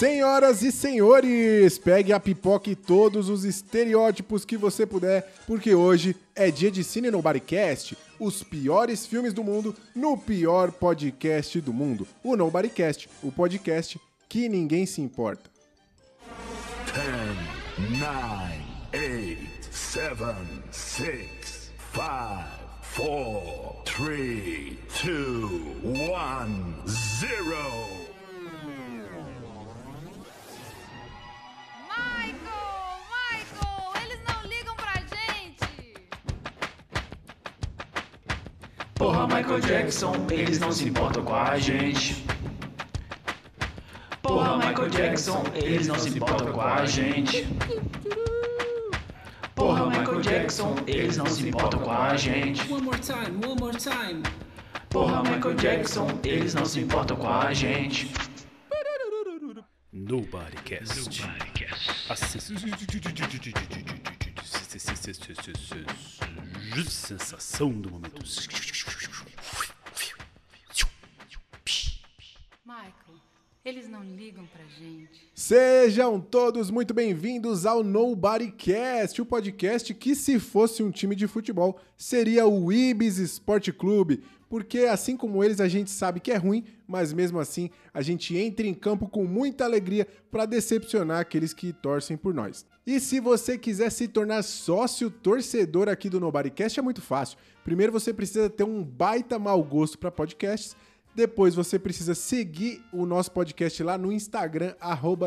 Senhoras e senhores, pegue a pipoca e todos os estereótipos que você puder, porque hoje é dia de Cine no Bodycast, os piores filmes do mundo no pior podcast do mundo, o Nobodycast, o podcast que ninguém se importa. 10, 9, 8, 7, 6, 5, 4, 3, 2, 1, 0. Porra, Michael Jackson, eles não se importam com a gente. Porra, Michael Jackson, eles não se importam com a gente. Porra, Michael Jackson, eles não se importam com a gente. One more time, one more time. Porra, Michael Jackson, eles não se importam com a gente. Nobodycast. A sensação do momento. Michael, eles não ligam pra gente. Sejam todos muito bem-vindos ao Nobodycast, o podcast que, se fosse um time de futebol, seria o Ibis Esporte Clube, porque assim como eles, a gente sabe que é ruim, mas mesmo assim a gente entra em campo com muita alegria para decepcionar aqueles que torcem por nós. E se você quiser se tornar sócio torcedor aqui do Nobodycast, é muito fácil. Primeiro você precisa ter um baita mau gosto para podcasts. Depois você precisa seguir o nosso podcast lá no Instagram,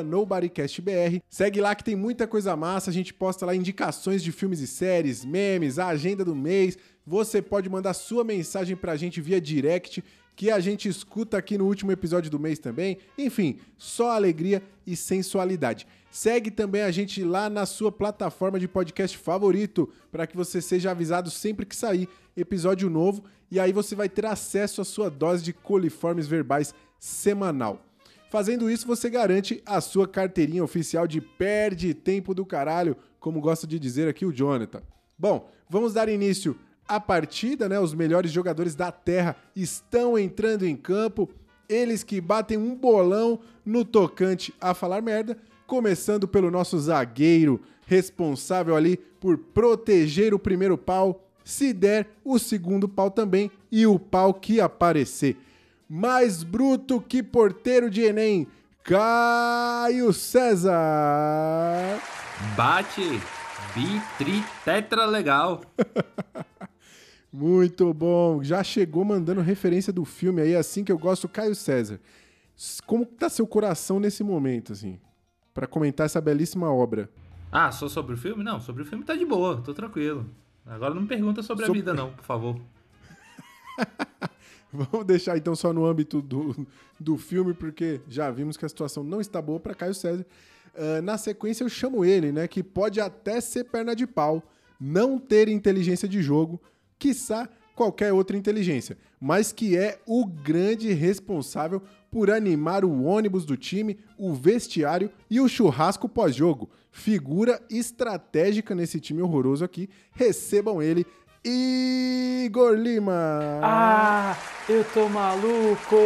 NobodyCastBR. Segue lá que tem muita coisa massa, a gente posta lá indicações de filmes e séries, memes, a agenda do mês. Você pode mandar sua mensagem pra gente via direct, que a gente escuta aqui no último episódio do mês também. Enfim, só alegria e sensualidade. Segue também a gente lá na sua plataforma de podcast favorito, para que você seja avisado sempre que sair episódio novo e aí você vai ter acesso à sua dose de coliformes verbais semanal. Fazendo isso, você garante a sua carteirinha oficial de perde tempo do caralho, como gosta de dizer aqui o Jonathan. Bom, vamos dar início à partida, né? Os melhores jogadores da Terra estão entrando em campo, eles que batem um bolão no tocante a falar merda, começando pelo nosso zagueiro, responsável ali por proteger o primeiro pau, se der o segundo pau também e o pau que aparecer. Mais bruto que porteiro de Enem, Caio César. Bate, bi, tri, tetra legal. Muito bom. Já chegou mandando referência do filme aí, assim que eu gosto, Caio César. Como tá seu coração nesse momento, assim, para comentar essa belíssima obra? Ah, só sobre o filme? Não, sobre o filme tá de boa, tô tranquilo. Agora não me pergunta sobre a Sobre- vida não, por favor. Vamos deixar então só no âmbito do, do filme, porque já vimos que a situação não está boa para Caio César. Ah, na sequência, eu chamo ele, né? Que pode até ser perna de pau, não ter inteligência de jogo, quiçá qualquer outra inteligência, mas que é o grande responsável por animar o ônibus do time, o vestiário e o churrasco pós-jogo. Figura estratégica nesse time horroroso aqui. Recebam ele, Igor Lima. Ah, eu tô maluco!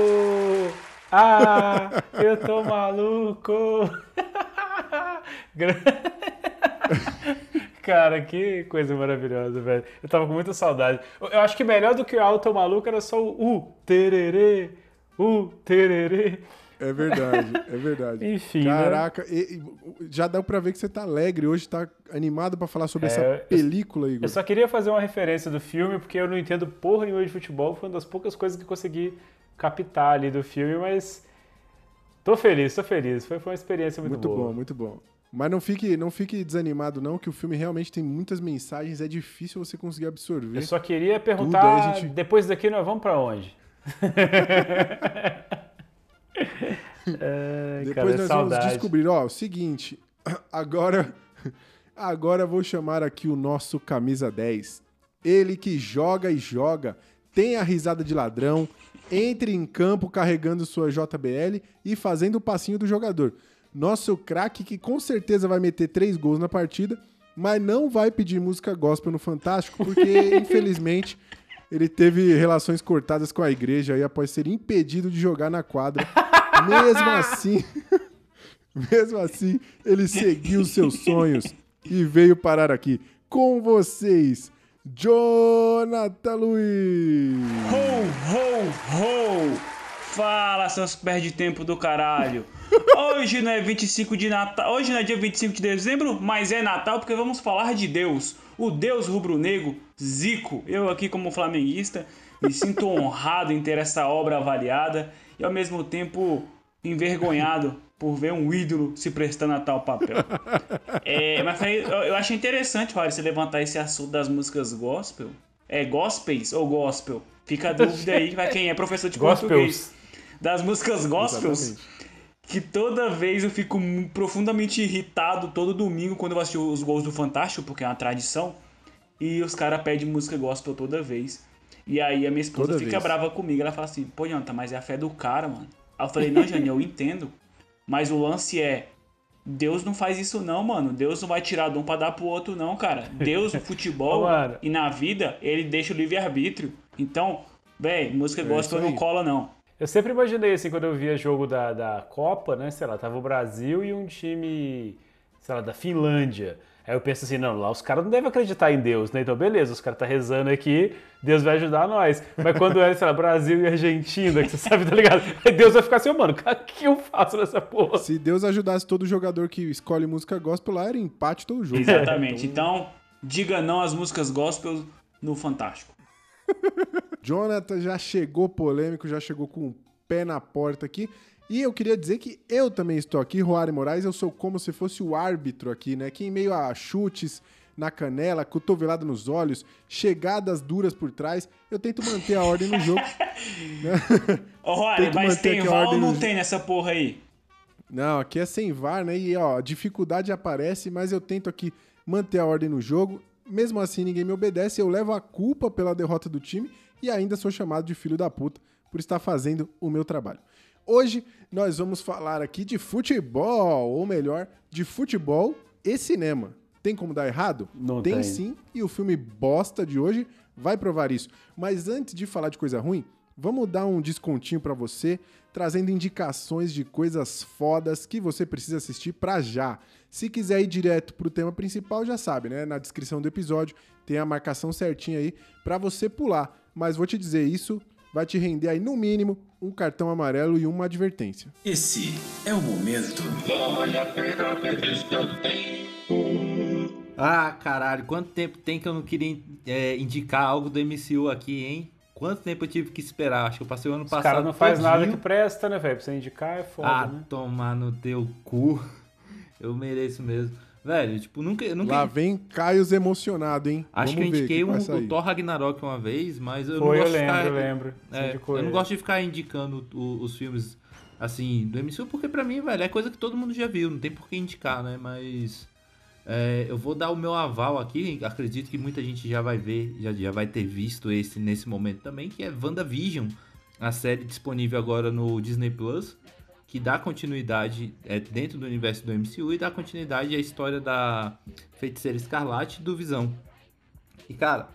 Ah, eu tô maluco! Cara, que coisa maravilhosa, velho. Eu tava com muita saudade. Eu acho que melhor do que o Auto Maluco era só o U, tererê, U, tererê. É verdade, é verdade. Enfim, né? Caraca, e- e já dá pra ver que você tá alegre hoje, tá animado pra falar sobre É, essa película, Igor. Eu só queria fazer uma referência do filme, porque eu não entendo porra nenhuma de futebol. Foi uma das poucas coisas que eu consegui captar ali do filme, mas tô feliz, tô feliz. Foi, foi uma experiência muito, Muito boa. bom, muito bom. Mas não fique, não fique desanimado, não, que o filme realmente tem muitas mensagens, é difícil você conseguir absorver. Eu só queria perguntar, gente- depois daqui nós vamos pra onde? Ai, Depois cara, nós saudade. vamos descobrir. Ó, o seguinte, agora, agora eu vou chamar aqui o nosso camisa 10. Ele que joga e joga, tem a risada de ladrão, entre em campo carregando sua JBL e fazendo o passinho do jogador. Nosso craque que com certeza vai meter três gols na partida, mas não vai pedir música gospel no Fantástico, porque infelizmente ele teve relações cortadas com a igreja aí após ser impedido de jogar na quadra. Mesmo assim, Mesmo assim, ele seguiu seus sonhos e veio parar aqui. Com vocês, Jonathan Luiz. Ho, ho, ho! Fala, seus perde tempo do caralho. Hoje não é 25 de Natal, hoje não é dia 25 de dezembro, mas é Natal porque vamos falar de Deus. O Deus rubro-negro, Zico. Eu aqui como flamenguista me sinto honrado em ter essa obra avaliada e ao mesmo tempo envergonhado por ver um ídolo se prestando a tal papel. É, mas foi- eu, eu achei interessante, Rory, você levantar esse assunto das músicas gospel. É gospels ou gospel? Fica a dúvida aí pra quem é professor de português. Gospels. Das músicas gospels, Exatamente. Que toda vez eu fico profundamente irritado todo domingo quando eu vou assistir os gols do Fantástico, porque é uma tradição, e os caras pedem música gospel toda vez. E aí a minha esposa Toda fica vez. brava comigo, ela fala assim, pô, Jonathan, mas é a fé do cara, mano. Aí eu falei, não, Jane, eu entendo. Mas o lance é, Deus não faz isso não, mano. Deus não vai tirar de um pra dar pro outro, não, cara. Deus no futebol e na vida, ele deixa o livre-arbítrio. Então, véi, música gospel É não cola, não. Eu sempre imaginei assim, quando eu via jogo da, da Copa, né? Sei lá, tava o Brasil e um time, sei lá, da Finlândia. Aí eu penso assim, não, lá os caras não devem acreditar em Deus, né? Então, beleza, os caras tá rezando aqui, Deus vai ajudar nós. Mas quando é, sei lá, Brasil e Argentina, que você sabe, tá ligado? Aí Deus vai ficar assim, "Ô, mano, o que eu faço nessa porra? Se Deus ajudasse todo jogador que escolhe música gospel lá, era empate todo jogo. Exatamente. Então, diga não às músicas gospel no Fantástico. Jonathan já chegou polêmico, já chegou com o pé na porta aqui. E eu queria dizer que eu também estou aqui, Roari Moraes, eu sou como se fosse o árbitro aqui, né? Que em meio a chutes na canela, cotovelada nos olhos, chegadas duras por trás, eu tento manter a ordem no jogo. Ô, Tem que mas tem VAR ou não tem nessa porra aí? Não, aqui é sem VAR, né? E ó, a dificuldade aparece, mas eu tento aqui manter a ordem no jogo. Mesmo assim, ninguém me obedece, eu levo a culpa pela derrota do time e ainda sou chamado de filho da puta por estar fazendo o meu trabalho. Hoje nós vamos falar aqui de futebol, ou melhor, de futebol e cinema. Tem como dar errado? Não tem tem. sim, e o filme bosta de hoje vai provar isso. Mas antes de falar de coisa ruim, vamos dar um descontinho pra você, trazendo indicações de coisas fodas que você precisa assistir pra já. Se quiser ir direto pro tema principal, já sabe, né? Na descrição do episódio tem a marcação certinha aí pra você pular. Mas vou te dizer isso, vai te render aí no mínimo um cartão amarelo e uma advertência. Esse é o momento. Ah, caralho, quanto tempo tem que eu não queria é, indicar algo do MCU aqui, hein? Quanto tempo eu tive que esperar? Acho que eu passei o ano Os passado. caras não faz nada todinho. que presta, né, velho? Pra você indicar é foda, Ah, né? tomar no teu cu. Eu mereço mesmo. Velho, tipo, nunca. eu nunca Lá vem Caios emocionado, hein? acho que eu Vamos ver o indiquei que um, sair. o Thor Ragnarok uma vez, mas eu Foi, não eu gosto de lembro, ficar. eu lembro. É, eu não gosto de ficar indicando o- os filmes assim do MCU, porque pra mim, velho, é coisa que todo mundo já viu, não tem por que indicar, né? Mas é, eu vou dar o meu aval aqui, acredito que muita gente já vai ver, já, já vai ter visto esse nesse momento também, que é WandaVision, a série disponível agora no Disney Plus, que dá continuidade é, dentro do universo do MCU e dá continuidade à história da Feiticeira Escarlate do Visão. E cara,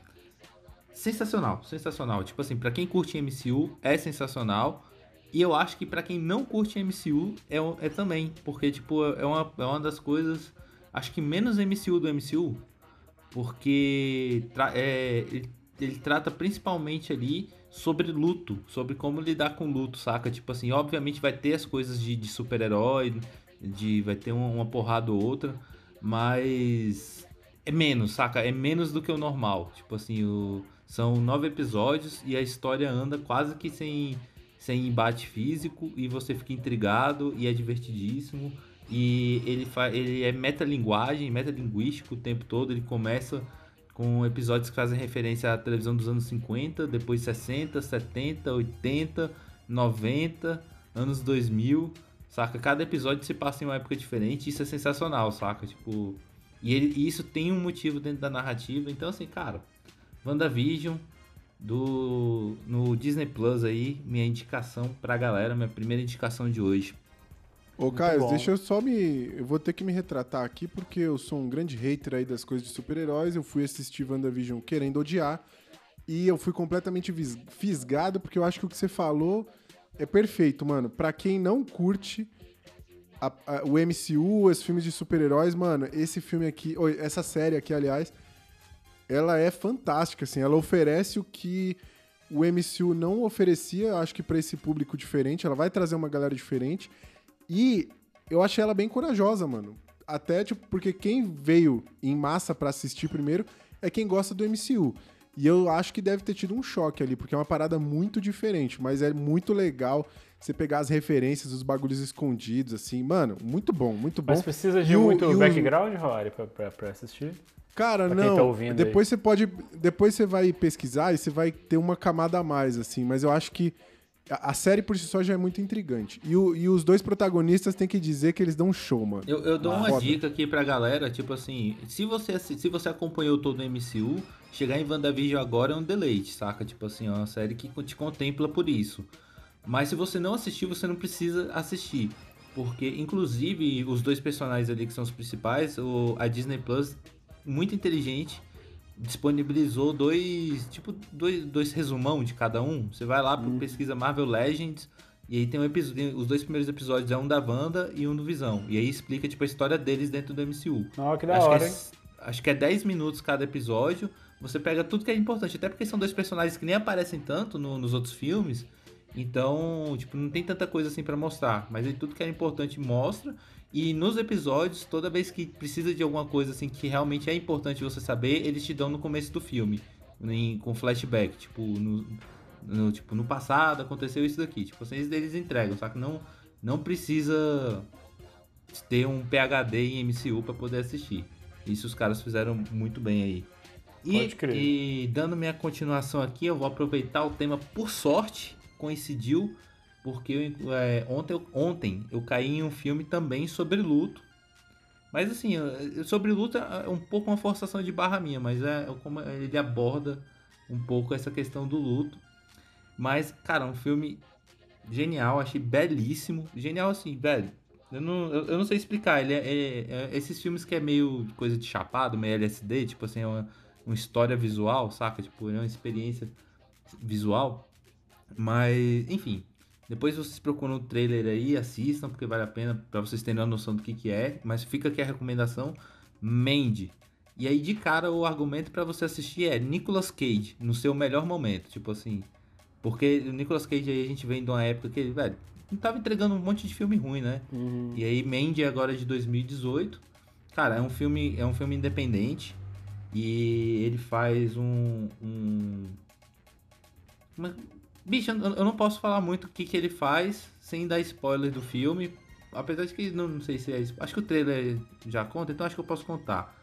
sensacional, sensacional. Tipo assim, pra quem curte MCU é sensacional. E eu acho que pra quem não curte MCU é, é também, porque tipo, é uma, é uma das coisas acho que menos MCU do MCU, porque é, ele, ele trata principalmente ali sobre luto, sobre como lidar com luto, saca? Tipo assim, obviamente vai ter as coisas de, de super-herói, de vai ter uma, uma porrada ou outra, mas é menos, saca? É menos do que o normal. Tipo assim, o- são nove episódios e a história anda quase que sem, sem embate físico e você fica intrigado e é divertidíssimo. E ele, fa ele é metalinguagem, metalinguístico o tempo todo. Ele começa com episódios que fazem referência à televisão dos anos 50, depois 60, 70, 80, 90, anos 2000, saca? Cada episódio se passa em uma época diferente, isso é sensacional, saca? Tipo, e, ele, e isso tem um motivo dentro da narrativa, então assim, cara, WandaVision do no Disney Plus aí, minha indicação pra galera, minha primeira indicação de hoje. Ô, Caio, bom. deixa eu só me. Eu vou ter que me retratar aqui, porque eu sou um grande hater aí das coisas de super-heróis. Eu fui assistir WandaVision querendo odiar. E eu fui completamente fisgado, porque eu acho que o que você falou é perfeito, mano. Pra quem não curte, a- a- o MCU, os filmes de super-heróis, mano, esse filme aqui, oi, essa série aqui, aliás, ela é fantástica, assim, ela oferece o que o MCU não oferecia, acho que pra esse público diferente, ela vai trazer uma galera diferente, e eu achei ela bem corajosa, mano. Até, tipo, porque quem veio em massa pra assistir primeiro é quem gosta do MCU. E eu acho que deve ter tido um choque ali, porque é uma parada muito diferente, mas é muito legal você pegar as referências, os bagulhos escondidos, assim. Mano, muito bom, muito bom. Mas precisa de E o- muito o- background, Rory, pra, pra, pra assistir? Cara, Pra não. tá ouvindo aí. depois você pode. Depois você vai pesquisar e você vai ter uma camada a mais, assim. Mas eu acho que a, série por si só já é muito intrigante. E, o- e os dois protagonistas têm que dizer que eles dão show, mano. Eu, eu dou Ah, uma foda. dica aqui pra galera, tipo assim, se você, se você acompanhou todo o MCU, chegar em WandaVision agora é um deleite, saca? Tipo assim, é uma série que te contempla por isso. Mas se você não assistiu, você não precisa assistir. Porque, inclusive, os dois personagens ali que são os principais, o, a Disney Plus, muito inteligente, disponibilizou dois, tipo, dois, dois resumão de cada um. Você vai lá, pesquisa Marvel Legends, e aí tem um episódio, os dois primeiros episódios é um da Wanda e um do Visão. E aí explica, tipo, a história deles dentro do MCU. Ó, que da acho, hora, que é, hein? acho que é 10 minutos cada episódio. Você pega tudo que é importante, até porque são dois personagens que nem aparecem tanto no- nos outros filmes. Então, tipo, não tem tanta coisa assim pra mostrar. Mas aí tudo que é importante mostra. E nos episódios, toda vez que precisa de alguma coisa assim que realmente é importante você saber, eles te dão no começo do filme. em- com flashback. Tipo, no, no- tipo, no passado aconteceu isso daqui. Tipo, assim, eles, entregam, só que não, não precisa ter um PhD em MCU pra poder assistir. Isso os caras fizeram muito bem aí. E, Pode crer. e dando minha continuação aqui, eu vou aproveitar o tema por sorte, coincidiu, porque é, ontem, eu, ontem eu caí em um filme também sobre luto. Mas assim, sobre luto é um pouco uma forçação de barra minha, mas é como ele aborda um pouco essa questão do luto. Mas, cara, um filme genial, achei belíssimo. Genial assim, velho. Eu não, eu, eu não sei explicar. Ele é, é- é- esses filmes que é meio coisa de chapado, meio LSD, tipo assim, é uma, uma história visual, saca? Tipo, é uma experiência visual. Mas, enfim. Depois vocês procuram o trailer aí, assistam, porque vale a pena pra vocês terem uma noção do que, que é. Mas fica aqui a recomendação: Mandy. E aí, de cara, o argumento pra você assistir é Nicolas Cage, no seu melhor momento. Tipo assim. Porque o Nicolas Cage aí a gente vem de uma época que ele, velho, não tava entregando um monte de filme ruim, né? E aí Mandy agora é de 2018. Cara, é um filme, é um filme independente. E ele faz um. um... bicho, eu, não posso falar muito o que, que ele faz sem dar spoiler do filme. Apesar de que não, não sei se é. Acho que o trailer já conta, então acho que eu posso contar.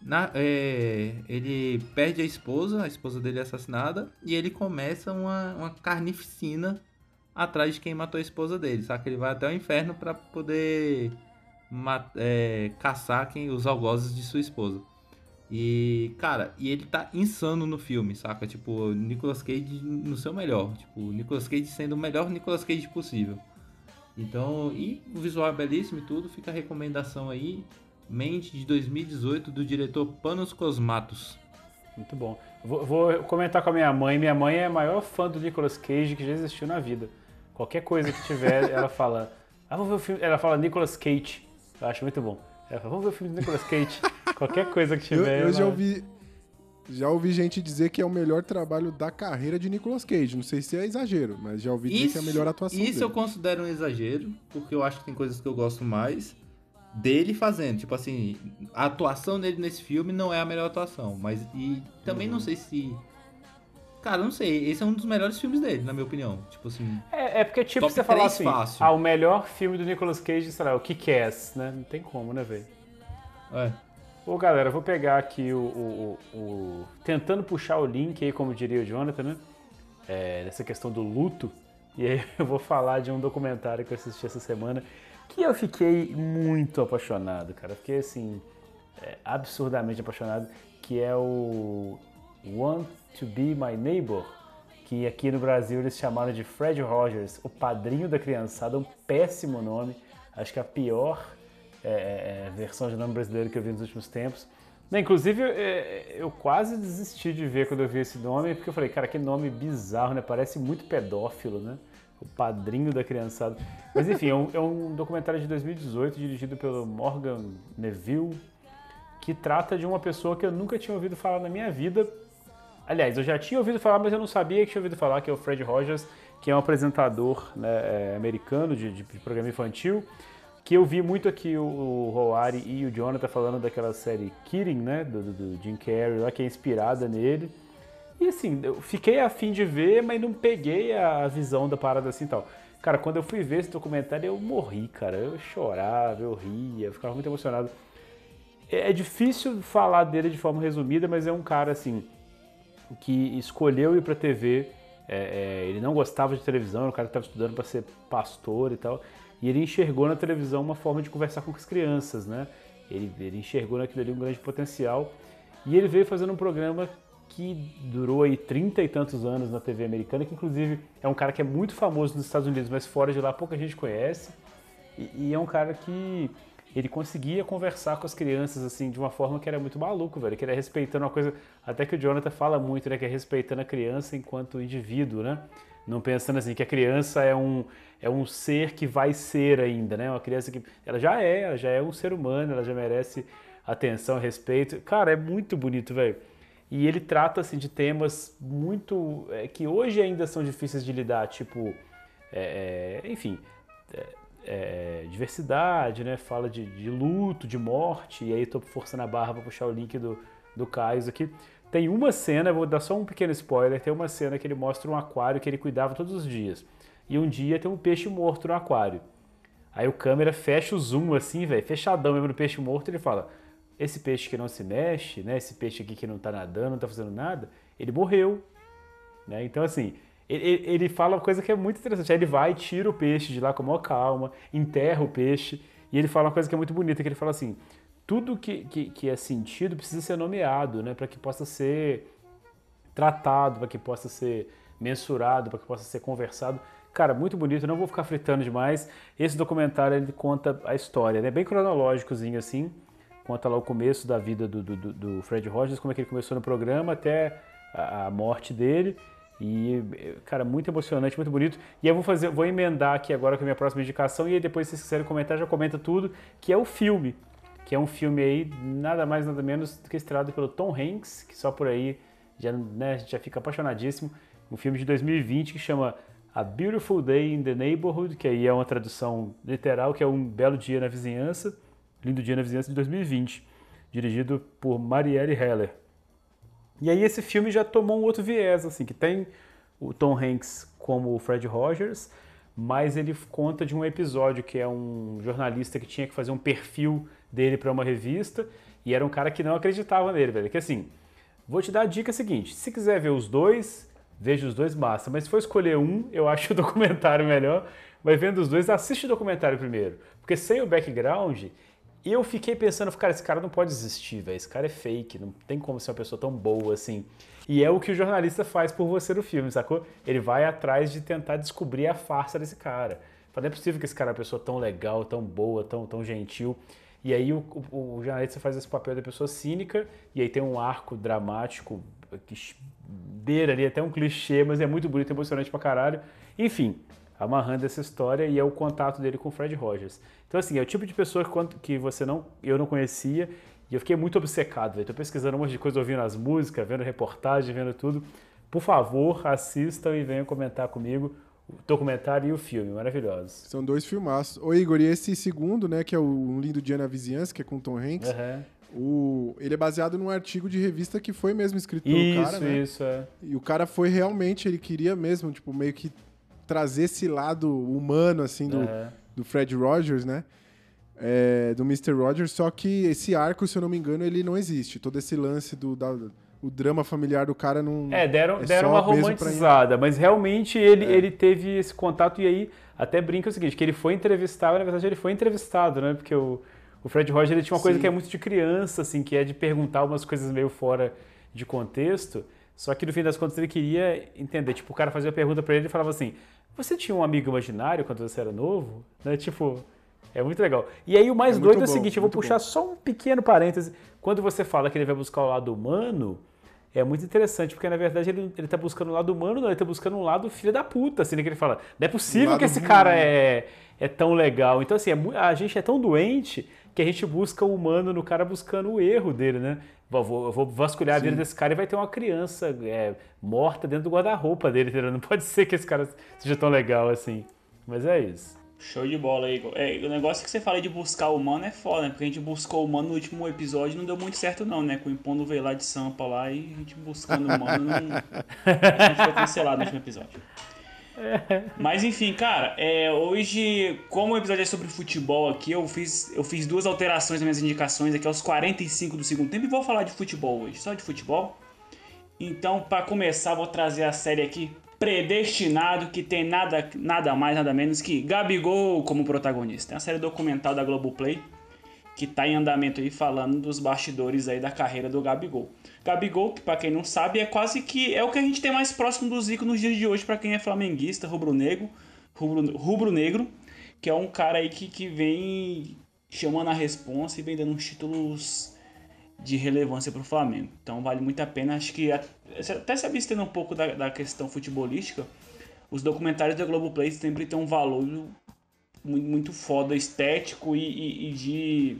Na- é, ele perde a esposa, a esposa dele é assassinada, e ele começa uma, uma carnificina atrás de quem matou a esposa dele, saca? Ele vai até o inferno pra poder é, caçar quem, os algozes de sua esposa. E, cara, e ele tá insano no filme, saca? Tipo, Nicolas Cage no seu melhor. Tipo, Nicolas Cage sendo o melhor Nicolas Cage possível. Então, e o visual é belíssimo e tudo, fica a recomendação aí. Mente de 2018 do diretor Panos Cosmatos. Muito bom. Vou, vou comentar com a minha mãe. Minha mãe é a maior fã do Nicolas Cage que já existiu na vida. Qualquer coisa que tiver, ela fala. Ah, vamos ver o filme. Ela fala Nicolas Cage. Eu acho muito bom. Ela fala, vamos ver o filme do Nicolas Cage. Qualquer coisa que Eu, tiver. eu já ela- ouvi. Já ouvi gente dizer que é o melhor trabalho da carreira de Nicolas Cage. Não sei se é exagero, mas já ouvi dizer que é a melhor atuação isso dele. eu considero um exagero, porque eu acho que tem coisas que eu gosto mais dele fazendo. Tipo assim, a atuação dele nesse filme não é a melhor atuação, mas e também Uhum. não sei se. Cara, não sei. Esse é um dos melhores filmes dele, na minha opinião. Tipo assim. É, é porque, tipo, você falar assim, fácil. ah, o melhor filme do Nicolas Cage, sei lá, é o Kick-Ass, né? Não tem como, né, velho? É. Ô, galera, eu vou pegar aqui o, o- o- o- Tentando puxar o link aí, como diria o Jonathan, né? É, nessa questão do luto. E aí eu vou falar de um documentário que eu assisti essa semana que eu fiquei muito apaixonado, cara. Fiquei, assim, é, absurdamente apaixonado, que é o Want to Be My Neighbor, que aqui no Brasil eles chamaram de Fred Rogers, o padrinho da criançada, um péssimo nome. Acho que a pior é, é, é, versão de nome brasileiro que eu vi nos últimos tempos. Né, inclusive, é, eu quase desisti de ver quando eu vi esse nome, porque eu falei, cara, que nome bizarro, né? Parece muito pedófilo, né? o padrinho da criançada. Mas enfim, é um, é um documentário de 2018 dirigido pelo Morgan Neville, que trata de uma pessoa que eu nunca tinha ouvido falar na minha vida. Aliás, eu já tinha ouvido falar, mas eu não sabia que tinha ouvido falar, que é o Fred Rogers, que é um apresentador né, é, americano de, de, de programa infantil, que eu vi muito aqui o, o Roari e o Jonathan falando daquela série Kidding, né, do, do, do Jim Carrey, lá, que é inspirada nele. E assim, eu fiquei afim de ver, mas não peguei a visão da parada assim e tal. Cara, quando eu fui ver esse documentário, eu morri, cara. Eu chorava, eu ria, eu ficava muito emocionado. É, é difícil falar dele de forma resumida, mas é um cara assim que escolheu ir pra TV. É, é, ele não gostava de televisão, era um cara que estava estudando para ser pastor e tal. E ele enxergou na televisão uma forma de conversar com as crianças, né? Ele, ele enxergou naquilo ali um grande potencial. E ele veio fazendo um programa que durou aí trinta e tantos anos na TV americana, que inclusive é um cara que é muito famoso nos Estados Unidos, mas fora de lá pouca gente conhece. E, e é um cara que ele conseguia conversar com as crianças assim de uma forma que era muito maluco, velho, que era respeitando uma coisa, até que o Jonathan fala muito, né, que é respeitando a criança enquanto indivíduo, né? Não pensando assim que a criança é um é um ser que vai ser ainda, né? Uma criança que ela já é, ela já é um ser humano, ela já merece atenção, respeito. Cara, é muito bonito, velho. E ele trata assim de temas muito é, que hoje ainda são difíceis de lidar, tipo, é, é enfim, é, é, diversidade, né? Fala de, de, luto, de morte. E aí estou forçando a barra para puxar o link do, do Caio aqui. Tem uma cena, vou dar só um pequeno spoiler, tem uma cena que ele mostra um aquário que ele cuidava todos os dias. E um dia tem um peixe morto no aquário. Aí o câmera fecha o zoom assim, velho, fechadão mesmo no peixe morto, ele fala: "Esse peixe que não se mexe, né? Esse peixe aqui que não tá nadando, não tá fazendo nada, ele morreu". Né? Então assim, ele, ele fala uma coisa que é muito interessante. Ele vai, tira o peixe de lá com maior calma, enterra o peixe, e ele fala uma coisa que é muito bonita, que ele fala assim, tudo que, que, que é sentido precisa ser nomeado, né, para que possa ser tratado, para que possa ser mensurado, para que possa ser conversado. Cara, muito bonito, não vou ficar fritando demais. Esse documentário ele conta a história, né? Bem cronológicozinho assim. Conta lá o começo da vida do, do, do Fred Rogers, como é que ele começou no programa até a morte dele. E, cara, muito emocionante, muito bonito. E eu vou fazer, vou emendar aqui agora com a minha próxima indicação, e aí depois, se vocês quiserem comentar, já comenta tudo, que é o filme. Que é um filme aí, nada mais, nada menos do que estrelado pelo Tom Hanks, que só por aí já, né, já fica apaixonadíssimo. Um filme de 2020 que chama A Beautiful Day in the Neighborhood, que aí é uma tradução literal, que é um belo dia na vizinhança, lindo dia na vizinhança de 2020, dirigido por Marielle Heller. E aí esse filme já tomou um outro viés, assim, que tem o Tom Hanks como o Fred Rogers, mas ele conta de um episódio que é um jornalista que tinha que fazer um perfil dele para uma revista e era um cara que não acreditava nele, velho. Que assim, vou te dar a dica seguinte: se quiser ver os dois, veja os dois massa, mas se for escolher um, eu acho o documentário melhor. Mas vendo os dois, assiste o documentário primeiro, porque sem o background eu fiquei pensando, cara, esse cara não pode existir, velho. Esse cara é fake, não tem como ser uma pessoa tão boa assim. E é o que o jornalista faz por você no filme, sacou? Ele vai atrás de tentar descobrir a farsa desse cara. Fala, não é possível que esse cara é uma pessoa tão legal, tão boa, tão, tão gentil. E aí o, o, o jornalista faz esse papel da pessoa cínica, e aí tem um arco dramático que beira ali até um clichê, mas é muito bonito, emocionante pra caralho. Enfim, amarrando essa história e é o contato dele com o Fred Rogers. Então, assim, é o tipo de pessoa que você não, eu não conhecia e eu fiquei muito obcecado. Estou pesquisando um monte de coisa, ouvindo as músicas, vendo reportagem, vendo tudo. Por favor, assistam e venham comentar comigo o documentário e o filme, maravilhosos. São dois filmaços. Ô Igor, e esse segundo, né, que é o Um Lindo Dia na Vizinhança, que é com Tom Hanks, Uhum. o... ele é baseado num artigo de revista que foi mesmo escrito pelo Isso, cara, né? isso, é. E o cara foi realmente, ele queria mesmo, tipo, meio que trazer esse lado humano, assim, do, Uhum. Do Fred Rogers, né? É, do Mr. Rogers, só que esse arco, se eu não me engano, ele não existe. Todo esse lance do da- o drama familiar do cara não. É, deram, é deram uma romantizada, mas realmente ele, É. ele teve esse contato e aí até brinca o seguinte, que ele foi entrevistado, na verdade ele foi entrevistado, né? Porque o, o Fred Rogers ele tinha uma coisa Sim. que é muito de criança, assim, que é de perguntar umas coisas meio fora de contexto, só que no fim das contas ele queria entender, tipo, o cara fazia a pergunta pra ele e falava assim, você tinha um amigo imaginário quando você era novo? Né? Tipo, é muito legal. E aí o mais É doido é o bom, seguinte, eu vou puxar bom. só um pequeno parêntese, quando você fala que ele vai buscar o lado humano, é muito interessante, porque na verdade ele, ele tá buscando um lado humano, não, ele tá buscando um lado filho da puta, assim, né, que ele fala, não é possível que esse cara é, é tão legal. Então, assim, é a gente é tão doente que a gente busca o humano no cara buscando o erro dele, né? Vou, vou, eu vou vasculhar a vida desse cara e vai ter uma criança é, morta dentro do guarda-roupa dele, entendeu? Não pode ser que esse cara seja tão legal assim. Mas é isso. Show de bola aí. É, o negócio que você fala de buscar o humano é foda, né? Porque a gente buscou o humano no último episódio e não deu muito certo não, né? Com o Impondo veio lá de Sampa lá e a gente buscando o humano não... A gente foi cancelado no último episódio. Mas enfim, cara, é, hoje, como o episódio é sobre futebol aqui, eu fiz, eu fiz duas alterações nas minhas indicações aqui aos 45 do segundo tempo e vou falar de futebol hoje, só de futebol. Então, pra começar, vou trazer a série aqui Predestinado, que tem nada, nada mais, nada menos que Gabigol como protagonista. É uma série documental da Globoplay que tá em andamento aí falando dos bastidores aí da carreira do Gabigol. Gabigol, que pra quem não sabe, é quase que é o que a gente tem mais próximo do Zico nos dias de hoje pra quem é flamenguista, rubro-negro, rubro- rubro-negro, que é um cara aí que, que vem chamando a responsa e vem dando uns títulos de relevância pro Flamengo. Então vale muito a pena, acho que até se abstendo um pouco da, da questão futebolística, os documentários da Globoplay sempre têm um valor muito foda estético e, e- e de,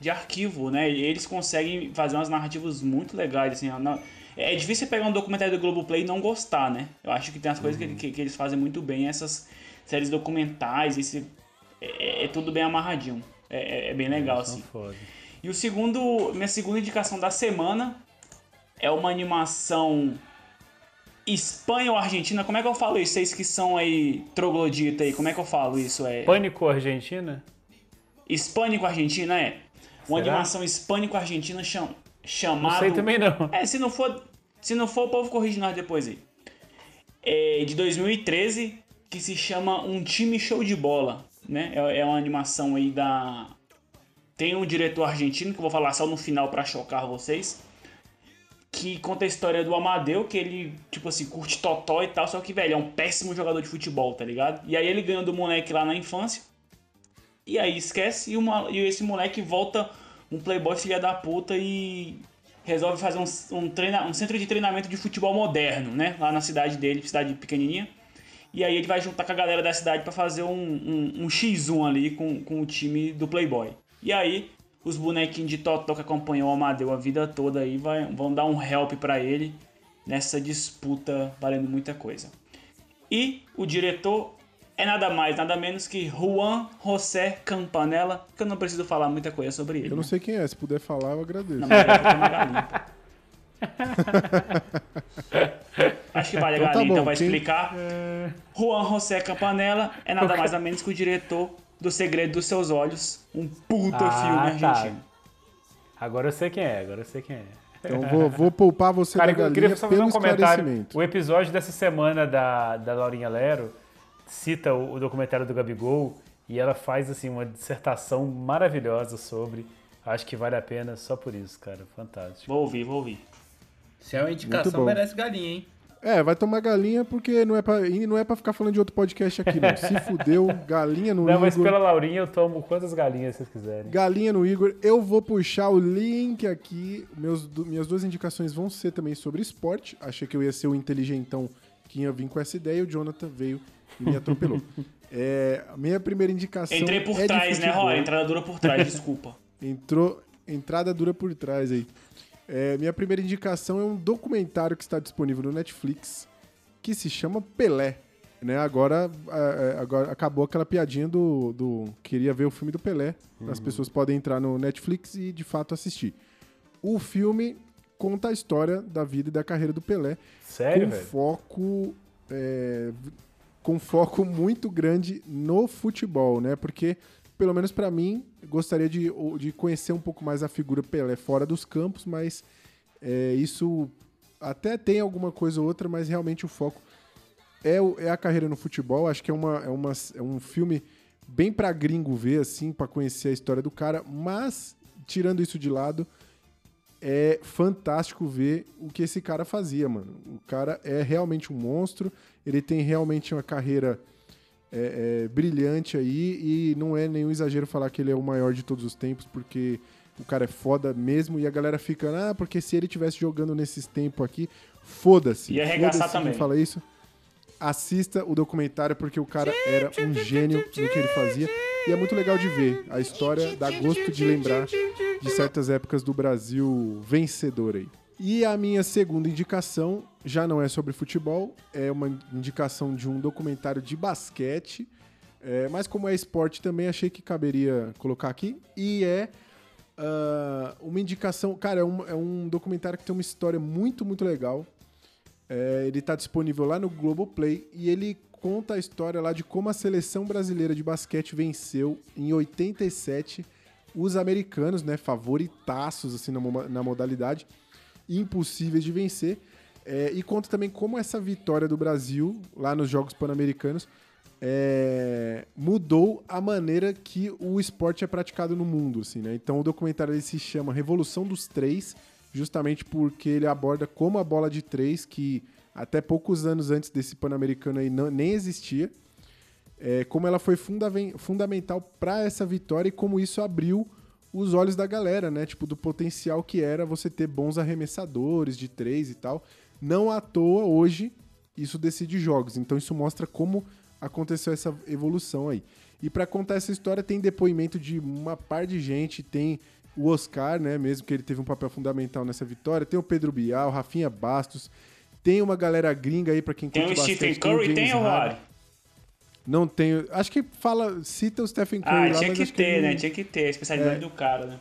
de arquivo, né? E eles conseguem fazer umas narrativas muito legais, assim. É difícil você pegar um documentário da Globoplay e não gostar, né? Eu acho que tem as coisas que, que- que eles fazem muito bem, essas séries documentais, esse, é, é tudo bem amarradinho. É, é- é bem legal, assim. foda. E o segundo, minha segunda indicação da semana é uma animação Espanha ou Argentina. Como é que eu falo isso? Vocês que são aí troglodita aí, como é que eu falo isso? É Pânico Argentina? hispânico-argentina, é? Uma Será? animação hispânico-argentina cham... Não chamada... sei também não. É, se não for, se não for, o povo corrige nós depois aí. É de 2013, que se chama Um Time Show de Bola, né? É, é uma animação aí da... Tem um diretor argentino, que eu vou falar só no final pra chocar vocês, que conta a história do Amadeu, que ele, tipo assim, curte totó e tal, só que, velho, é um péssimo jogador de futebol, tá ligado? E aí ele ganha do moleque lá na infância, e aí esquece, e, uma, e esse moleque volta um playboy filha da puta e resolve fazer um, um, treina, um centro de treinamento de futebol moderno, né? Lá na cidade dele, cidade pequenininha. E aí ele vai juntar com a galera da cidade pra fazer um, um, um X1 ali com, com o time do Playboy. E aí os bonequinhos de Totó que acompanhou o Amadeu a vida toda aí vai, vão dar um help pra ele nessa disputa valendo muita coisa. E o diretor é nada mais, nada menos que Juan José Campanella, que eu não preciso falar muita coisa sobre ele. Eu não né? sei quem é, se puder falar, eu agradeço. Não, mas eu. Acho que vale a Então tá galinha, então bom, vai quem- explicar. Juan José Campanella é nada mais nada menos que o diretor do Segredo dos Seus Olhos, um puta Ah, filme tá. argentino. Agora eu sei quem é, agora eu sei quem é. Então vou, vou poupar você Cara, da eu galinha queria só fazer um comentário. O episódio dessa semana da, da Laurinha Lero cita o, o documentário do Gabigol e ela faz assim uma dissertação maravilhosa sobre. Acho que vale a pena só por isso, cara. Fantástico. Vou ouvir, vou ouvir. Se é uma indicação, merece galinha, hein? É, vai tomar galinha porque não é pra, e não é pra ficar falando de outro podcast aqui, não. Se fudeu, galinha no Não, mas Igor. pela Laurinha eu tomo quantas galinhas vocês quiserem. Galinha no Igor. Eu vou puxar o link aqui. Meus, minhas duas indicações vão ser também sobre esporte. Achei que eu ia ser o inteligentão que ia vir com essa ideia. e O Jonathan veio e me atropelou. É, a minha primeira indicação. Entrei por é de trás, né. Roy? Entrada dura por trás, desculpa. Entrou entrada dura por trás aí. É, minha primeira indicação é um documentário que está disponível no Netflix que se chama Pelé. Né? Agora, é, é, agora acabou aquela piadinha do, do queria ver o filme do Pelé. As pessoas podem entrar no Netflix e de fato assistir. O filme conta a história da vida e da carreira do Pelé Sério, com velho? foco é, com foco muito grande no futebol, né? Porque pelo menos pra mim gostaria de, de conhecer um pouco mais a figura Pelé fora dos campos, mas é, isso até tem alguma coisa ou outra, mas realmente o foco é, é a carreira no futebol. Acho que é, uma, é, uma, é um filme bem pra gringo ver, assim, pra conhecer a história do cara, mas tirando isso de lado, é fantástico ver o que esse cara fazia, mano. O cara é realmente um monstro, ele tem realmente uma carreira é, é, brilhante aí, e não é nenhum exagero falar que ele é o maior de todos os tempos, porque o cara é foda mesmo, e a galera fica, ah, porque se ele tivesse jogando nesses tempos aqui, foda-se. Ia arregaçar quem também. fala isso. Assista o documentário, porque o cara era um gênio no que ele fazia. E é muito legal de ver. A história dá gosto de lembrar de certas épocas do Brasil vencedor aí. E a minha segunda indicação já não é sobre futebol, é uma indicação de um documentário de basquete. É, mas como é esporte também, achei que caberia colocar aqui. E é ah, uma indicação. Cara, é um, é um documentário que tem uma história muito, muito legal. É, ele está disponível lá no Globoplay e ele conta a história lá de como a seleção brasileira de basquete venceu em 87 os americanos, né, favoritaços assim na, na modalidade, impossíveis de vencer. É, e conta também como essa vitória do Brasil lá nos Jogos Pan-Americanos é, mudou a maneira que o esporte é praticado no mundo, assim, né? Então o documentário ele se chama Revolução dos Três, justamente porque ele aborda como a bola de três, que até poucos anos antes desse Pan-Americano aí não, nem existia, é, como ela foi fundaven- fundamental para essa vitória e como isso abriu os olhos da galera, né? Tipo, do potencial que era você ter bons arremessadores de três e tal. Não à toa, hoje, isso decide jogos. Então, isso mostra como aconteceu essa evolução aí. E para contar essa história, tem depoimento de uma par de gente. Tem o Oscar, né? Mesmo que ele teve um papel fundamental nessa vitória. Tem o Pedro Bial, Rafinha Bastos. Tem uma galera gringa aí, para quem Tem o curte Stephen bastante, Curry, tem o Harden. Não tenho. Acho que fala, cita o Stephen Curry Ah, lá, tinha que ter, ele né? Tinha que ter a especialidade É. do cara, né?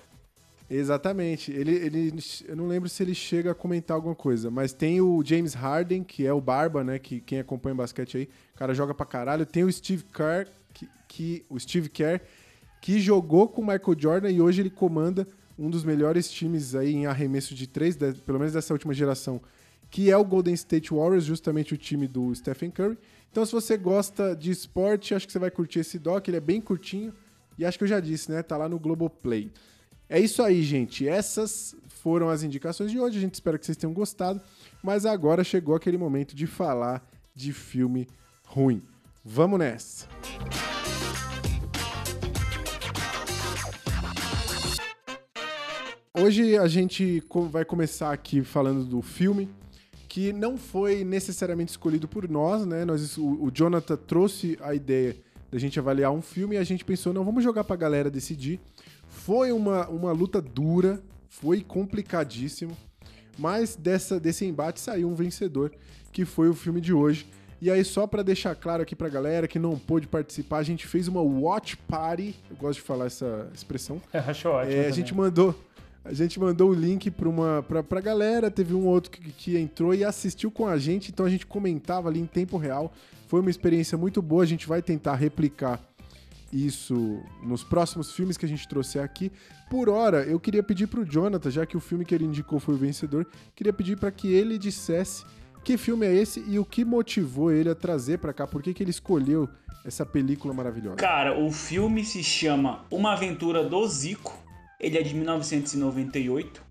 Exatamente. Ele, ele, eu não lembro se ele chega a comentar alguma coisa, mas tem o James Harden, que é o Barba, né? Que quem acompanha basquete aí, o cara joga pra caralho. Tem o Steve Kerr, que, que- o Steve Kerr, que jogou com o Michael Jordan e hoje ele comanda um dos melhores times aí em arremesso de três, de- pelo menos dessa última geração, que é o Golden State Warriors, justamente o time do Stephen Curry. Então, se você gosta de esporte, acho que você vai curtir esse doc, ele é bem curtinho e acho que eu já disse, né? Tá lá no Globoplay. É isso aí, gente. Essas foram as indicações de hoje. A gente espera que vocês tenham gostado. Mas agora chegou aquele momento de falar de filme ruim. Vamos nessa. Hoje a gente vai começar aqui falando do filme que não foi necessariamente escolhido por nós, né? Nós, o, o Jonathan trouxe a ideia da gente avaliar um filme e a gente pensou, não, vamos jogar pra galera decidir. Foi uma, uma luta dura, foi complicadíssimo, mas dessa, desse embate saiu um vencedor, que foi o filme de hoje. E aí, só pra deixar claro aqui pra galera que não pôde participar, a gente fez uma watch party, eu gosto de falar essa expressão, Acho ótimo. é, a gente mandou a gente mandou o link para uma pra, pra galera, teve um outro que, que entrou e assistiu com a gente, então a gente comentava ali em tempo real. Foi uma experiência muito boa, a gente vai tentar replicar isso nos próximos filmes que a gente trouxe aqui. Por hora, eu queria pedir pro Jonathan, já que o filme que ele indicou foi o vencedor, queria pedir para que ele dissesse que filme é esse e o que motivou ele a trazer para cá, por que, que ele escolheu essa película maravilhosa. Cara, o filme se chama Uma Aventura do Zico. Ele é de 1998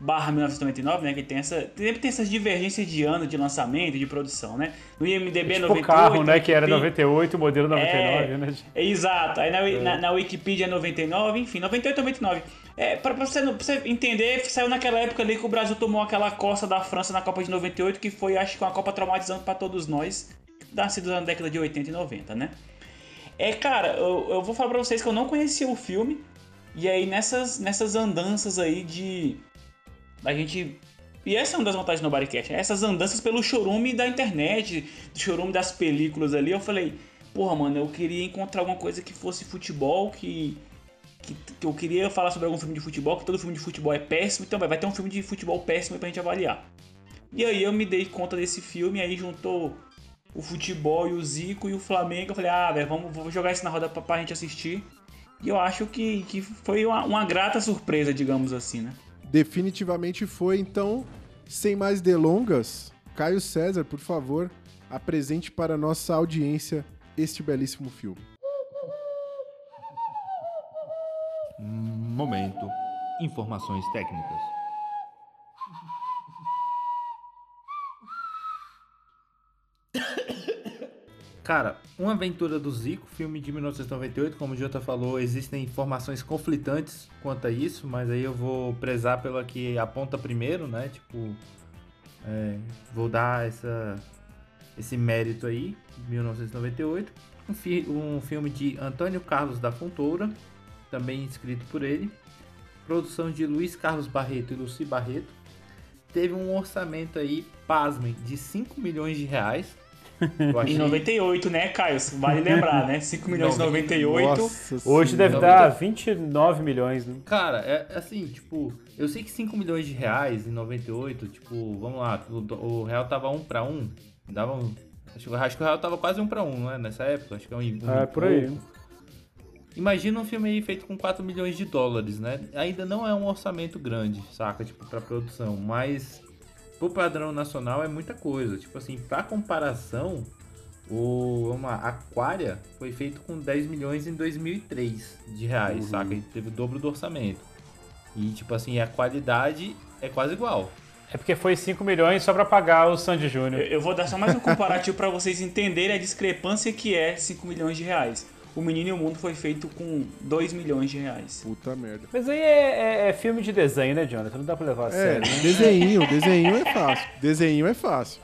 barra 1999, né? Que tem essa. Sempre tem essas divergências de ano de lançamento, de produção, né? No IMDB é Tipo 98. o carro, né? Que era Wikipedia- 98, modelo 99, É, né? é, exato. Aí na, na, na Wikipedia é 99, enfim, 98 99. É, pra, pra você, pra você entender, saiu naquela época ali que o Brasil tomou aquela costa da França na Copa de 98, que foi, acho que, uma Copa traumatizante pra todos nós, da sido na década de 80 e 90, né? É, cara, eu, eu vou falar pra vocês que eu não conhecia o filme, e aí nessas, nessas andanças aí de. A gente. E essa é uma das vantagens do Bodycast, essas andanças pelo chorume da internet, do chorume das películas ali, eu falei, porra, mano, eu queria encontrar alguma coisa que fosse futebol, que, que, que eu queria falar sobre algum filme de futebol, que todo filme de futebol é péssimo, então vai, ter um filme de futebol péssimo pra gente avaliar. E aí eu me dei conta desse filme, aí juntou o futebol e o Zico e o Flamengo, eu falei, ah, velho, vamos, vamos jogar isso na roda pra, pra gente assistir. E eu acho que, que foi uma, uma grata surpresa, digamos assim, né? Definitivamente foi, então, sem mais delongas, Caio César, por favor, apresente para a nossa audiência este belíssimo filme. Momento. Informações técnicas. Cara, Uma Aventura do Zico, filme de 1998, como o Jota falou, existem informações conflitantes quanto a isso, mas aí eu vou prezar pela que aponta primeiro, né? Tipo, é, vou dar essa, esse mérito aí, 1998. Um, fi- um filme de Antônio Carlos da Fontoura, também escrito por ele. Produção de Luiz Carlos Barreto e Luci Barreto. Teve um orçamento aí, pasmem, de 5 milhões de reais. Eu Em 98, né, Caio? Vale lembrar, né? 5 milhões em 98. Nossa Hoje deve Senhora. dar 29 milhões, né? Cara, é assim, tipo, eu sei que 5 milhões de reais em 98, tipo, vamos lá, o, o real tava 1 pra 1, dava um, acho, que- acho que o real tava quase 1 pra 1, né, nessa época, acho que é um, um É, e por aí. pouco. Imagina um filme aí feito com 4 milhões de dólares, né? Ainda não é um orçamento grande, saca? Tipo, pra produção, mas pro padrão nacional é muita coisa. Tipo assim, pra comparação, o lá, Aquaria foi feito com 10 milhões em 2003 de reais, saca? E teve o dobro do orçamento. E tipo assim, a qualidade é quase igual. É porque foi 5 milhões só pra pagar o Sandy Júnior. Eu eu vou dar só mais um comparativo pra vocês entenderem a discrepância que é 5 milhões de reais. O Menino e o Mundo foi feito com 2 milhões de reais. Puta merda. Mas aí é, é- é filme de desenho, né, Jonathan? Não dá pra levar a É, sério, né? desenho, desenho é fácil. Desenho é fácil.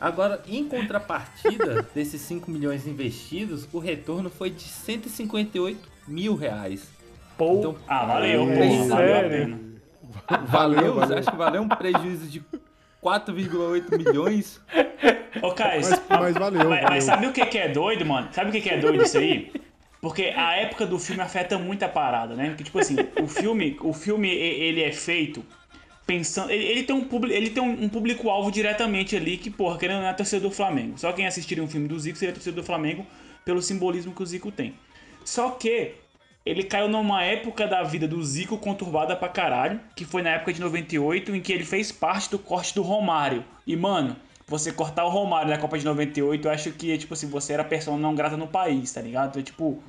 Agora, em contrapartida desses 5 milhões investidos, o retorno foi de 158 mil reais. Pô, Então, Ah, valeu, É, valeu sério? pena. valeu, Você acha que valeu um prejuízo de 4,8 milhões? Ô, Caio, Mas, mas valeu, mas, valeu. mas sabe o que, que é doido, mano? Sabe o que, que é doido isso aí? Porque a época do filme afeta muito a parada, né? Porque, tipo assim, o filme, o filme ele é feito pensando. Ele, ele tem um, publi- ele tem um, um público-alvo diretamente ali que, porra, querendo ou não é torcedor do Flamengo. Só quem assistiria um filme do Zico seria torcedor do Flamengo pelo simbolismo que o Zico tem. Só que ele caiu numa época da vida do Zico conturbada pra caralho, que foi na época de 98, em que ele fez parte do corte do Romário. E, mano, você cortar o Romário na Copa de 98, eu acho que, tipo assim, você era persona não grata no país, tá ligado? Então, tipo,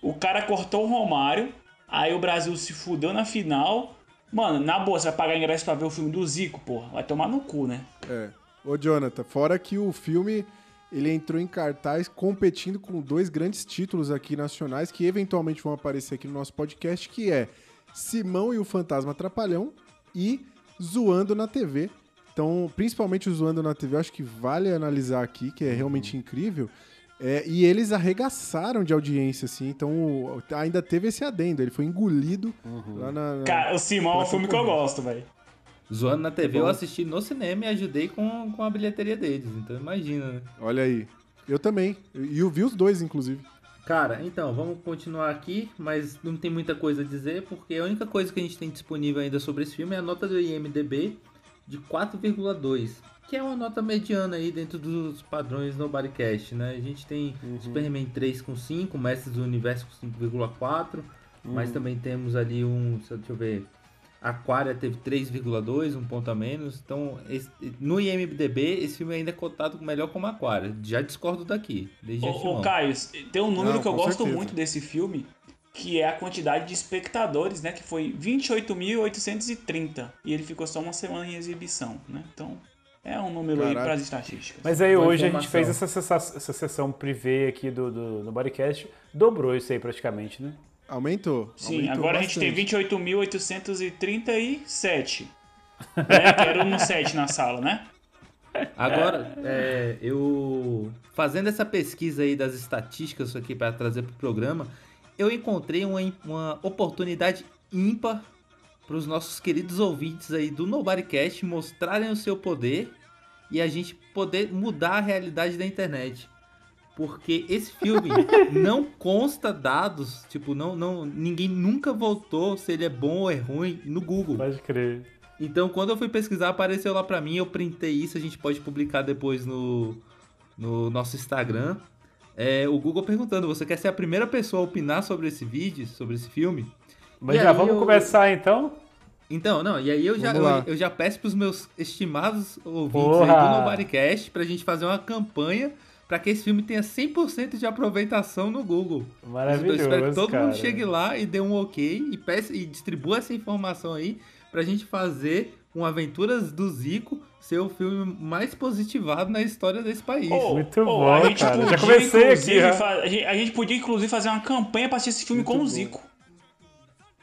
o cara cortou o Romário, aí o Brasil se fudeu na final. Mano, na boa, você vai pagar ingresso pra ver o filme do Zico, porra. Vai tomar no cu, né? É. Ô, Jonathan, fora que o filme ele entrou em cartaz competindo com dois grandes títulos aqui nacionais que eventualmente vão aparecer aqui no nosso podcast, que é Simão e o Fantasma Trapalhão e Zoando na TV. Então, principalmente o Zoando na TV, eu acho que vale analisar aqui, que é realmente incrível. É, e eles arregaçaram de audiência, assim, então o- ainda teve esse adendo, ele foi engolido lá na... na- Cara, o Simão é um filme que eu gosto, velho. Zoando na TV Bom. eu assisti no cinema e ajudei com, com a bilheteria deles. Então imagina, né? Olha aí. Eu também. E eu vi os dois, inclusive. Cara, então, vamos continuar aqui, mas não tem muita coisa a dizer, porque a única coisa que a gente tem disponível ainda sobre esse filme é a nota do IMDB de 4,2, que é uma nota mediana aí dentro dos padrões no Bodycast, né? A gente tem Superman 3 com 5, Mestres do Universo com 5,4, mas também temos ali um, deixa eu ver, Aquaria teve 3,2, um ponto a menos. Então, esse- no IMDB, esse filme ainda é cotado melhor como Aquaria. Já discordo daqui, desde Ô, Caio, tem um número Não, que eu gosto certeza. muito desse filme, que é a quantidade de espectadores, né? Que foi 28.830. E ele ficou só uma semana em exibição, né? Então, é um número aí Caraca. para as estatísticas. Mas aí Boa hoje a gente informação. fez essa, sessa- essa sessão privê aqui do, do, no Bodycast, dobrou isso aí praticamente, né? Aumentou. Sim, aumentou agora a gente tem bastante. 28.837. né? Que era no 7 na sala, né? Agora, é, eu fazendo essa pesquisa aí das estatísticas aqui para trazer pro programa, eu encontrei uma, uma oportunidade ímpar para os nossos queridos ouvintes aí do Nobodycast mostrarem o seu poder e a gente poder mudar a realidade da internet. Porque esse filme não consta dados, tipo, não, não, ninguém nunca voltou se ele é bom ou é ruim no Google. Pode crer. Então, quando eu fui pesquisar, apareceu lá pra mim, eu printei isso, a gente pode publicar depois no, no nosso Instagram. É, o Google perguntando, você quer ser a primeira pessoa a opinar sobre esse vídeo, sobre esse filme? Mas E já vamos eu- começar então? Então, não, e aí eu já, eu, eu já peço pros meus estimados ouvintes Porra! aí do Nobodycast pra gente fazer uma campanha pra que esse filme tenha 100% de aproveitação no Google. Maravilhoso, Eu espero que todo cara. mundo chegue lá e dê um ok e, peça, e distribua essa informação aí pra gente fazer um Aventuras do Zico ser o filme mais positivado na história desse país. Ô, Muito ô, bom, a gente cara. Já podia, comecei inclusive, aqui, fa- a, gente, a gente podia, inclusive, fazer uma campanha pra assistir esse filme com o Zico.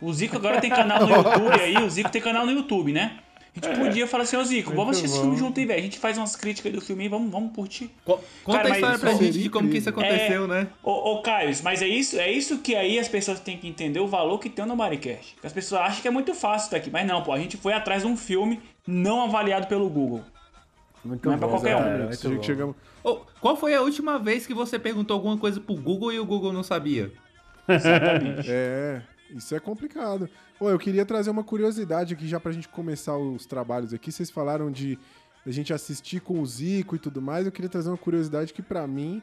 O Zico agora tem canal no YouTube aí, o Zico tem canal no YouTube, né? A gente podia falar assim, ô Zico, vamos assistir esse filme junto aí, velho. A gente faz umas críticas do filme aí, vamos, vamos curtir. Co- Conta Cara, a mas história pra gente de como que isso aconteceu, né? Ô, ô Caio, mas é isso, é isso que aí as pessoas têm que entender o valor que tem no Maricast. As pessoas acham que é muito fácil estar aqui, mas não, pô, a gente foi atrás de um filme não avaliado pelo Google. Muito Não é pra qualquer um. bom. chegamos... Ô, qual foi a última vez que você perguntou alguma coisa pro Google e o Google não sabia? Exatamente. É, isso é complicado. Ô, eu queria trazer uma curiosidade aqui já pra gente começar os trabalhos aqui. Vocês falaram de a gente assistir com o Zico e tudo mais. Eu queria trazer uma curiosidade que pra mim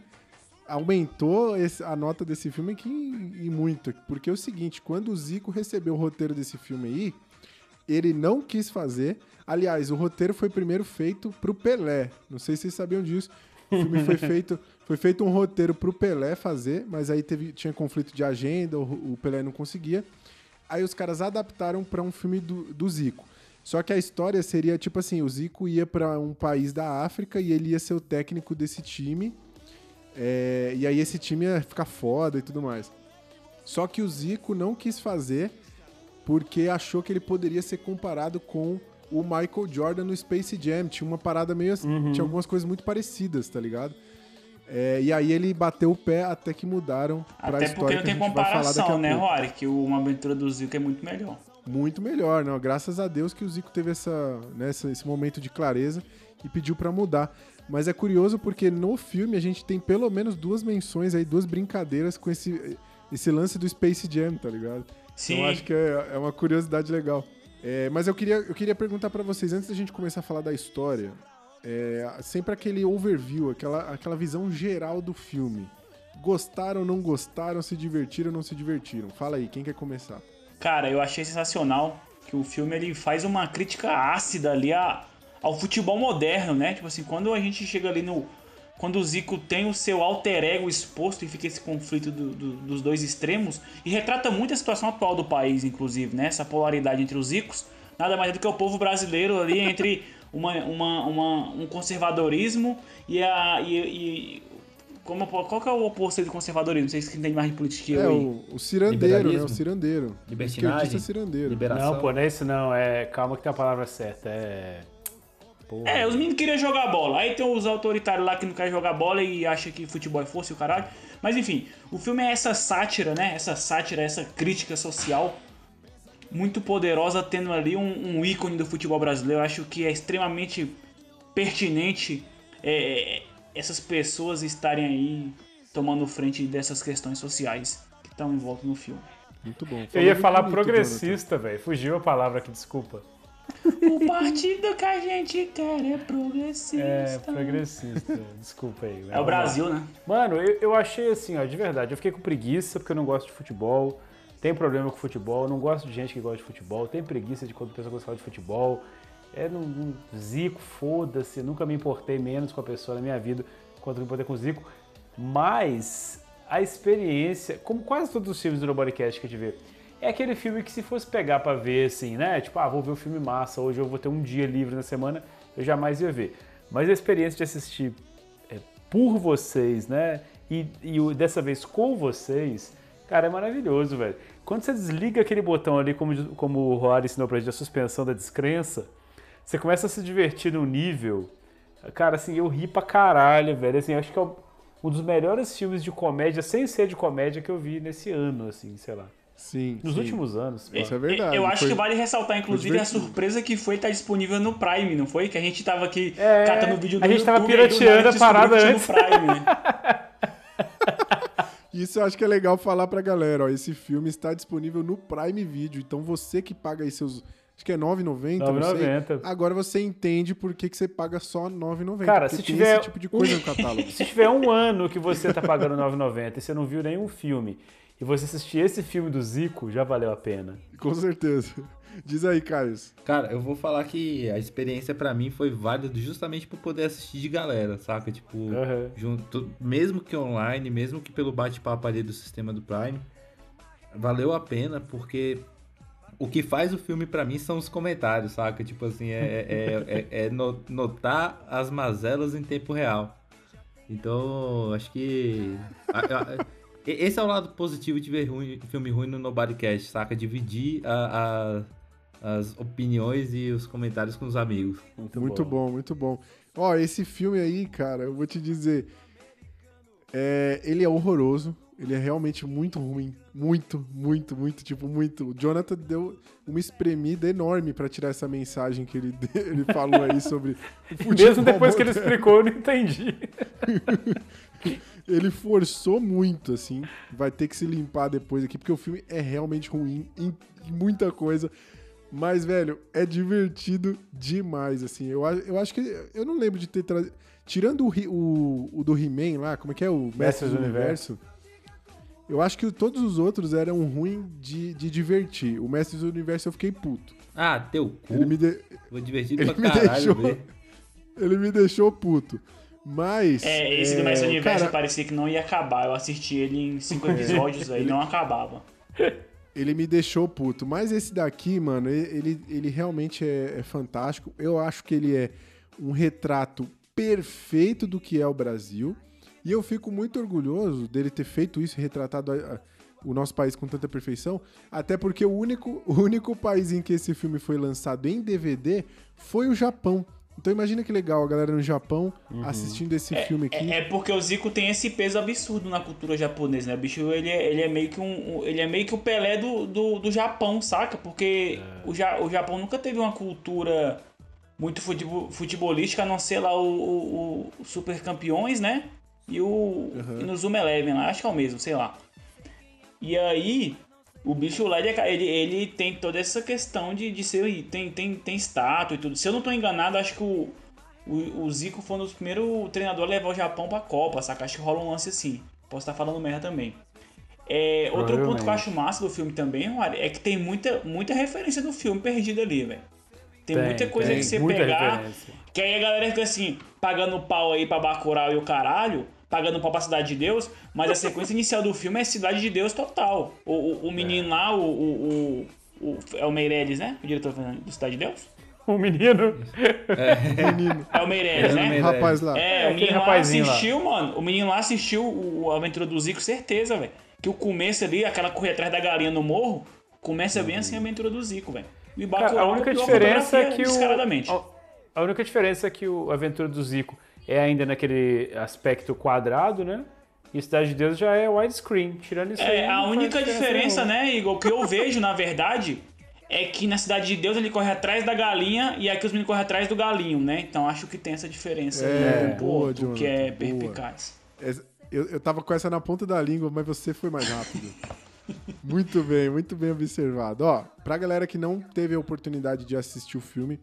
aumentou esse- a nota desse filme aqui e muito. Porque é o seguinte, quando o Zico recebeu o roteiro desse filme aí, ele não quis fazer. Aliás, o roteiro foi primeiro feito pro Pelé. Não sei se vocês sabiam disso. O filme foi feito, foi feito um roteiro pro Pelé fazer, mas aí teve, tinha conflito de agenda, o, o Pelé não conseguia. Aí os caras adaptaram pra um filme do, do Zico. Só que a história seria tipo assim: o Zico ia pra um país da África e ele ia ser o técnico desse time. É, e aí esse time ia ficar foda e tudo mais. Só que o Zico não quis fazer porque achou que ele poderia ser comparado com o Michael Jordan no Space Jam. Tinha uma parada meio assim, tinha algumas coisas muito parecidas, tá ligado? É, e aí ele bateu o pé até que mudaram pra Até história porque não que a tem gente vai falar daqui a né, pouco. Rory? Que o Uma Aventura do Zico é muito melhor. Muito melhor, não? Graças a Deus que o Zico teve essa, né, esse momento de clareza e pediu pra mudar. Mas é curioso porque no filme a gente tem pelo menos duas menções aí, duas brincadeiras com esse, esse lance do Space Jam, tá ligado? Sim. Então acho que é, é uma curiosidade legal. É, mas eu queria, eu queria perguntar pra vocês, antes da gente começar a falar da história, é, sempre aquele overview, aquela, aquela visão geral do filme. Gostaram, não gostaram, se divertiram, não se divertiram? Fala aí, quem quer começar? Cara, eu achei sensacional que o filme ele faz uma crítica ácida ali a, ao futebol moderno, né? Tipo assim, quando a gente chega ali no. Quando o Zico tem o seu alter ego exposto e fica esse conflito do- do- dos dois extremos, e retrata muito a situação atual do país, inclusive, né? Essa polaridade entre os ricos, nada mais é do que o povo brasileiro ali entre uma, uma- uma- um conservadorismo e a. E, e- como, qual que é o oposto aí do conservadorismo? Vocês que entendem mais de política que eu É, aí. o, o cirandeiro, né? O cirandeiro. Libertinagem. Esquerdista cirandeiro. Liberação. Não, pô, não é isso não. É, calma que tem a palavra certa. É. Porra. É, os meninos queriam jogar bola. Aí tem os autoritários lá que não querem jogar bola e acham que futebol é força e o caralho. Mas enfim, o filme é essa sátira, né? Essa sátira, essa crítica social muito poderosa, tendo ali um, um ícone do futebol brasileiro. Eu acho que é extremamente pertinente é, essas pessoas estarem aí tomando frente dessas questões sociais que estão em volta no filme. Muito bom. Eu Falou ia muito falar bonito, progressista, velho. Fugiu a palavra aqui, desculpa. O partido que a gente quer é progressista. É, progressista. Desculpa aí. É o Brasil, né? Mano, eu, eu achei assim, ó, de verdade. Eu fiquei com preguiça porque eu não gosto de futebol. Tem problema com futebol. Não gosto de gente que gosta de futebol. Tem preguiça de quando a pessoa gosta de futebol. É não- Zico, foda-se. Nunca me importei menos com a pessoa na minha vida quanto me importei com o Zico. Mas a experiência, como quase todos os filmes do Nobodycast que a gente vê, é aquele filme que se fosse pegar pra ver assim, né? Tipo, ah, vou ver um filme massa, hoje eu vou ter um dia livre na semana, eu jamais ia ver. Mas a experiência de assistir é, por vocês, né? E, e dessa vez com vocês, cara, é maravilhoso, velho. Quando você desliga aquele botão ali, como, como o Roar ensinou pra gente, a suspensão da descrença, você começa a se divertir num nível. Cara, assim, eu ri pra caralho, velho. Assim, acho que é um dos melhores filmes de comédia, sem ser de comédia, que eu vi nesse ano, assim, sei lá. Sim. Nos sim. últimos anos. Isso é verdade. Eu acho Foi- que vale ressaltar, inclusive, a surpresa que foi estar disponível no Prime, não foi? Que a gente tava aqui É, catando vídeo no a gente tava YouTube, do pirateando a parada tinha no Prime. Isso eu acho que é legal falar pra galera, ó. Esse filme está disponível no Prime Video. Então você que paga aí seus. Acho que é R$ 9,90. não sei. 9,90. Agora você entende por que, que você paga só R$ 9,90. Cara, se tiver esse tipo de coisa no catálogo. Se tiver um ano que você tá pagando 9,90 e você não viu nenhum filme, e você assistir esse filme do Zico, já valeu a pena. Com certeza. Diz aí, Carlos. Cara, eu vou falar que a experiência pra mim foi válida justamente por poder assistir de galera, saca? Tipo, Aham. junto, mesmo que online, mesmo que pelo bate-papo ali do sistema do Prime, valeu a pena porque O que faz o filme pra mim são os comentários, saca? Tipo assim, é, é, é, é no- notar as mazelas em tempo real. Então, acho que. e- esse é o lado positivo de ver ruim- filme ruim no Nobodycast, saca? Dividir a- as opiniões e os comentários com os amigos. Muito bom, muito bom. Ó, esse filme aí, cara, eu vou te dizer. é, ele é horroroso. Ele é realmente muito ruim. Muito, muito, muito, tipo, muito. O Jonathan deu uma espremida enorme pra tirar essa mensagem que ele, ele falou aí sobre. Mesmo depois que ele moderno. explicou, eu não entendi. Ele forçou muito, assim. Vai ter que se limpar depois aqui, porque o filme é realmente ruim em, em muita coisa. Mas, velho, é divertido demais, assim. Eu, eu acho que. Eu não lembro de ter trazido. Tirando o, o, o do He-Man lá, como é que é? O Mestres do do Universo. Eu acho que todos os outros eram ruins de, de divertir. O Mestres do Universo eu fiquei puto. Ah, teu cu. Ele me, de- Vou divertido ele pra me caralho deixou. ver. Ele me deixou puto. Mas. É, esse do Mestre Universo cara, parecia que não ia acabar. Eu assisti ele em cinco episódios aí, não acabava. Ele me deixou puto. Mas esse daqui, mano, ele, ele realmente é, é fantástico. Eu acho que ele é um retrato perfeito do que é o Brasil. E eu fico muito orgulhoso dele ter feito isso, retratado a- a- o nosso país com tanta perfeição. Até porque o único, o único país em que esse filme foi lançado em DVD foi o Japão. Então imagina que legal a galera no Japão assistindo esse filme aqui. É, é porque o Zico tem esse peso absurdo na cultura japonesa, né? O bicho, ele é, ele é meio que um, um- ele é meio que o Pelé do, do, do Japão, saca? Porque o, ja, o Japão nunca teve uma cultura muito futebol, futebolística, a não ser lá o, o, o Super Campeões, né? E o e no Zoom Eleven lá, acho que é o mesmo, sei lá. E aí, o bicho ele, é- ele, ele tem toda essa questão de, de ser. Tem, tem, tem estátua e tudo. Se eu não tô enganado, acho que o, o, o Zico foi um dos primeiros treinadores a levar o Japão pra Copa, saca? Acho que rola um lance assim. Posso estar falando merda também. É, outro ponto que eu acho massa do filme também, Mari, é que tem muita, muita referência do filme perdido ali, velho. Tem, Tem, muita coisa tem que você pegar. referência. Que aí a galera fica assim, pagando pau aí pra Bacurau e o caralho, pagando pau pra Cidade de Deus, mas a sequência inicial do filme é Cidade de Deus total. O, o, o menino lá, o, o, o, o- É o Meirelles, né? O diretor do Cidade de Deus? O menino. É o Meirelles, né? O rapaz lá. É, É, o menino lá rapazinho lá. assistiu, mano. O menino lá assistiu o a Aventura do Zico, certeza, velho. Que o começo ali, aquela corrida atrás da galinha no morro, começa bem assim a Aventura do Zico, velho. E o Cara, Bacurau a única diferença é que o. descaradamente. A, a única diferença é que o Aventura do Zico é ainda naquele aspecto quadrado, né? E Cidade de Deus já é widescreen. Tirando isso aí. É, a não faz única diferença, nenhuma. né, Igor, que eu vejo, na verdade, é que na Cidade de Deus ele corre atrás da galinha e aqui os meninos correm atrás do galinho, né? Então acho que tem essa diferença É, aí um boa, outro, que é Jonathan. Essa- Eu, eu tava com essa na ponta da língua, mas você foi mais rápido. muito bem, muito bem observado. Ó, pra galera que não teve a oportunidade de assistir o filme,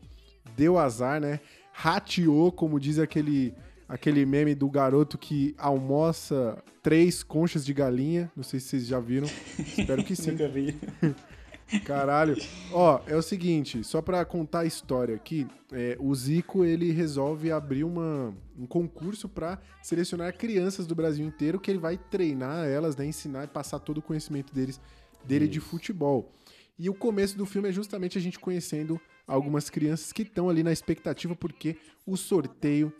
deu azar, né? Rateou, como diz aquele, aquele meme do garoto que almoça três conchas de galinha. Não sei se vocês já viram. Espero que sim. Nunca vi. Caralho. Ó, é o seguinte, só pra contar a história aqui, é, o Zico, ele resolve abrir uma, um concurso pra selecionar crianças do Brasil inteiro que ele vai treinar elas, né, ensinar e passar todo o conhecimento deles, dele de futebol. E o começo do filme é justamente a gente conhecendo algumas crianças que estão ali na expectativa porque o sorteio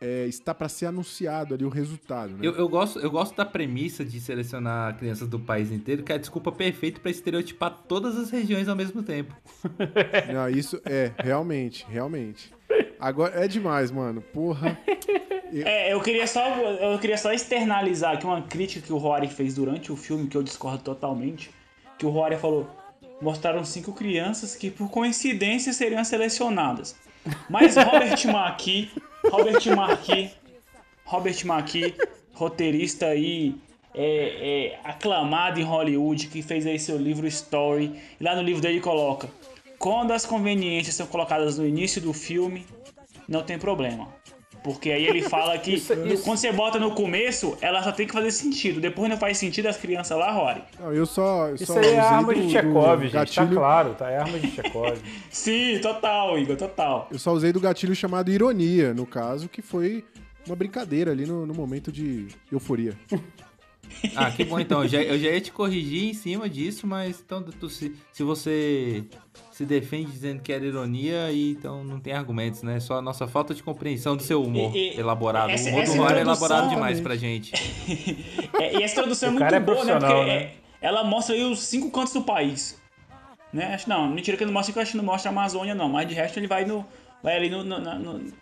é, está pra ser anunciado ali o resultado, né? Eu, eu gosto, eu gosto da premissa de selecionar crianças do país inteiro, que é a desculpa perfeita pra estereotipar todas as regiões ao mesmo tempo. Não, isso é, realmente, realmente. Agora, é demais, mano. Porra. É, eu queria só eu queria só externalizar aqui uma crítica que o Rory fez durante o filme, que eu discordo totalmente, que o Rory falou, mostraram cinco crianças que por coincidência seriam selecionadas. Mas Robert Maqui, Robert Maqui, Robert Maqui, roteirista aí é, é, aclamado em Hollywood, que fez aí seu livro Story, e lá no livro dele coloca: quando as conveniências são colocadas no início do filme, não tem problema. Porque aí ele fala que no- quando você bota no começo, ela só tem que fazer sentido. Depois não faz sentido as crianças lá, Rory. Não, eu só. Eu Isso só aí é arma do- de Chekhov, gente. Tá gatilho- claro, tá? É arma de Chekhov. Sim, total, Igor, total. Eu só usei do gatilho chamado ironia, no caso, que foi uma brincadeira ali no, no momento de euforia. Ah, que bom então. Eu já, eu já ia te corrigir em cima disso, mas então tu, se, se você se defende dizendo que era ironia, e então não tem argumentos, né? Só a nossa falta de compreensão do seu humor E- e- elaborado. essa- o humor do Rory é elaborado demais pra gente. É, e essa introdução é muito é boa, né? Porque profissional, é- né? ela mostra aí os cinco cantos do país. Né? Acho, não, mentira que ele não mostra, que eu acho que não mostra a Amazônia, não. Mas de resto ele vai no. Vai ali no. no- no-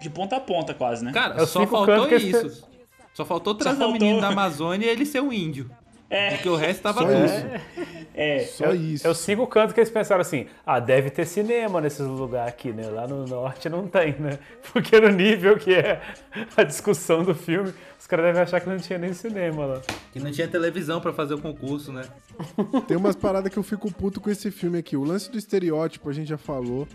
de ponta a ponta, quase, né? Cara, só faltou esse- isso. Só faltou trazer o menino da Amazônia e ele ser um índio. É. Porque o resto tava Só tudo. isso. É. Só isso. É os cinco cantos que eles pensaram assim, ah, deve ter cinema nesses lugares aqui, né? Lá no norte não tem, né? Porque no nível que é a discussão do filme, os caras devem achar que não tinha nem cinema lá. Que não tinha televisão pra fazer o concurso, né? Tem umas paradas que eu fico puto com esse filme aqui. O lance do estereótipo, a gente já falou.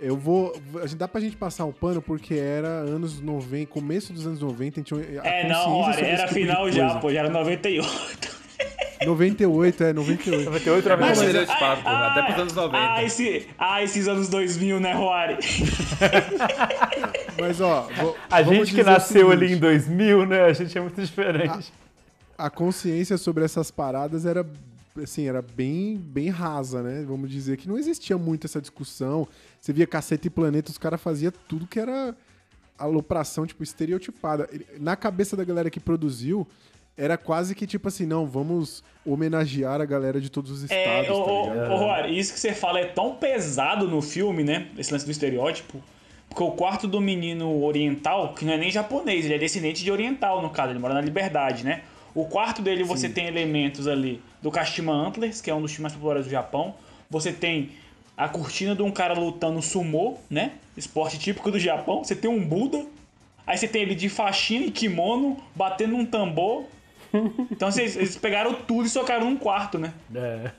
Eu vou. a gente- Dá pra gente passar um pano porque era anos 90, começo dos anos 90. A gente, a É, não, era esse tipo final já, pô, já era 98. 98, é, 98. 98 era mais estereotipado, pô, até pros anos 90. Ah, esse, ah, esses anos 2000, né, Rory? Mas ó, vo- A gente que nasceu ali em 2000, né? A gente é muito diferente. A consciência sobre essas paradas era assim, era bem, bem rasa, né? Vamos dizer que não existia muito essa discussão. Você via Caceta e Planeta, os caras faziam tudo que era alopração, tipo, estereotipada. Na cabeça da galera que produziu, era quase que tipo assim, não, vamos homenagear a galera de todos os estados, É, tá ô, Rory, isso que você fala é tão pesado no filme, né? Esse lance do estereótipo. Porque o quarto do menino oriental, que não é nem japonês, ele é descendente de oriental, no caso, ele mora na Liberdade, né? O quarto dele você tem elementos ali do Kashima Antlers, que é um dos times mais populares do Japão. Você tem a cortina de um cara lutando sumô, né? Esporte típico do Japão. Você tem um Buda. Aí você tem ele de faixina e kimono, batendo um tambor. Então vocês, eles pegaram tudo e socaram num quarto, né? É.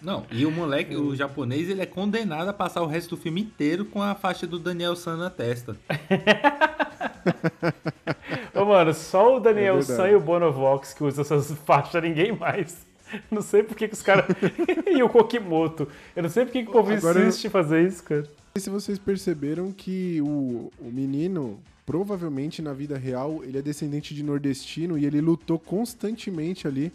Não, e o moleque, o japonês, ele é condenado a passar o resto do filme inteiro com a faixa do Daniel San na testa. Ô, mano, só o Daniel É. San e o Bonovox que usam essas faixas, ninguém mais. Não sei por que, que os caras. e o Kokimoto. Eu não sei por que, que o povo Agora insiste em fazer isso, cara. Não sei se vocês perceberam que o, o menino, provavelmente na vida real, ele é descendente de nordestino e ele lutou constantemente ali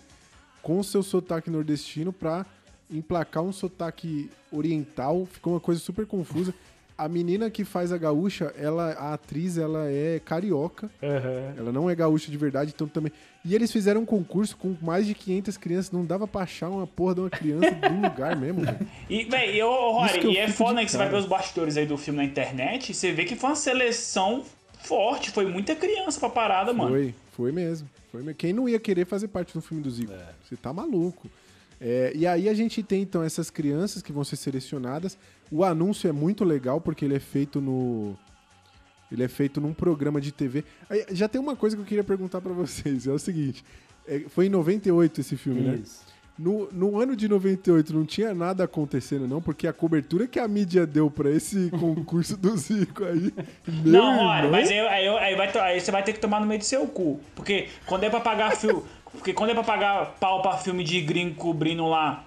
com o seu sotaque nordestino pra emplacar um sotaque oriental. Ficou uma coisa super confusa. A menina que faz a gaúcha, ela, a atriz, ela é carioca. Aham. Ela não é gaúcha de verdade, então também. E eles fizeram um concurso com mais de 500 crianças. Não dava pra achar uma porra de uma criança do lugar mesmo. E, véi, ô, Isso Rory, e é foda né, que você vai ver os bastidores aí do filme na internet, você vê que foi uma seleção forte, foi muita criança pra parada, mano. Foi, foi mesmo. Foi mesmo. Quem não ia querer fazer parte do filme do Zico? Você tá maluco. É, e aí a gente tem então essas crianças que vão ser selecionadas. O anúncio é muito legal porque ele é feito no. Ele é feito num programa de TV. Aí, já tem uma coisa que eu queria perguntar pra vocês: é o seguinte. é, foi em 98 esse filme, né? No, no ano de 98 não tinha nada acontecendo, não, porque a cobertura que a mídia deu pra esse concurso do Zico aí. Meu Não, mas aí, aí, aí vai aí você vai ter que tomar no meio do seu cu. Porque quando é pra pagar filme. Porque quando é pra pagar pau pra filme de gringo cobrindo lá.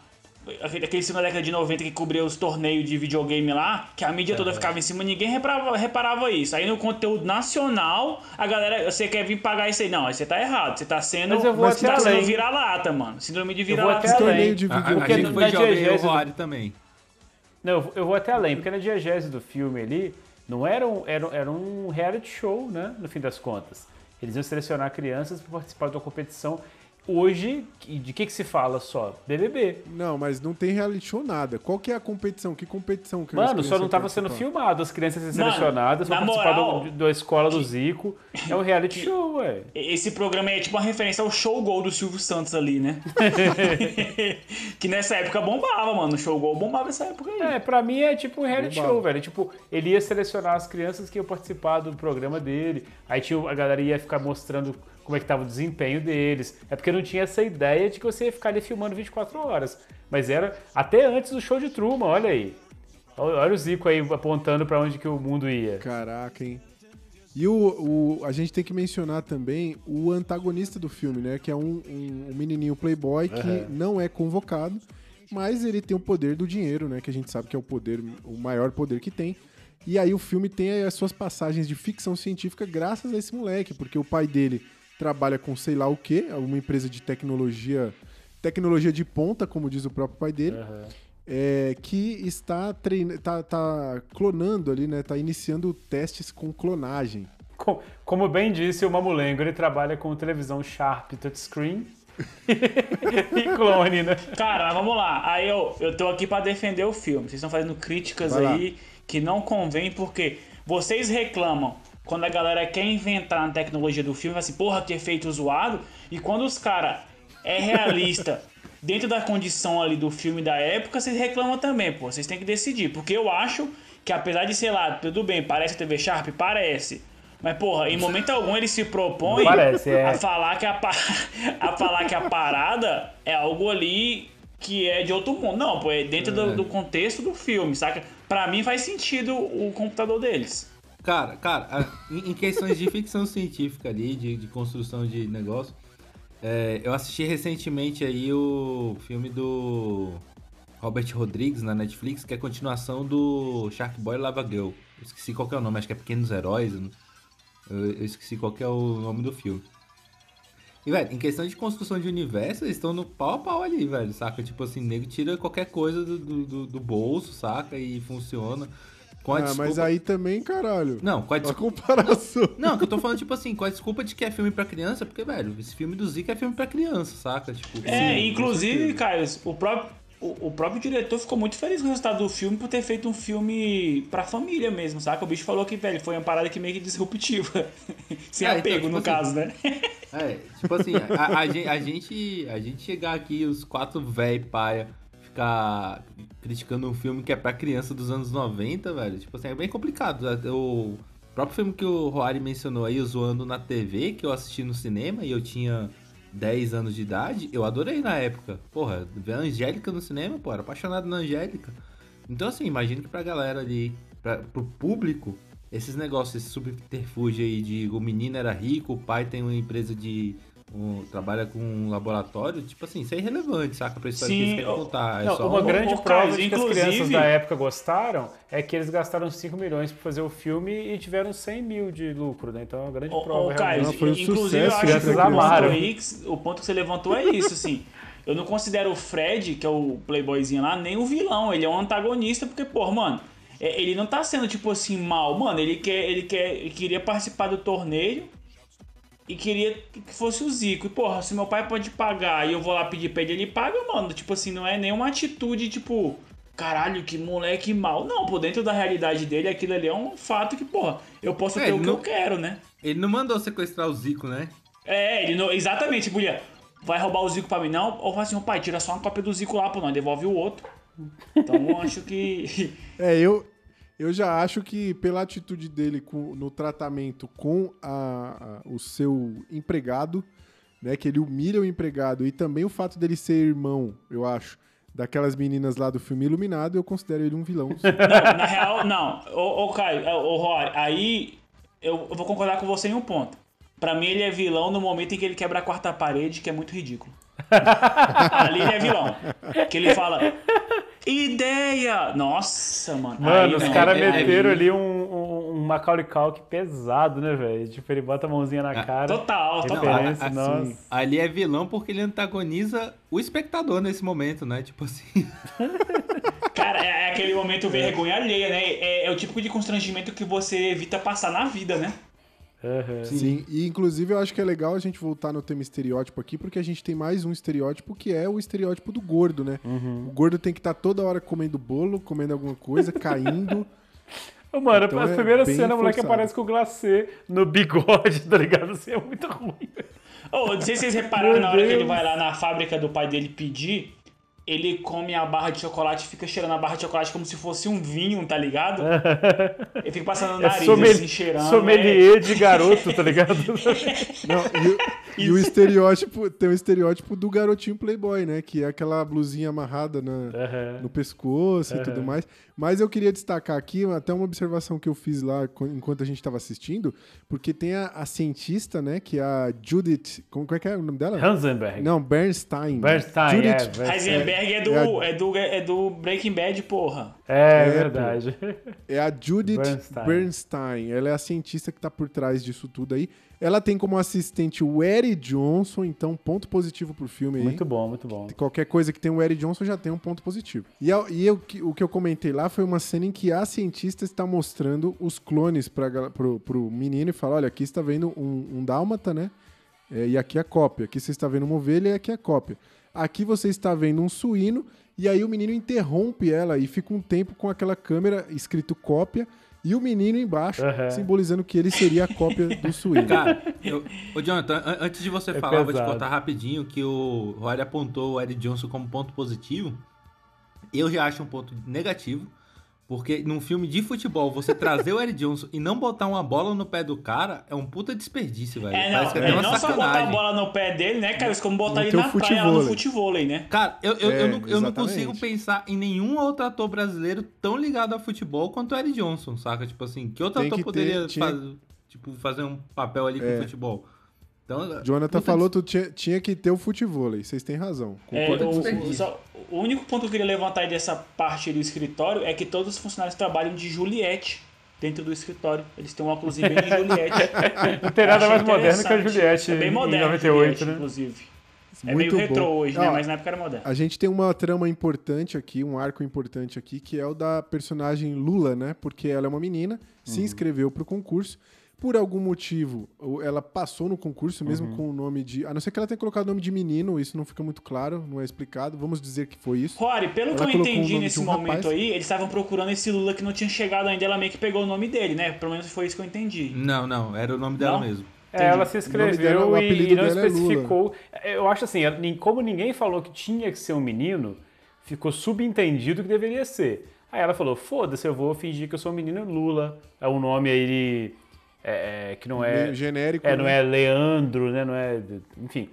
Aquele filme da década de 90 que cobria os torneios de videogame lá, que a mídia toda ficava em cima, ninguém reparava, reparava isso. Aí no conteúdo nacional, a galera, você quer vir pagar isso aí. Não, aí você tá errado. Você tá sendo. Mas eu vou você até tá sendo além. vira-lata, mano. Síndrome de vou vira-lata. até torneio além. de A, a- gente foi jovem, eu também. Não, eu vou- eu vou até além, porque na diegese do filme ali, não era um, era, era um reality show, né? No fim das contas. Eles iam selecionar crianças para participar de uma competição. Hoje, de que, que se fala só? BBB. Não, mas não tem reality show nada. Qual que é a competição? Que competição que Mano, só não estava participam? sendo filmado. As crianças sendo selecionadas para na participar moral, do- da escola do Zico. É um reality show, ué. Esse programa aí é tipo uma referência ao show gol do Silvio Santos ali, né? que nessa época bombava, mano. O show gol bombava nessa época aí. É, pra mim é tipo um reality Bombado. show, velho. Tipo, ele ia selecionar as crianças que iam participar do programa dele. Aí tinha, a galera ia ficar mostrando como é que tava o desempenho deles. É porque não tinha essa ideia de que você ia ficar ali filmando 24 horas. Mas era até antes do show de Truman, olha aí. Olha o Zico aí apontando pra onde que o mundo ia. Caraca, hein? E o, o- a gente tem que mencionar também o antagonista do filme, né? Que é um, um- um menininho playboy que não é convocado, mas ele tem o poder do dinheiro, né? Que a gente sabe que é o poder, o maior poder que tem. E aí o filme tem as suas passagens de ficção científica graças a esse moleque, porque o pai dele trabalha com sei lá o quê, uma empresa de tecnologia, tecnologia de ponta, como diz o próprio pai dele, é, que está treina, tá, tá clonando ali, né? Tá iniciando testes com clonagem. Com- Como bem disse o Mamulengo, ele trabalha com televisão Sharp touchscreen e clone, né? Cara, mas vamos lá. Aí eu, eu tô aqui pra defender o filme. Vocês estão fazendo críticas Vai lá. aí que não convém, porque vocês reclamam quando a galera quer inventar na tecnologia do filme, assim, porra, que efeito zoado. E quando os caras é realista dentro da condição ali do filme da época, vocês reclamam também, pô. Vocês têm que decidir. Porque eu acho que apesar de, sei lá, tudo bem, parece TV Sharp, parece. Mas, porra, em momento algum ele se propõe parece, é. a falar que a, pa- a falar que a parada é algo ali que é de outro mundo. Não, pô, é dentro do, do contexto do filme, saca? Pra mim faz sentido o computador deles. Cara, cara, em, questões de ficção científica ali, de, de construção de negócio, é, eu assisti recentemente aí o filme do Robert Rodrigues na Netflix, que é a continuação do Shark Boy Lava Girl. Eu esqueci qual é o nome, acho que é Pequenos Heróis. eu Eu, esqueci qual é o nome do filme. E, velho, em questão de construção de universo, eles estão no pau a pau ali, velho, saca? Tipo assim, nego tira qualquer coisa do, do- do bolso, saca? E funciona. Com a Ah, desculpa... mas aí também, caralho. Não, com a A desculpa... comparação. Não, que eu tô falando, tipo assim, com a desculpa de que é filme pra criança, porque, velho, esse filme do Zika é filme pra criança, saca? Tipo, É, sim, inclusive, Caio, o próprio, o, o próprio diretor ficou muito feliz com o resultado do filme por ter feito um filme pra família mesmo, saca? O bicho falou que, velho, foi uma parada que meio que disruptiva. Sem É, então, apego, tipo no assim, caso, né? É, tipo assim, a, a gen- a gente, a gente chegar aqui, os quatro véi paia, ficar criticando um filme que é pra criança dos anos 90, velho, tipo assim, é bem complicado. O próprio filme que o Roari mencionou aí, Zoando na TV, que eu assisti no cinema e eu tinha 10 anos de idade, eu adorei na época. Porra, ver a Angélica no cinema, pô, era apaixonado na Angélica. Então, assim, imagino que pra galera ali, pra, pro público, esses negócios, esse subterfúgio aí de o menino era rico, o pai tem uma empresa de. Um- trabalha com um laboratório, tipo assim, isso é irrelevante, saca? Pra história que Sim, eles querem contar. É Não, só uma um- grande ô, prova de que as crianças da época gostaram é que eles gastaram 5 milhões pra fazer o filme e tiveram 100 mil de lucro, né? Então é uma grande Ô, prova ô, Caio, realmente. Não, foi um inclusive sucesso, eu acho que o ponto, amaram. aí, que- o ponto que você levantou é isso, assim. Eu não considero o Fred, que é o playboyzinho lá, nem o vilão. Ele é um antagonista, porque, pô, mano, é- ele não tá sendo, tipo assim, mal. Mano, ele quer, ele quer, ele queria participar do torneio e queria que fosse o Zico. E, porra, se meu pai pode pagar e eu vou lá pedir pra ele, ele paga, mano. Tipo assim, não é nenhuma atitude, tipo, caralho, que moleque mal. Não, pô, dentro da realidade dele, aquilo ali é um fato que, porra, eu posso É, ter o ele que não- eu quero, né? Ele não mandou sequestrar o Zico, né? É, ele não, exatamente, podia. Vai roubar o Zico pra mim, não? Ou fala assim, pai, tira só uma cópia do Zico lá pra nós, devolve o outro. Então eu acho que. É, eu, eu já acho que pela atitude dele com- no tratamento com a- a- o seu empregado, né, que ele humilha o empregado e também o fato dele ser irmão, eu acho, daquelas meninas lá do filme Iluminado, eu considero ele um vilão. Não, na real, não. Ô, Caio, é, ô Roy, aí eu, eu vou concordar com você em um ponto. Pra mim, ele é vilão no momento em que ele quebra a quarta parede, que é muito ridículo. Ali ele é vilão. Que ele fala. Ideia! Nossa, mano. Mano, Aí os caras é- é- meteram ali um, um, um Macaulay Culkin pesado, né, velho? Tipo, ele bota a mãozinha na cara. Total, total. Referência, assim, nossa. Ali é vilão porque ele antagoniza o espectador nesse momento, né? Tipo assim. Cara, é, é aquele momento vergonha alheia, né? É, é o tipo de constrangimento que você evita passar na vida, né? Aham. Sim, e inclusive eu acho que é legal a gente voltar no tema estereótipo aqui, porque a gente tem mais um estereótipo que é o estereótipo do gordo, né? O gordo tem que estar toda hora comendo bolo, comendo alguma coisa, caindo. Mano, Então as é primeiras bem cenas, o moleque aparece com o glacê no bigode, tá ligado? Assim, é muito ruim. Ô, não sei se vocês repararam Meu na hora que ele Deus. vai lá na fábrica do pai dele pedir, ele come a barra de chocolate e fica cheirando a barra de chocolate como se fosse um vinho, tá ligado? Ele fica passando no É nariz, sommelier, assim, cheirando. sommelier de garoto, tá ligado? Não, e, e o estereótipo, tem o estereótipo do garotinho playboy, né? Que é aquela blusinha amarrada na, Aham. no pescoço e tudo mais. Mas eu queria destacar aqui até uma observação que eu fiz lá enquanto a gente estava assistindo, porque tem a, a cientista, né? Que é a Judith. Como como é que é o nome dela? Hansenberg. Não, Bernstein. Bernstein, é. Judith, Bernstein. Heisenberg é, do, é a- é, do, é do Breaking Bad, porra. É, É, verdade. É a Judith Bernstein. Bernstein. Ela é a cientista que tá por trás disso tudo aí. Ela tem como assistente o Eric Johnson, então ponto positivo pro filme aí. Muito bom, muito bom. Qualquer coisa que tem o Eric Johnson já tem um ponto positivo. E, a- e eu- o que eu comentei lá foi uma cena em que a cientista está mostrando os clones pra, pro, pro menino e fala: olha, aqui está vendo um, um dálmata, né? É, e aqui é a cópia. Aqui você está vendo uma ovelha e aqui é a cópia. Aqui você está vendo um suíno, e aí o menino interrompe ela e fica um tempo com aquela câmera escrito cópia e o menino embaixo, Aham. simbolizando que ele seria a cópia do suíno. Cara, eu, ô Jonathan, an- antes de você É falar, eu vou te pesado. contar rapidinho que o Rory apontou o Eric Johnson como ponto positivo. Eu já acho um ponto negativo, porque num filme de futebol, você trazer o Eric Johnson e não botar uma bola no pé do cara é um puta desperdício, velho. É, Parece não, que é, uma não só botar a bola no pé dele, né, cara? Isso como botar No ele na praia, lá no futevôlei. futevôlei, né? Cara, eu, eu, É, eu, não, eu não consigo pensar em nenhum outro ator brasileiro tão ligado a futebol quanto o Eric Johnson, saca? Tipo assim, que outro Tem ator que ter- poderia tinha- faz- tipo, fazer um papel ali com É. futebol? Então, Jonathan falou que tinha, tinha que ter o futevôlei. Vocês têm razão. É, o, o- só- o único ponto que eu queria levantar aí dessa parte do escritório é que todos os funcionários trabalham de Juliette dentro do escritório. Eles têm um óculos bem de Juliette. Não tem nada mais moderno que a. Juliette É bem em moderno, 98, Juliette, né? inclusive. É Muito meio retrô hoje, né? Mas na época era moderno. A gente tem uma trama importante aqui, um arco importante aqui, que é o da personagem Lula, né? Porque ela é uma menina, Uhum. se inscreveu pro concurso. Por algum motivo, ela passou no concurso, mesmo Uhum. com o nome de. A não ser que ela tenha colocado o nome de menino, isso não fica muito claro, não é explicado. Vamos dizer que foi isso. Rory, pelo que Ela eu colocou o entendi nesse um momento rapaz. aí, eles estavam procurando esse Lula que não tinha chegado ainda, ela meio que pegou o nome dele, né? Pelo menos foi isso que eu entendi. Não, não, era o nome dela Não? mesmo. É, ela se inscreveu o e, e não é especificou. Eu acho assim, como ninguém falou que tinha que ser um menino, ficou subentendido que deveria ser. Aí ela falou: foda-se, eu vou fingir que eu sou um menino Lula. É um nome aí é, é, que não é. Meio genérico. É, não né? é Leandro, né? Não é. Enfim.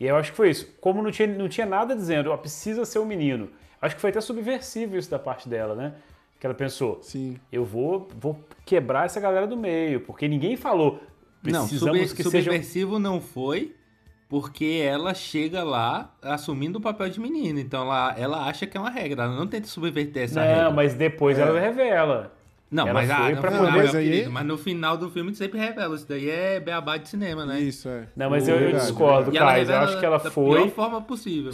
E eu acho que foi isso. Como não tinha, não tinha nada dizendo, ó, precisa ser um menino. Acho que foi até subversivo isso da parte dela, né? Que ela pensou, Sim. eu vou, vou quebrar essa galera do meio, porque ninguém falou. Não, Precisamos sub- que subversivo não foi, porque ela chega lá assumindo o papel de menina. Então ela, ela acha que é uma regra, ela não tenta subverter essa Não, regra. mas depois ela revela. Não, ela mas, foi ah, pra poder- meu Mas aí- querido, mas no final do filme sempre revela. Isso daí é beabá de cinema, né? Isso, é. Não, mas eu, eu Verdade, discordo, E ela Caio. Eu acho que ela da foi. pior forma possível.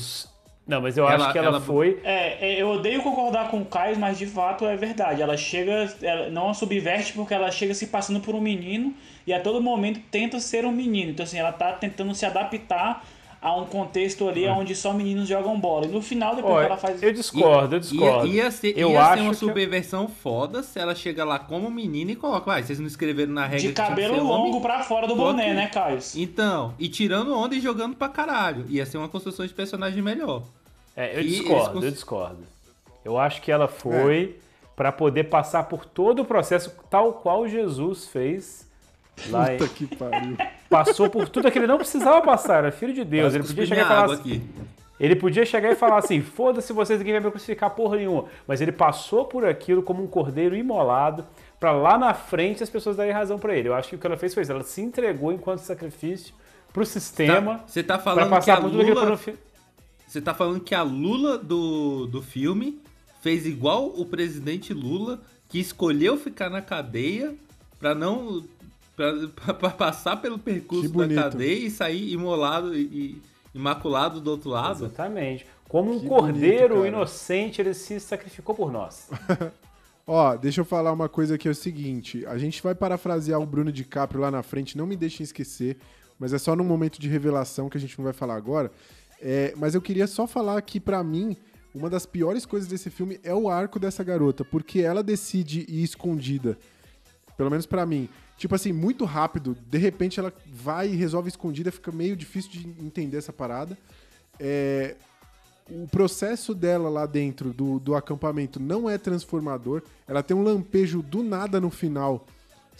Não, mas eu Ela- acho que ela, ela- foi. É, é, eu odeio concordar com o Caio, mas de fato é verdade. Ela chega, ela não a subverte porque ela chega se passando por um menino e a todo momento tenta ser um menino. Então, assim, ela tá tentando se adaptar a um contexto ali onde só meninos jogam bola. E no final, depois que ela faz. eu discordo, eu discordo. Ia, ia ser, eu ia acho ser uma que- subversão foda se ela chega lá como menina e coloca. Vai, vocês não escreveram na regra De cabelo ser homem? longo pra fora do boné, né, Caio? Então, e tirando onda e jogando pra caralho. Ia ser uma construção de personagem melhor. É, eu E discordo, cons- eu discordo. Eu acho que ela foi pra poder passar por todo o processo tal qual Jesus fez lá Puta que pariu. Passou por tudo aquilo que ele não precisava passar, era filho de Deus. Ele podia chegar e falar assim, aqui. Ele podia chegar e falar assim: foda-se vocês, ninguém vai me crucificar porra nenhuma. Mas ele passou por aquilo como um cordeiro imolado, pra lá na frente as pessoas darem razão pra ele. Eu acho que o que ela fez foi isso: ela se entregou enquanto sacrifício pro sistema. Tá- Você tá pra falando que passar a por tudo aquilo Lula... que Você tá falando que a Lula do, do filme fez igual o presidente Lula, que escolheu ficar na cadeia pra não. Pra passar pelo percurso Que da cadeia e sair imolado e, e imaculado do outro lado. Exatamente. Como um Que cordeiro bonito, inocente, ele se sacrificou por nós. Ó, deixa eu falar uma coisa que é o seguinte: a gente vai parafrasear o Bruno DiCaprio lá na frente, não me deixem esquecer, mas é só num momento de revelação que a gente não vai falar agora. É, mas eu queria só falar que, pra mim, uma das piores coisas desse filme é o arco dessa garota, porque ela decide ir escondida. Pelo menos pra mim. Tipo assim, muito rápido. De repente ela vai e resolve escondida, fica meio difícil de entender essa parada. É, o processo dela lá dentro do, do acampamento não é transformador. Ela tem um lampejo do nada no final.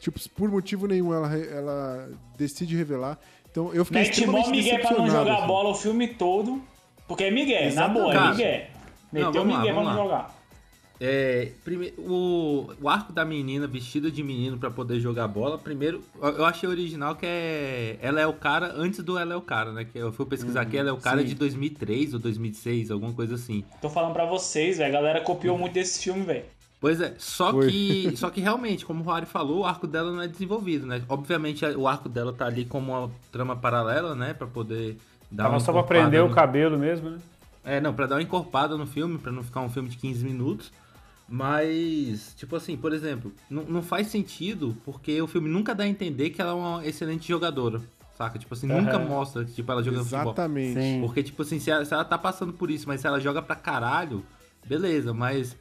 Tipo, por motivo nenhum ela, ela decide revelar. Então eu fiquei Mete extremamente Miguel pra não jogar assim. bola o filme todo. Porque é Miguel, na boa, é Miguel. não, Meteu vamos lá, Miguel pra vamos não lá. jogar. É, prime- o, o arco da menina vestida de menino pra poder jogar bola, primeiro, eu achei original que é. Ela é o cara antes do Ela é o cara, né? Que eu fui pesquisar aqui, ela é o cara sim. de 2003 ou 2006, alguma coisa assim. Tô falando pra vocês, velho. A galera copiou muito desse filme, velho. Pois é, só Foi. que, só que realmente, como o Rory falou, o arco dela não é desenvolvido, né? Obviamente o arco dela tá ali como uma trama paralela, né? Pra poder dar Tava uma só pra encorpada prender o no- cabelo mesmo, né? É, não, pra dar uma encorpada no filme, pra não ficar um filme de 15 minutos. Mas, tipo assim, por exemplo, não, faz sentido porque o filme nunca dá a entender que ela é uma excelente jogadora, saca? Tipo assim, nunca Aham. mostra que tipo, ela joga futebol. Exatamente. Porque, tipo assim, se ela, se ela tá passando por isso, mas se ela joga pra caralho, beleza, mas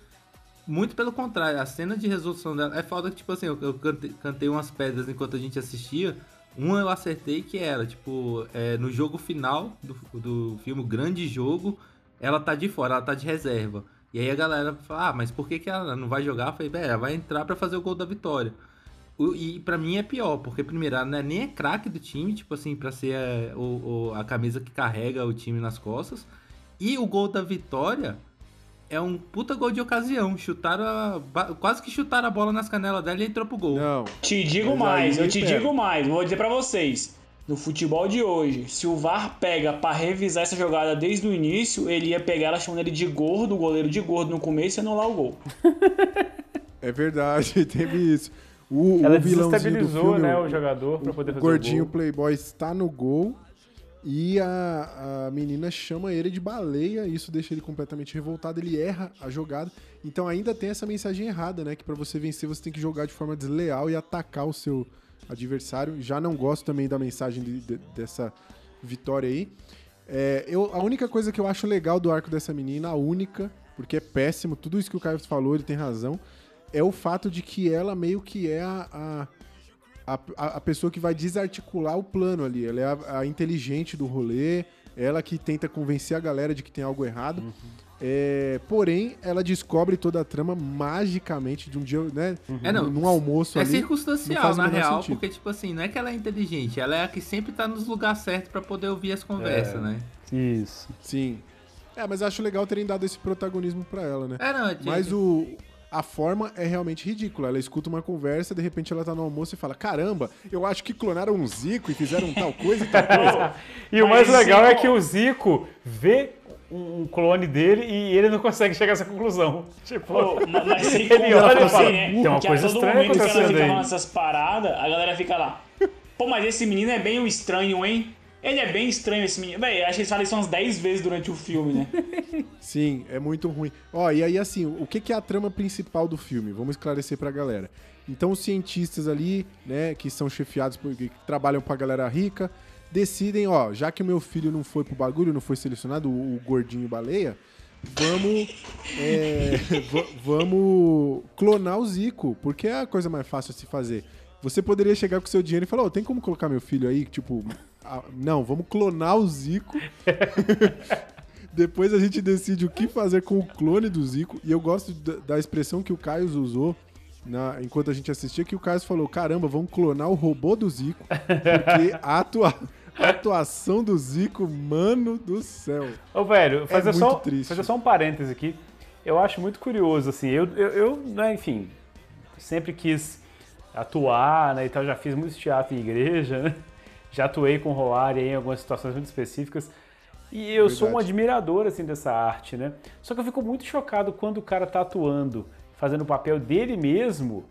muito pelo contrário, a cena de resolução dela é foda que, tipo assim, eu, eu cantei, cantei umas pedras enquanto a gente assistia. Uma eu acertei que era, tipo, é, no jogo final do, do filme, o grande jogo, ela tá de fora, ela tá de reserva. E aí a galera fala, ah, mas por que, que ela não vai jogar? Eu falei, "Bem, ela vai entrar pra fazer o gol da vitória. E pra mim é pior, porque primeiro, ela não é nem é craque do time, tipo assim, pra ser é, o, a camisa que carrega o time nas costas. E o gol da vitória é um puta gol de ocasião. Chutaram a, quase que chutaram a bola nas canelas dela e entrou pro gol. Não. Te digo Mas mais, eu te pera. digo mais, vou dizer pra vocês. No futebol de hoje, se o VAR pega pra revisar essa jogada desde o início, ele ia pegar ela chamando ele de gordo, o goleiro de gordo no começo e anular o gol. É verdade, teve isso. O, Ela o vilãozinho do desestabilizou, filme, né, o- o jogador pra poder o fazer gordinho o gol. playboy está no gol e a, a menina chama ele de baleia, isso deixa ele completamente revoltado, ele erra a jogada. Então ainda tem essa mensagem errada, né, que pra você vencer você tem que jogar de forma desleal e atacar o seu adversário. Já não gosto também da mensagem de- de- dessa vitória aí. É, eu, a única coisa que eu acho legal do arco dessa menina, a única, porque é péssimo, tudo isso que o Caio falou, ele tem razão, é o fato de que ela meio que é a, a, a, a- pessoa que vai desarticular o plano ali. Ela é a, a inteligente do rolê, ela que tenta convencer a galera de que tem algo errado. É, porém, ela descobre toda a trama magicamente de um dia, né? É, não. Num almoço É ali. não circunstancial, na real, sentido. porque, tipo assim, não é que ela é inteligente, ela é a que sempre tá nos lugares certos pra poder ouvir as conversas, É. né? Isso. Sim. É, mas acho legal terem dado esse protagonismo pra ela, né? É, não, é Mas o. A forma é realmente ridícula. Ela escuta uma conversa, de repente ela tá no almoço e fala: Caramba, eu acho que clonaram um Zico e fizeram tal coisa e tal coisa. E o Mas mais legal é que o Zico vê um clone dele e ele não consegue chegar a essa conclusão. Tipo, Pô, mas ele olha e assim, fala, né? tem uma que coisa a todo estranha momento que ela acontecendo fica falando essas paradas, a galera fica lá. Pô, mas esse menino é bem um estranho, hein? Ele é bem estranho, esse menino. Véi, acho que eles falam isso umas 10 vezes durante o filme, né? Sim, é muito ruim. Ó, e aí assim, o que que é a trama principal do filme? Vamos esclarecer pra galera. Então os cientistas ali, né, que são chefiados por que trabalham pra galera rica, decidem, ó, já que o meu filho não foi pro bagulho, não foi selecionado, o, o gordinho baleia, vamos é, va- vamos clonar o Zico, porque é a coisa mais fácil a se fazer. Você poderia chegar com seu dinheiro e falar, ó, tem como colocar meu filho aí, tipo, não, vamos clonar o Zico. Depois a gente decide o que fazer com o clone do Zico. E eu gosto da, da expressão que o Caio usou na- enquanto a gente assistia, que o Caio falou: caramba, vamos clonar o robô do Zico. Porque a, atua- atuação do Zico, mano do céu. Ô, velho, fazer, muito só, triste. fazer só um parêntese aqui. Eu acho muito curioso, assim, eu, eu, eu né, enfim, sempre quis atuar, né, e tal, já fiz muito teatro em igreja, né? Já atuei com o Roari em algumas situações muito específicas. E eu sou um Verdade. admirador, assim, dessa arte, né? Só que eu fico muito chocado quando o cara tá atuando, fazendo o papel dele mesmo,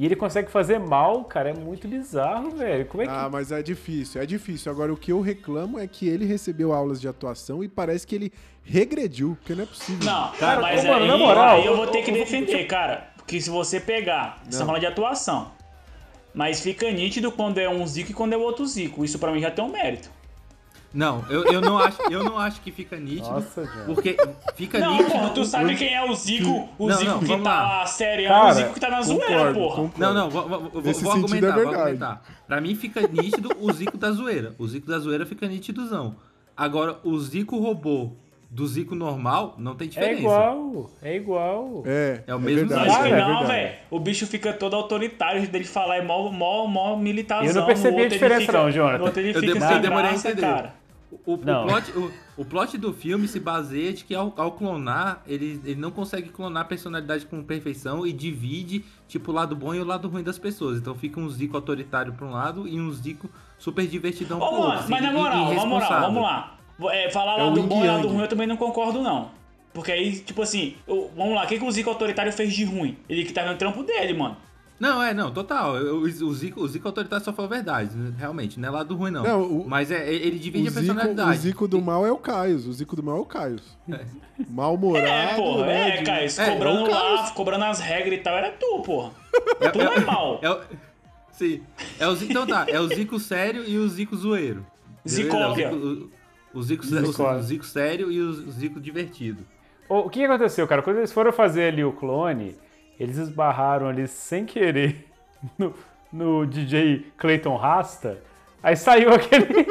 e ele consegue fazer mal, cara, é muito bizarro, velho. Como é que... Ah, mas é difícil, é difícil. Agora, o que eu reclamo é que ele recebeu aulas de atuação e parece que ele regrediu, porque não é possível. Não, Cara, mas ô, mano, aí, na moral, aí eu vou ter que defender, cara. Porque se você pegar, você tá falando de atuação. Mas fica nítido quando é um Zico e quando é o outro Zico. Isso pra mim já tem um mérito. Não, eu, eu, não acho, eu não acho que fica nítido. Nossa. Porque fica Não, nítido. porra, tu sabe o- quem é o Zico, o Não, Zico não, que tá lá. sério, e Cara, o Zico que tá na zoeira, concordo, porra. concordo. Não, não, vou, vou, vou- sentido argumentar, é vou argumentar. Pra mim fica nítido o Zico da zoeira. O Zico da zoeira fica nitidozão. Agora, o Zico robô do Zico normal não tem É diferença. igual, é igual. É, É o mesmo verdade, Lógico que é não, velho. O bicho fica todo autoritário, dele falar é mó, mó, mó militarzão. Eu não percebi a outro ele diferença fica- não, Jonathan. Eu fica eu demorei a entender. cara. O, o plot, o, o plot do filme se baseia de que ao, ao clonar, ele, ele não consegue clonar a personalidade com perfeição e divide, tipo, o lado bom e o lado ruim das pessoas. Então fica um Zico autoritário pra um lado e um Zico super divertidão pro Ô, outro. mano, assim, mas na moral, na moral, vamos lá. É, falar É lado bom e lado ruim eu também não concordo, não. Porque aí, tipo assim, o- vamos lá, o que, que o Zico autoritário fez de ruim? Ele que tá no trampo dele, mano. Não, é, não, total. O, o Zico, o Zico autoritário só falou a verdade, né? realmente, não é lado ruim, não. Não, o- Mas é, ele divide a Zico, personalidade. o Zico do mal é o Caio. O Zico do mal é o Caio. Mal-humorado. É, porra, né, é, Caio, É, cobrando lá, cobrando as regras e tal, era tu, porra. Tu não é mal. É sim. É o, Zico- então tá, é o Zico sério e o Zico zoeiro. É O, Zico- o, o Zico, o Zico sério e o Zico divertido. O que aconteceu, cara? Quando eles foram fazer ali o clone, eles esbarraram ali sem querer no, no DJ Clayton Rasta. Aí saiu aquele.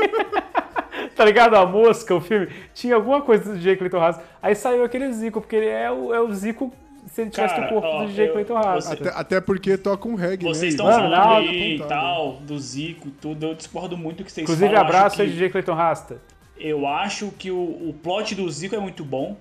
tá ligado? A mosca, o filme. Tinha alguma coisa do DJ Clayton Rasta. Aí saiu aquele Zico, porque ele é o, é o Zico se ele tivesse Cara, o corpo ó, do DJ eu- Clayton Rasta. Até, até porque toca um reggae, Vocês né? estão Mano, falando aí e tal, do Zico e tudo, eu discordo muito do que vocês Inclusive, falam. acho abraço que- aí, DJ Clayton Rasta. Eu acho que o, o plot do Zico é muito bom.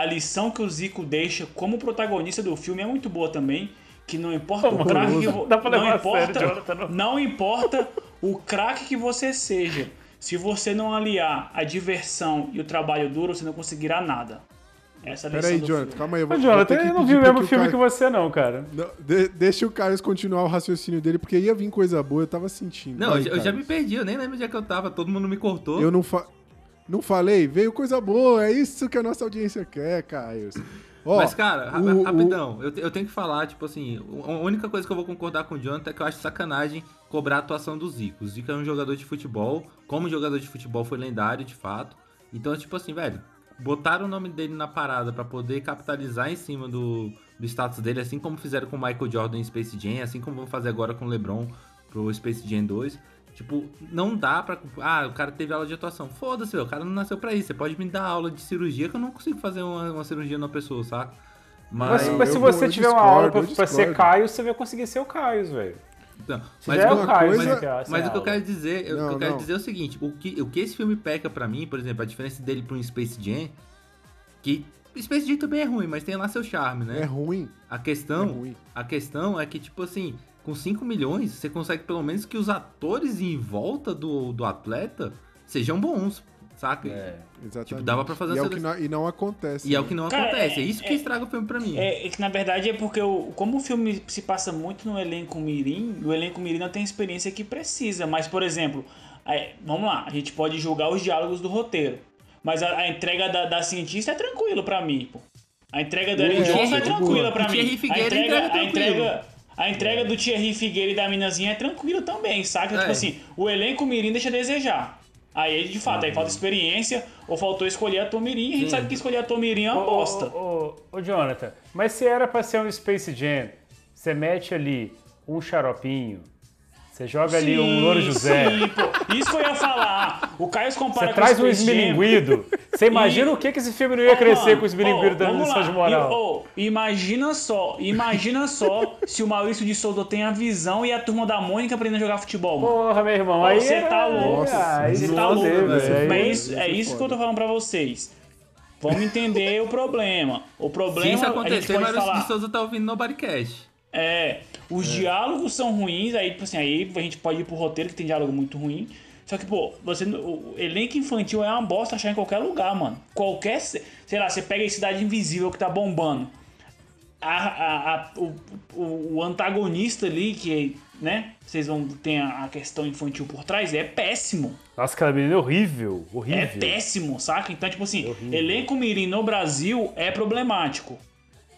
A lição que o Zico deixa como protagonista do filme é muito boa também. Que não importa o craque que dá pra não levar a importa, sério, Jonathan, não. não importa o craque que você seja. Se você não aliar a diversão e o trabalho duro, você não conseguirá nada. Essa é a lição Pera aí, do Jonathan, filme. calma aí. Eu vou, Jonathan, eu não vi o mesmo filme Caio- que você, não, cara. Não, de- deixa o Caio continuar o raciocínio dele, porque ia vir coisa boa, eu tava sentindo. Não, Vai, eu, já- eu já me perdi, eu nem lembro onde é que eu tava, todo mundo me cortou. Eu não, fa... não falei, veio coisa boa, é isso que a nossa audiência quer, Caio. Ó, Mas, cara, ra- o- o- rapidão, eu, te- eu tenho que falar, tipo assim, a única coisa que eu vou concordar com o Jonathan é que eu acho sacanagem cobrar a atuação do Zico. O Zico é um jogador de futebol, como jogador de futebol foi lendário, de fato. Então, tipo assim, velho, botaram o nome dele na parada pra poder capitalizar em cima do, do status dele, assim como fizeram com o Michael Jordan em Space Jam, assim como vão fazer agora com o LeBron pro Space Jam 2. Tipo, não dá pra. Ah, o cara teve aula de atuação. Foda-se, velho, o cara não nasceu pra isso. Você pode me dar aula de cirurgia que eu não consigo fazer uma, uma cirurgia numa pessoa, saca? Mas, Mas, mas se você tiver uma discordo, aula pra, pra ser. Caio, você vai conseguir ser o Caio, velho. Se mas der o Caio, coisa- mas, mas o que eu quero dizer, eu- o Não, que eu quero não. dizer é o seguinte, o que, o que esse filme peca pra mim, por exemplo, a diferença dele pra um Space Jam, que Space Jam também é ruim, mas tem lá seu charme, né? É ruim. A questão, É ruim. a questão é que tipo assim, com 5 milhões, você consegue pelo menos que os atores em volta do, do atleta sejam bons, saca? Exatamente. Tipo, dava pra fazer e, é o que não, e não acontece. E é o né? que não Cara, acontece, é, é- isso que é- estraga o filme pra mim. É, é que na verdade é porque o, como o filme se passa muito no elenco mirim, o elenco mirim não tem a experiência que precisa. Mas, por exemplo, é, vamos lá, a gente pode julgar os diálogos do roteiro. Mas a, a entrega da, da cientista é tranquilo pra mim, pô. A entrega do É, Johnson é é tranquila pra mim. A entrega, entrega a entrega, a entrega do Thierry Figueira e da minazinha é tranquilo também, saca? É. Tipo assim, o elenco mirim deixa a desejar. Aí, de fato, aí falta experiência ou faltou escolher a Tomirim. A gente Sim. sabe que escolher a Tomirim é uma Ô, bosta. Ô, ô, ô, Jonathan, mas se era pra ser um Space Jam, você mete ali um xaropinho, você joga ali um Louro José, Sim, pô. Isso que eu ia falar. O Caio compara você com traz um esmilinguido. Você imagina E- o que, que esse filme não ia Ô, crescer mano, com o esmilinguido ô, dando lição de moral. E, ô, imagina só, imagina só se o Maurício de Souza tem a visão e a turma da Mônica aprendendo a jogar futebol, mano. Porra, meu irmão, aí Você é- tá louco. Nossa, aí Você não tá louco, Mas Aí isso, é isso que eu tô falando pra vocês. Vamos entender o problema. O Se problema isso a gente acontecer, pode Maurício falar. de Souza tá ouvindo no Bodycast. É, os diálogos são ruins, aí, tipo assim, aí a gente pode ir pro roteiro que tem diálogo muito ruim. Só que, pô, você, o elenco infantil é uma bosta achar em qualquer lugar, mano. Qualquer. Sei lá, você pega a Cidade Invisível que tá bombando. A, a- a- o, o- antagonista ali, que, né? Vocês vão ter a questão infantil por trás, é péssimo. Nossa, aquela menina é horrível, horrível. É péssimo, saca? Então, tipo assim, horrível. elenco mirim no Brasil é problemático.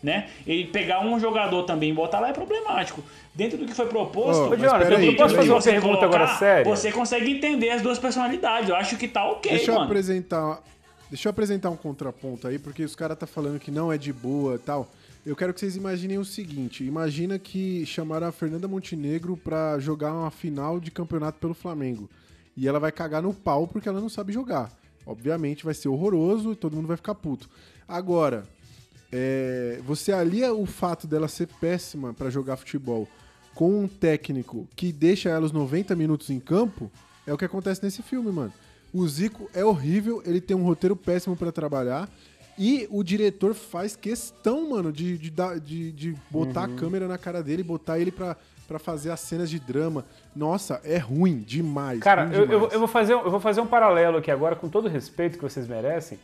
Né? Ele pegar um jogador também e botar lá é problemático. Dentro do que foi proposto, Jonathan, peraí, eu posso peraí. fazer uma pergunta colocar, agora séria? Você consegue entender as duas personalidades. Eu acho que tá ok, Deixa eu mano. apresentar. Deixa eu apresentar um contraponto aí, porque os caras tá falando que não é de boa e tal. Eu quero que vocês imaginem o seguinte: imagina que chamaram a Fernanda Montenegro pra jogar uma final de campeonato pelo Flamengo. E ela vai cagar no pau porque ela não sabe jogar. Obviamente vai ser horroroso e todo mundo vai ficar puto. Agora, é, você alia o fato dela ser péssima pra jogar futebol com um técnico que deixa ela os 90 minutos em campo, é o que acontece nesse filme, mano. O Zico é horrível, ele tem um roteiro péssimo pra trabalhar e o diretor faz questão, mano, de, de, de, de botar Uhum. a câmera na cara dele e botar ele pra, pra fazer as cenas de drama. Nossa, é ruim demais. Cara, ruim eu, eu, demais. eu vou fazer, um- eu vou fazer um paralelo aqui agora, com todo o respeito que vocês merecem.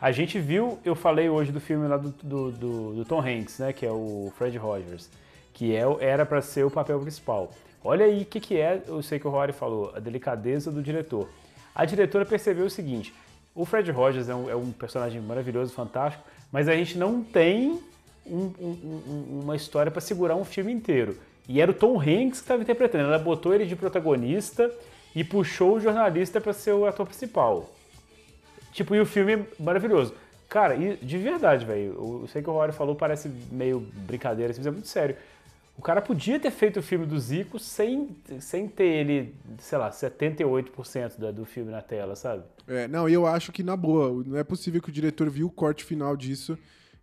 A gente viu, eu falei hoje do filme lá do, do, do- do Tom Hanks, né? Que é o Fred Rogers, que é, era para ser o papel principal. Olha aí o que, que é, eu sei que o Rory falou, a delicadeza do diretor. A diretora percebeu o seguinte: o Fred Rogers é um, é um personagem maravilhoso, fantástico, mas a gente não tem um- um- uma história para segurar um filme inteiro. E era o Tom Hanks que estava interpretando. Ela botou ele de protagonista e puxou o jornalista para ser o ator principal. Tipo, e o filme é maravilhoso. Cara, e de verdade, velho, eu sei que o Rory falou, parece meio brincadeira, assim, mas é muito sério. O cara podia ter feito o filme do Zico sem, sem ter ele, sei lá, 78% da- do filme na tela, sabe? É, não, eu acho que, na boa, não é possível que o diretor viu o corte final disso,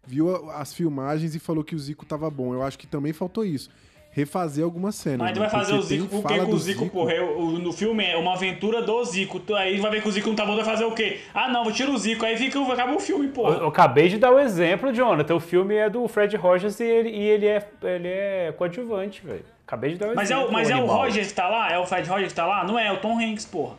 viu as filmagens e falou que o Zico tava bom. Eu acho que também faltou isso. Refazer algumas cenas. Mas tu mano, vai fazer o porque Zico fala com o do Zico, porra, é o- o- no filme é uma aventura do Zico. Tu- Aí vai ver que o Zico não tá bom, vai fazer o quê? Ah, não, vou tirar o Zico. Aí fica, acaba o filme, Eu, porra. eu acabei de dar o exemplo, Jonathan. O filme é do Fred Rogers e ele, e ele é, ele é coadjuvante, velho. Acabei de dar o Mas é, exemplo. o, mas é o animal. Roger que tá lá? É o Fred Roger que tá lá? Não é, é o Tom Hanks, porra.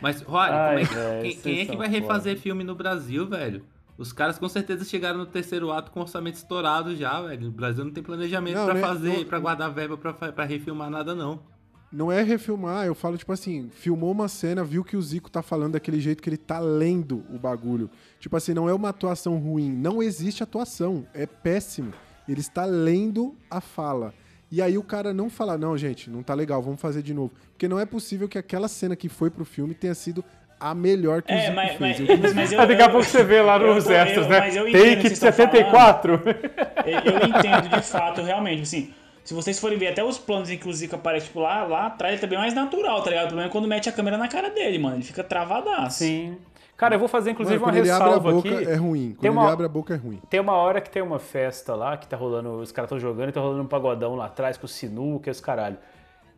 Mas, Rory, Ai, é que- velho, quem, quem é que vai foda. refazer filme no Brasil, velho? Os caras com certeza chegaram no terceiro ato com orçamento estourado já, velho. O Brasil não tem planejamento pra né, fazer, não- pra guardar verba pra refilmar nada, não. Não é refilmar, eu falo tipo assim, filmou uma cena, viu que o Zico tá falando daquele jeito que ele tá lendo o bagulho. Tipo assim, não é uma atuação ruim, não existe atuação, é péssimo. Ele está lendo a fala. E aí o cara não fala, não, gente, não tá legal, vamos fazer de novo. Porque não é possível que aquela cena que foi pro filme tenha sido a melhor que o É, Zico mas, fez. mas, Eu- mas, eu, Daqui a eu- pouco você vê lá eu nos tô- extras, eu- né? mas eu entendo o Take que de vocês estão 74. Eu eu entendo de fato, realmente, assim. Se vocês forem ver até os planos em que o Zico aparece, tipo, lá, lá atrás, ele tá bem mais natural, tá ligado? O problema é quando mete a câmera na cara dele, mano. Ele fica travadaço. Sim. Cara, eu vou fazer inclusive Mano, uma quando ele abre a ressalva boca aqui. é ruim. Quando Tem ele uma- abre a boca é ruim. Tem uma hora que tem uma festa lá, que tá rolando, os caras estão jogando e tá rolando um pagodão lá atrás com sinuca e os caralho.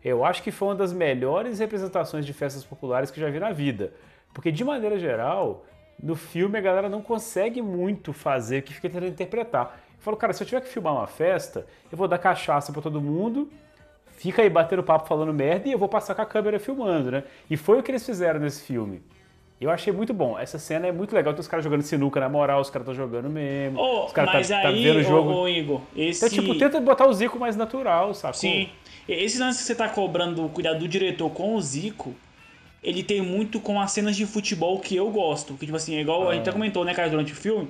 Eu acho que foi uma das melhores representações de festas populares que eu já vi na vida. Porque, de maneira geral, no filme a galera não consegue muito fazer o que fica tentando interpretar. Eu falo, cara, se eu tiver que filmar uma festa, eu vou dar cachaça pra todo mundo, fica aí batendo papo falando merda e eu vou passar com a câmera filmando, né? E foi o que eles fizeram nesse filme. Eu achei muito bom. Essa cena é muito legal. Tem os caras jogando sinuca na moral, os caras estão jogando mesmo. Ô, os caras tá, tá vendo o jogo. ô, ô, Igor, esse... Então, tipo, tenta botar o Zico mais natural, sacou? Sim. Esse lance que você tá cobrando do cuidado do diretor com o Zico, ele tem muito com as cenas de futebol que eu gosto. Que, tipo assim, é igual a Ah. gente até comentou, né, cara, durante o filme,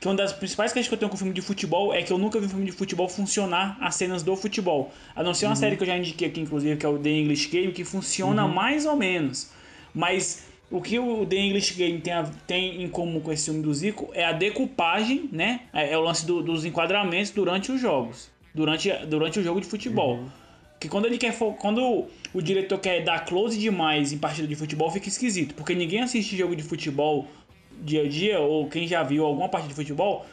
que uma das principais questões que eu tenho com o filme de futebol é que eu nunca vi um filme de futebol funcionar as cenas do futebol. A não ser Uhum. uma série que eu já indiquei aqui, inclusive, que é o The English Game, que funciona Uhum. mais ou menos. Mas o que o The English Game tem, a- tem em comum com esse filme do Zico é a decupagem, né? É, é o lance do- dos enquadramentos durante os jogos. Durante, durante o jogo de futebol. Que quando ele quer. Quando o diretor quer dar close demais em partida de futebol, fica esquisito. Porque ninguém assiste jogo de futebol dia a dia, ou quem já viu alguma partida de futebol.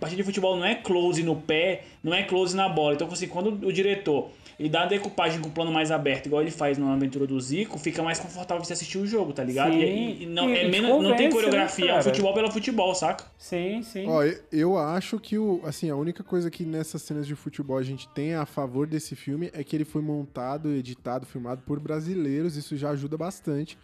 Partida de futebol não é close no pé, não é close na bola. Então, assim, quando o diretor ele dá a decupagem com o plano mais aberto, igual ele faz na aventura do Zico, fica mais confortável você assistir o jogo, tá ligado? Sim. E, e não, E- é e menos, não tem convence, coreografia, né, é futebol pelo futebol, saca? Sim, sim. Ó, eu- eu acho que o, assim, a única coisa que nessas cenas de futebol a gente tem a favor desse filme é que ele foi montado, editado, filmado por brasileiros, isso já ajuda bastante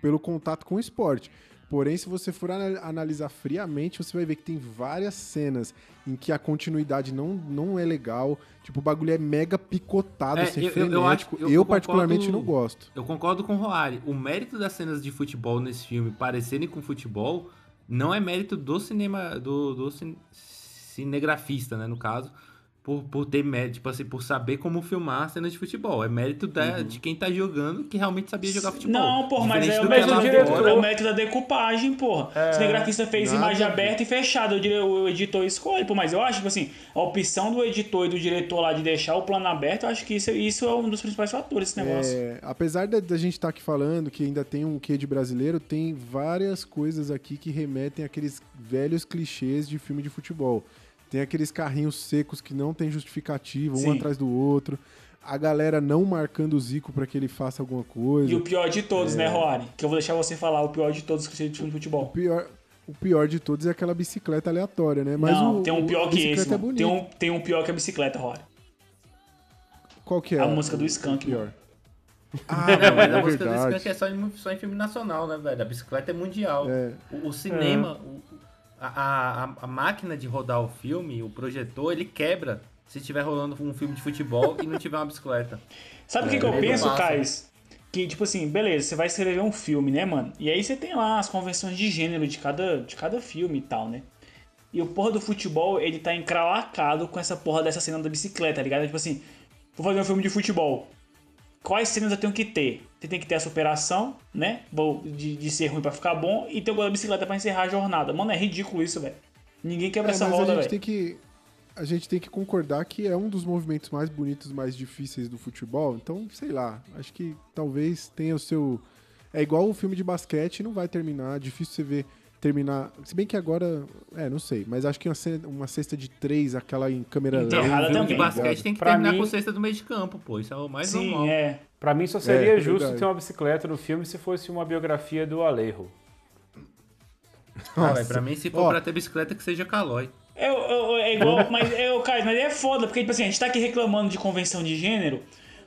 pelo contato com o esporte. Porém, se você for ana- analisar friamente, você vai ver que tem várias cenas em que a continuidade não, não é legal. Tipo, o bagulho é mega picotado, É, assim, eu- eu- frenético. eu acho- eu, eu particularmente, concordo- não gosto. Eu concordo com o Roari. O mérito das cenas de futebol nesse filme parecerem com futebol não é mérito do cinema, do, do cin- cinegrafista, né, no caso, por, por ter mérito, tipo assim, por saber como filmar cenas de futebol. É mérito da- de quem tá jogando que realmente sabia jogar futebol. Não, porra, mas é o diretor- é o mérito da decupagem, porra. É, o cinegrafista fez nada imagem aberta e fechada, o, editor escolhe, pô, mas eu acho, tipo assim, a opção do editor e do diretor lá de deixar o plano aberto, eu acho que isso, isso é um dos principais fatores desse negócio. É, apesar da, da gente estar aqui falando que ainda tem um quê de brasileiro, tem várias coisas aqui que remetem àqueles velhos clichês de filme de futebol. Tem aqueles carrinhos secos que não tem justificativa, um Sim. atrás do outro. A galera não marcando o Zico pra que ele faça alguma coisa. E o pior de todos, É. né, Rory? Que eu vou deixar você falar, o pior de todos que seja de filme de O futebol. pior, o pior de todos é aquela bicicleta aleatória, né? Mas não, o, tem um o- pior a que bicicleta esse, é. Tem um, tem um pior que a bicicleta, Rory. Qual que é? a música do o- Skank, o pior? mano. Ah, Não, mas a é música do verdade. Skank é só em, só em filme nacional, né, velho? A bicicleta é mundial. É. O, o cinema, o, a, a, a máquina de rodar o filme, o projetor, ele quebra se estiver rolando um filme de futebol e não tiver uma bicicleta. Sabe o que, que eu É, penso, massa. Kais? Que, tipo assim, beleza, você vai escrever um filme, né, mano? E aí você tem lá as convenções de gênero de cada, de cada filme e tal, né? E o porra do futebol, ele tá encralacado com essa porra dessa cena da bicicleta, tá ligado? Tipo assim, vou fazer um filme de futebol. Quais cenas eu tenho que ter? Você tem que ter a superação, né? De, de ser ruim pra ficar bom. E ter o gol da bicicleta pra encerrar a jornada. Mano, é ridículo isso, velho. Ninguém quebra É, essa mas a roda, gente velho. tem que a gente tem que concordar que é um dos movimentos mais bonitos, mais difíceis do futebol. Então, sei lá, acho que talvez tenha o seu é igual o filme de basquete, não vai terminar, difícil você ver terminar. Se bem que agora, é, não sei, mas acho que uma, ce- uma cesta de três, aquela em câmera Enterrada filme de também. basquete tem que Pra terminar mim- com cesta do meio de campo, pô. Isso é o mais Sim, normal. é. Pra mim só seria É, é justo verdade. ter uma bicicleta no filme se fosse uma biografia do Alejo. Ah, pra mim, se for Ó. pra ter bicicleta, que seja Calói. É, é, é igual, mas é, o cara, mas é foda, porque tipo assim, a gente tá aqui reclamando de convenção de gênero,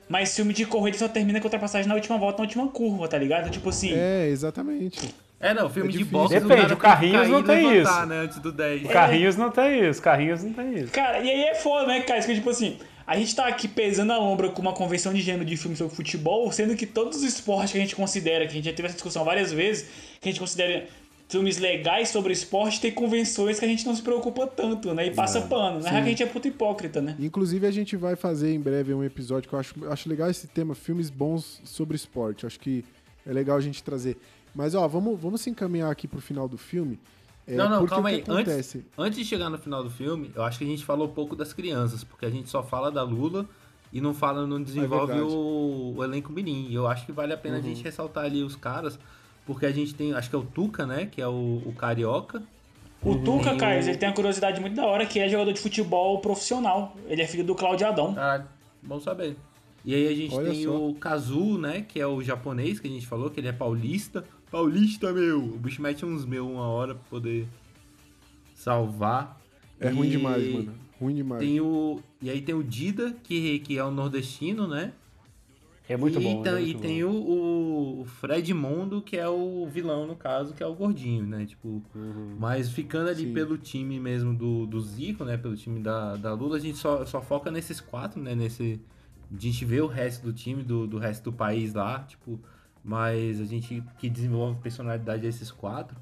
mas filme de corrida só termina com ultrapassagem na última volta, na última curva, tá ligado? Tipo assim. É, exatamente. É, não, filme É de boxe Depende, o Carrinhos não tem levantar, isso. né, antes do 10. O Carrinhos não tem isso, Carrinhos não tem isso. Cara, e aí é foda, né, cara? Isso que, tipo assim, a gente tá aqui pesando a lombra com uma convenção de gênero de filme sobre futebol, sendo que todos os esportes que a gente considera, que a gente já teve essa discussão várias vezes, que a gente considera filmes legais sobre esporte, tem convenções que a gente não se preocupa tanto, né? E passa pano. Na real que a gente é puto hipócrita, né? Inclusive, a gente vai fazer em breve um episódio que eu acho, acho legal esse tema, filmes bons sobre esporte. Acho que é legal a gente trazer. Mas, ó, vamos, vamos se encaminhar aqui pro final do filme. É, Não, não, calma aí. Antes, antes de chegar no final do filme, eu acho que a gente falou pouco das crianças, porque a gente só fala da Lula e não fala, não desenvolve É o, o elenco mirim. E eu acho que vale a pena a Uhum. gente ressaltar ali os caras, porque a gente tem, acho que é o Tuca, né, que é o, o carioca. O Tuca, Tem o- Caio, ele tem uma curiosidade muito da hora, que é jogador de futebol profissional. Ele é filho do Claudio Adão. Caralho, bom saber. E aí a gente Olha tem só. o Kazu, né, que é o japonês que a gente falou, que ele é paulista. Paulista, meu! O bicho mete uns meu uma hora pra poder salvar. É ruim E demais, mano. Ruim demais. Tem o, e aí tem o Dida, que, que é o nordestino, né? É muito e bom. tem, é e muito tem bom. o, o Fred Mondo, que é o vilão, no caso, que é o gordinho, né? Tipo, mas ficando ali Sim. pelo time mesmo do, do Zico, né? Pelo time da, da Lula, a gente só, só foca nesses quatro, né? Nesse, a gente vê o resto do time, do, do resto do país lá, tipo, mas a gente que desenvolve personalidade é esses quatro.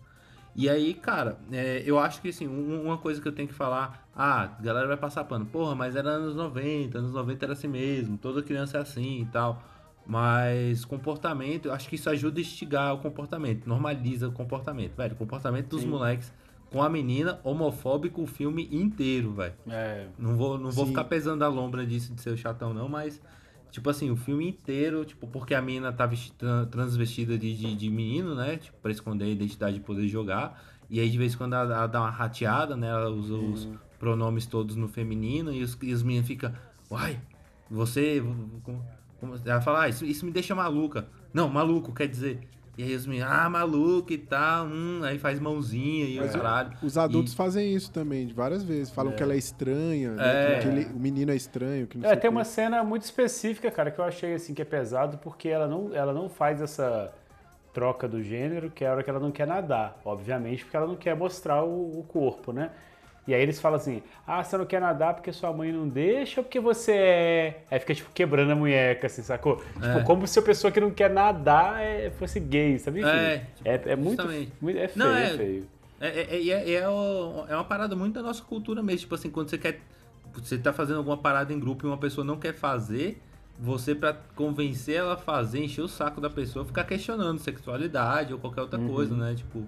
E aí, cara, é, eu acho que assim, um- uma coisa que eu tenho que falar, ah, a galera vai passar pano, porra, mas era anos 90, anos 90 era assim mesmo, toda criança é assim e tal. Mas comportamento, eu acho que isso ajuda a instigar o comportamento, normaliza o comportamento, velho. O comportamento dos moleques com a menina homofóbico o filme inteiro, velho. É, Não vou, não vou Sim. ficar pesando a lombra disso de ser o chatão, não, mas, tipo assim, o filme inteiro, tipo, porque a menina tá vesti- tran- transvestida de, de, de menino, né? Tipo, pra esconder a identidade e poder jogar. E aí, de vez em quando, ela, ela dá uma rateada, né? Ela usa os pronomes todos no feminino e os, e os meninos ficam, uai, você. como- como-" Ela fala, ah, isso, isso me deixa maluca. Não, maluco, quer dizer. E aí os meninos, ah, maluco e tal, hum, aí faz mãozinha e o Mas caralho. Os adultos E- fazem isso também, de várias vezes. Falam que ela é estranha, né, É. que ele- o menino é estranho. Que não É, sei o tem quê. uma cena muito específica, cara, que eu achei assim que é pesado, porque ela não, ela não faz essa troca do gênero, que é a hora que ela não quer nadar, obviamente, porque ela não quer mostrar o, o corpo, né? E aí eles falam assim: ah, você não quer nadar porque sua mãe não deixa ou porque você é. Aí fica, tipo, quebrando a munheca, assim, sacou? Tipo, como se a pessoa que não quer nadar é- fosse gay, sabe? Enfim, É, é, é muito, muito. É feio, Não, é, é- feio. É, é, é, é, é é uma parada muito da nossa cultura mesmo. Tipo assim, quando você quer. Você tá fazendo alguma parada em grupo e uma pessoa não quer fazer, você, pra convencer ela a fazer, encher o saco da pessoa, ficar questionando sexualidade ou qualquer outra coisa, né? Tipo.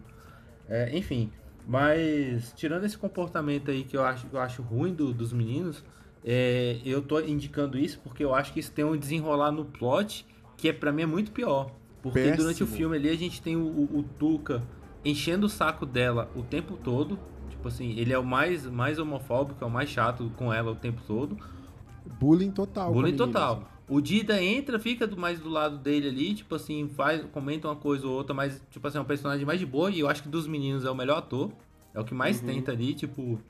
é, enfim. Mas, tirando esse comportamento aí que eu acho, eu acho ruim do- dos meninos, é, eu tô indicando isso porque eu acho que isso tem um desenrolar no plot que é, pra mim é muito pior. Porque Péssimo. durante o filme ali a gente tem o, o, o Tuca enchendo o saco dela o tempo todo. Tipo assim, ele é o mais, mais homofóbico, é o mais chato com ela o tempo todo. Bullying total. Bullying menina, total. assim. O Dida entra, fica mais do lado dele ali, tipo assim, faz, comenta uma coisa ou outra, mas, tipo assim, é um personagem mais de boa. E eu acho que dos meninos é o melhor ator. É o que mais tenta ali, tipo.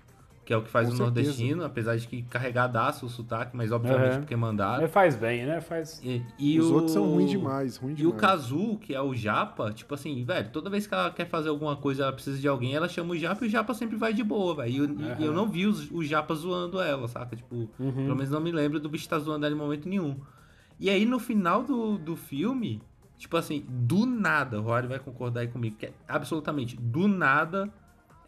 Que é o que faz Com o certeza. nordestino, apesar de que carregadaço o sotaque, mas obviamente Aham. porque mandaram. Mas faz bem, né? Faz. E, e Os o... outros são ruins demais, ruim E o demais. Kazu, que é o Japa, tipo assim, velho, toda vez que ela quer fazer alguma coisa, ela precisa de alguém, ela chama o Japa e o Japa sempre vai de boa, velho. E eu, e eu não vi os, o Japa zoando ela, saca? Tipo, pelo menos não me lembro do bicho tá zoando ela em momento nenhum. E aí no final do, do filme, tipo assim, do nada, o Rory vai concordar aí comigo, que é absolutamente do nada,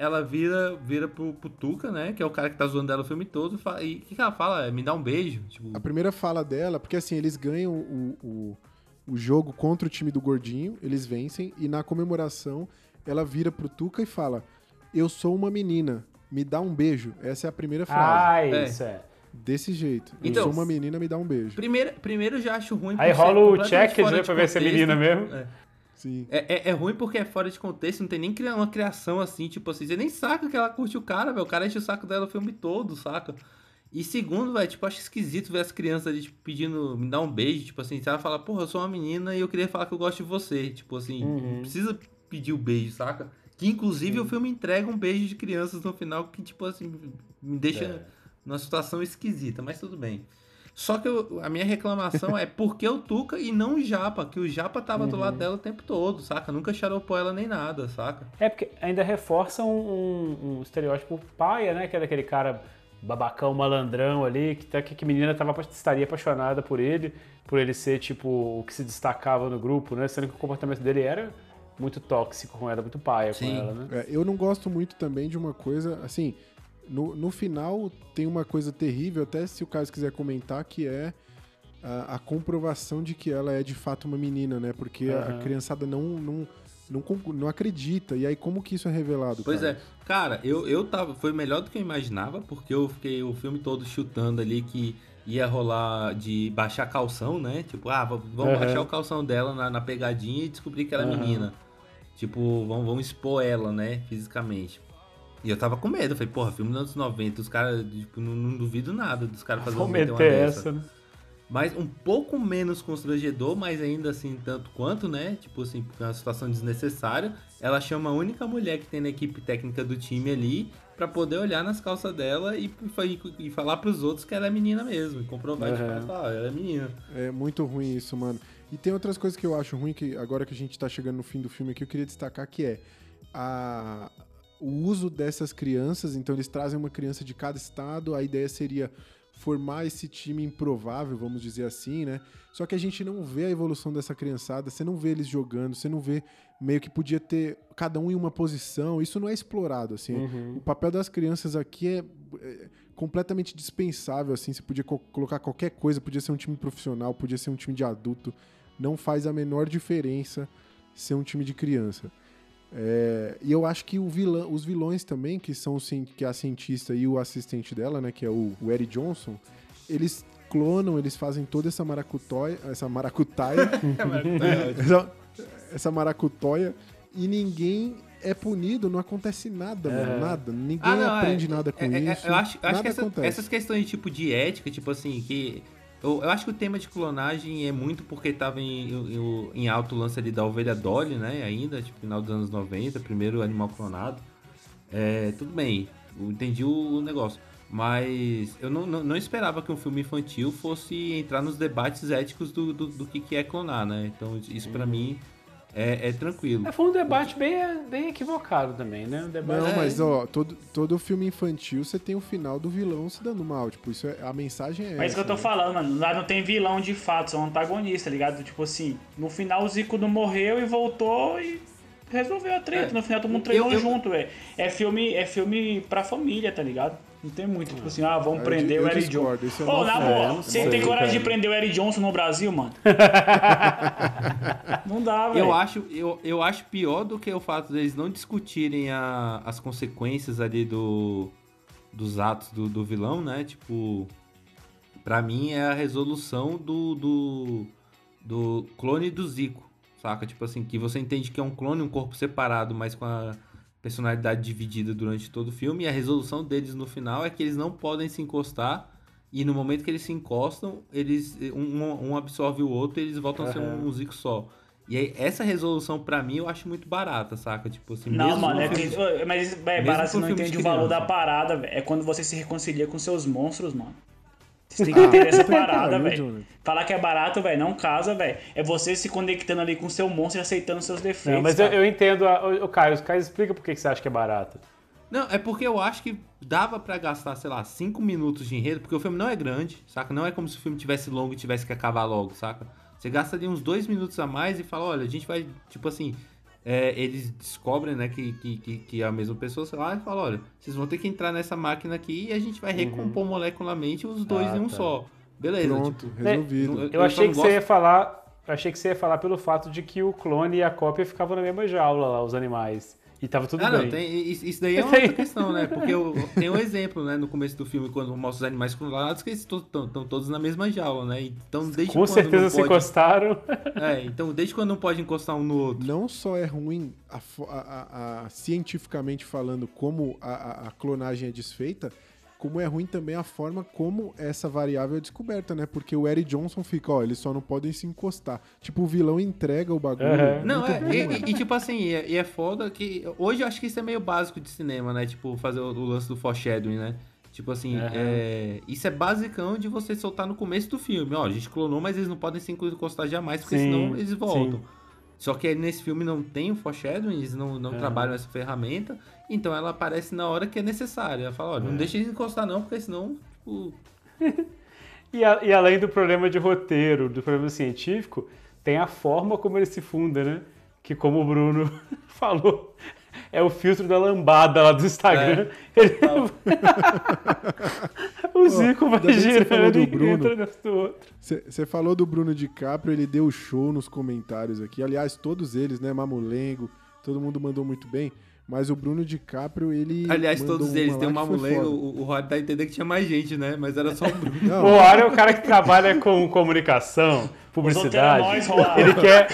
ela vira, vira pro, pro Tuca, né? Que é o cara que tá zoando ela o filme todo. fa- E o que, que ela fala? É, Me dá um beijo. Tipo, A primeira fala dela, porque assim, eles ganham o, o, o jogo contra o time do Gordinho, eles vencem, e na comemoração ela vira pro Tuca e fala: Eu sou uma menina, me dá um beijo. Essa é a primeira frase. Ah, É. isso é. Desse jeito. Então- eu sou uma menina, me dá um beijo. Primeiro, primeiro eu já acho ruim. Aí rola o check, né, pra ver se é menina mesmo. É. Sim. É, é, é ruim porque é fora de contexto, não tem nem uma criação assim, tipo assim, você nem saca que ela curte o cara, velho. O cara enche o saco dela o filme todo, saca? E segundo, velho, tipo, acho esquisito ver as crianças ali, tipo, pedindo, me dar um beijo, tipo assim, se ela fala, porra, eu sou uma menina e eu queria falar que eu gosto de você. Tipo assim, não precisa pedir o beijo, saca? Que inclusive o filme entrega um beijo de crianças no final que, tipo assim, me deixa numa situação esquisita, mas tudo bem. Só que eu- a minha reclamação é por que o Tuca e não o Japa? Que o Japa tava do lado dela o tempo todo, saca? Nunca xaropou ela nem nada, saca? É porque ainda reforça um, um- um estereótipo paia, né? Que é daquele cara babacão, malandrão ali, que, tá, que, que a menina tava, estaria apaixonada por ele, por ele ser, tipo, o que se destacava no grupo, né? Sendo que o comportamento dele era muito tóxico com ela, muito paia Sim. com ela, né? É, eu não gosto muito também de uma coisa, assim, no, no final tem uma coisa terrível, até se o Carlos quiser comentar, que é a, a comprovação de que ela é de fato uma menina, né? Porque a- a Aham. criançada não, não, não, não acredita. E aí, como que isso é revelado? Pois cara? é. Cara, eu, eu tava. Foi melhor do que eu imaginava, porque eu fiquei o filme todo chutando ali que ia rolar de baixar calção, né? Tipo, ah, vamos Aham. baixar o calção dela na, na pegadinha e descobrir que ela é Aham. menina. Tipo, vamos, vamos expor ela, né? Fisicamente. E eu tava com medo. Eu falei, porra, filme dos anos 90, os caras, tipo, não, não duvido nada dos caras fazendo Vou meter uma dessa. essa, né? Mas um pouco menos constrangedor, mas ainda assim, tanto quanto, né? Tipo assim, porque é uma situação desnecessária. Ela chama a única mulher que tem na equipe técnica do time ali pra poder olhar nas calças dela e, e, e falar pros outros que ela é menina mesmo. E comprovar fato, ah, ela é menina. É muito ruim isso, mano. E tem outras coisas que eu acho ruim, que agora que a gente tá chegando no fim do filme aqui, eu queria destacar que é a, o uso dessas crianças. Então, eles trazem uma criança de cada estado, a ideia seria formar esse time improvável, vamos dizer assim, né? Só que a gente não vê a evolução dessa criançada, você não vê eles jogando, você não vê meio que podia ter cada um em uma posição, isso não é explorado, assim. O papel das crianças aqui é, é completamente dispensável, assim, você podia co- colocar qualquer coisa, podia ser um time profissional, podia ser um time de adulto, não faz a menor diferença ser um time de criança. É, e eu acho que os vilões também, que são que é a cientista e o assistente dela, né, que é o, o Eric Johnson, eles clonam, eles fazem toda essa maracutóia, essa maracutaia, essa, essa maracutóia, e ninguém é punido, não acontece nada, mano, nada. Ninguém Ah, não, é- aprende nada com é- é- isso. Eu acho, acho que essa- essas questões de tipo de ética, tipo assim, que. Eu, eu acho que o tema de clonagem é muito porque tava em, em, em alto o lance ali da ovelha Dolly, né? Ainda, tipo, final dos anos 90, primeiro animal clonado. É, tudo bem, eu entendi o, negócio. Mas eu não, não, não esperava que um filme infantil fosse entrar nos debates éticos do, do, do que, que é clonar, né? Então isso pra mim é, é tranquilo. É, foi um debate bem, bem equivocado também, né? Um debate... Não, É. mas ó, todo, todo filme infantil você tem o final do vilão se dando mal. Tipo, isso é, a mensagem é. Mas isso que eu tô né? falando, mano. Lá não tem vilão de fato, são antagonistas, tá ligado? Tipo assim, no final o Zico não morreu e voltou e resolveu a treta. É. No final todo mundo treinou Eu- eu- junto, velho. É filme, é filme pra família, tá ligado? Não tem muito, tipo assim, ah, vamos Eu prender di- o eu Eric Johnson. isso é Ô, mal na boa, É, não você tem coragem de prender o Eric Johnson no Brasil, mano? não dá, velho. Eu acho, eu, eu acho pior do que o fato deles não discutirem a- as consequências ali do, dos atos do, do vilão, né? Tipo, pra mim é a resolução do, do, do clone do Zico, saca? Tipo assim, que você entende que é um clone, um corpo separado, mas com a personalidade dividida durante todo o filme. E a resolução deles no final é que eles não podem se encostar. E no momento que eles se encostam, eles um, um absorve o outro e eles voltam a ser um, um Zico só. E aí, essa resolução, pra mim, eu acho muito barata, saca? Tipo assim, Não, mano, no é filme- que, mas é barato, você não entende de o valor da parada, velho. É quando você se reconcilia com seus monstros, mano. Vocês têm que entender essa parada, velho. Falar que é barato, velho, não casa, velho. É você se conectando ali com o seu monstro e aceitando seus defeitos. Não, mas eu, eu entendo. A, o, o Caio, o Caio explica por que que você acha que é barato. Não, é porque eu acho que dava pra gastar, sei lá, 5 minutos de enredo, porque o filme não é grande, saca? Não é como se o filme tivesse longo e tivesse que acabar logo, saca? Você gasta ali uns dois minutos a mais e fala, olha, a gente vai, tipo assim, é, eles descobrem, né, que, que, que, que é a mesma pessoa, sei lá, e fala, olha, vocês vão ter que entrar nessa máquina aqui e a gente vai recompor molecularmente os dois Ah, em um tá. só. Beleza, Pronto, tipo, resolvido. Eu, só achei não que você gosto- ia falar. Eu achei que você ia falar pelo fato de que o clone e a cópia ficavam na mesma jaula lá, os animais. E tava tudo Ah, bem. não, tem, isso daí é uma outra questão, né? Porque eu, tem um exemplo, né, no começo do filme, quando mostra os animais clonados, que eles estão todos na mesma jaula, né? Então, desde Com quando certeza não se pode... encostaram. É, então desde quando não pode encostar um no outro? Não só é ruim a a- a- a- cientificamente falando como a, a- a clonagem é desfeita, como é ruim também a forma como essa variável é descoberta, né? Porque o Eric Johnson fica, ó, eles só não podem se encostar. Tipo, o vilão entrega o bagulho. Aham. Não, é, bom, e, e- e, tipo assim, e é, é foda que. Hoje eu acho que isso é meio básico de cinema, né? Tipo, fazer o, o lance do foreshadowing, né? Tipo assim, Aham. é, isso é basicão de você soltar no começo do filme. Ó, a gente clonou, mas eles não podem se encostar jamais, porque Sim, senão eles voltam. sim. Só que aí nesse filme não tem o foreshadowing, eles não, não trabalham essa ferramenta, então ela aparece na hora que é necessária. Ela fala, ó, É. não deixa eles encostar não, porque senão, tipo... E, a- e além do problema de roteiro, do problema científico, tem a forma como ele se funda, né? Que como o Bruno falou, é o filtro da lambada lá do Instagram. Ele- o Zico vai você falou girando do e Bruno. entra dentro do outro. Você falou do Bruno DiCaprio, ele deu show nos comentários aqui. Aliás, todos eles, né? Mamulengo, todo mundo mandou muito bem. Mas o Bruno DiCaprio, ele. Aliás, todos eles, tem uma mulher, o, o Rod dá a entender que tinha mais gente, né? Mas era só o Bruno. Não, O Mário é o cara que trabalha com comunicação, publicidade. nós. Ele quer.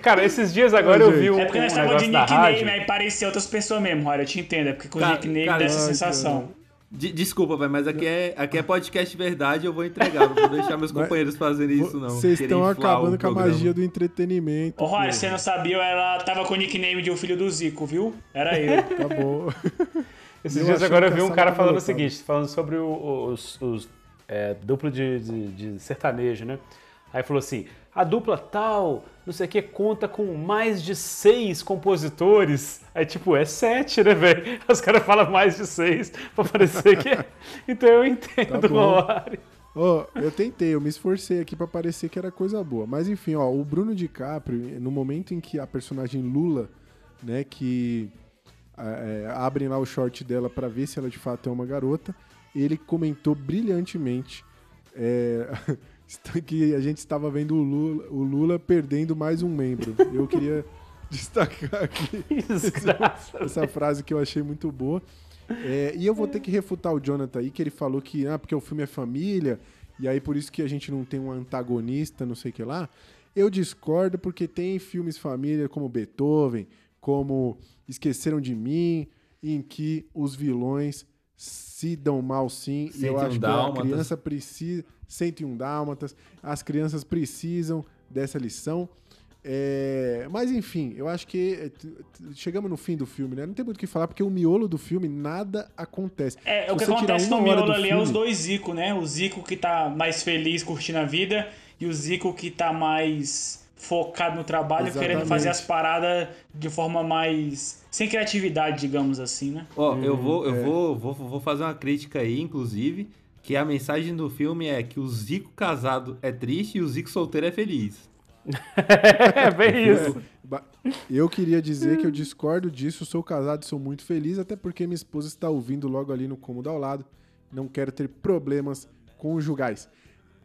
Cara, esses dias agora eu vi um, É porque um nós estávamos de nickname, aí parecia outras pessoas mesmo, olha, eu te entendo. É porque com o Cara, nickname cara, dá essa ai, sensação. De- desculpa, velho, mas aqui é, aqui é podcast verdade, eu vou entregar. Não vou deixar meus companheiros fazerem isso, não. Vocês estão acabando o com a magia do entretenimento. Ô, Roy, você não sabia, ela tava com o nickname de um filho do Zico, viu? Era eu. Tá bom. Esses Eu dias agora eu vi um cara falando o seguinte, falando sobre o- os, os, é, duplo de, de- de sertanejo, né? Aí falou assim, a dupla tal, não sei o que, conta com mais de seis compositores. Aí tipo, é sete, né, velho? Os caras falam mais de seis pra parecer que é. Então eu entendo Tá. Romário. Ó, eu tentei, eu me esforcei aqui pra parecer que era coisa boa. Mas enfim, ó, o Bruno DiCaprio, no momento em que a personagem Lula, né, que é, é, abrem lá o short dela pra ver se ela de fato é uma garota, ele comentou brilhantemente é, que a gente estava vendo o Lula, o Lula perdendo mais um membro. Eu queria destacar aqui Desgraça. essa frase que eu achei muito boa. É, e eu vou ter que refutar o Jonathan aí, que ele falou que, ah, porque o filme é família, e aí por isso que a gente não tem um antagonista, não sei o que lá. Eu discordo porque tem filmes família como Beethoven, como Esqueceram de Mim, em que os vilões se dão mal sim, e eu 101 acho que a criança precisa... 101 Dálmatas, as crianças precisam dessa lição. É, mas enfim, eu acho que é, chegamos no fim do filme, né? Não tem muito o que falar, porque o miolo do filme nada acontece. É, Se o que acontece no miolo do ali é filme- os dois Zico, né? O Zico que tá mais feliz curtindo a vida e o Zico que tá mais focado no trabalho, Exatamente. querendo fazer as paradas de forma mais. sem criatividade, digamos assim, né? Ó, eu vou, eu é. vou, vou, vou fazer uma crítica aí, inclusive, que a mensagem do filme é que o Zico casado é triste e o Zico solteiro é feliz. É bem isso. Ba- Eu queria dizer que eu discordo disso, sou casado e sou muito feliz, até porque minha esposa está ouvindo logo ali no cômodo ao lado. Não quero ter problemas conjugais.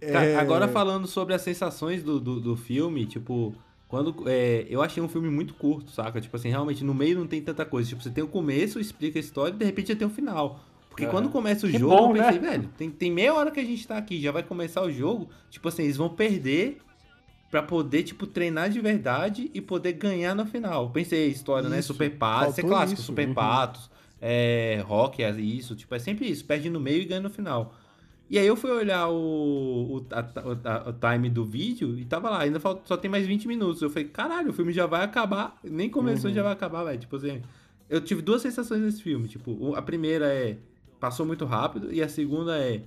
Cara, É, agora falando sobre as sensações do, do, do filme, tipo, quando. é, eu achei um filme muito curto, saca? Tipo assim, realmente no meio não tem tanta coisa. Tipo, você tem o começo, explica a história e de repente já tem o final. Porque Aham. quando começa o Que jogo, bom, eu pensei, né? velho, tem, tem meia hora que a gente tá aqui, já vai começar o jogo. Tipo assim, eles vão perder pra poder, tipo, treinar de verdade e poder ganhar no final. Pensei, história, né? Isso, Super Patos, isso é clássico, isso. Super Uhum. Patos, é, Rock, é isso, tipo, é sempre isso, perde no meio e ganha no final. E aí eu fui olhar o, o, a- a- o time do vídeo e tava lá, ainda falta, só tem mais 20 minutos. Eu falei, caralho, o filme já vai acabar. Nem começou, já vai acabar, velho. Tipo assim, eu tive duas sensações nesse filme. Tipo, a primeira é, passou muito rápido. E a segunda é,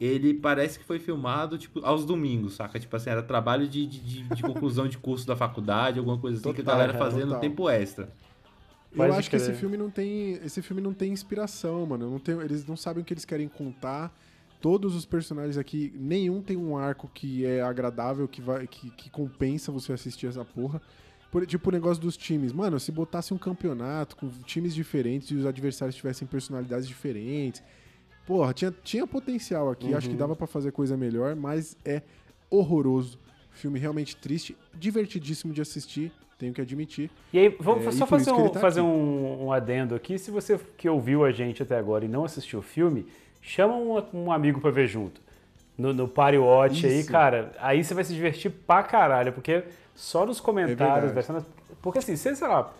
ele parece que foi filmado, tipo, aos domingos, saca? Tipo assim, era trabalho de, de, de- de conclusão de curso da faculdade, alguma coisa assim, que a Total, galera cara, fazia no total. tempo extra. Eu Pode acho que esse filme não tem. Esse filme não tem inspiração, mano. Não tem, eles não sabem o que eles querem contar. Todos os personagens aqui, nenhum tem um arco que é agradável, que, vai, que, que compensa você assistir essa porra. Por- tipo o negócio dos times. Mano, se botasse um campeonato com times diferentes e os adversários tivessem personalidades diferentes. Porra, tinha, tinha potencial aqui. Acho que dava pra fazer coisa melhor, mas é horroroso. Filme realmente triste, divertidíssimo de assistir, tenho que admitir. E aí, vamos É, só fazer, um, tá fazer um, um adendo aqui. Se você que ouviu a gente até agora e não assistiu o filme, chama um, um amigo pra ver junto. No, no Party Watch aí, Isso. cara, aí você vai se divertir pra caralho, porque só nos comentários, É porque assim, você, sei lá,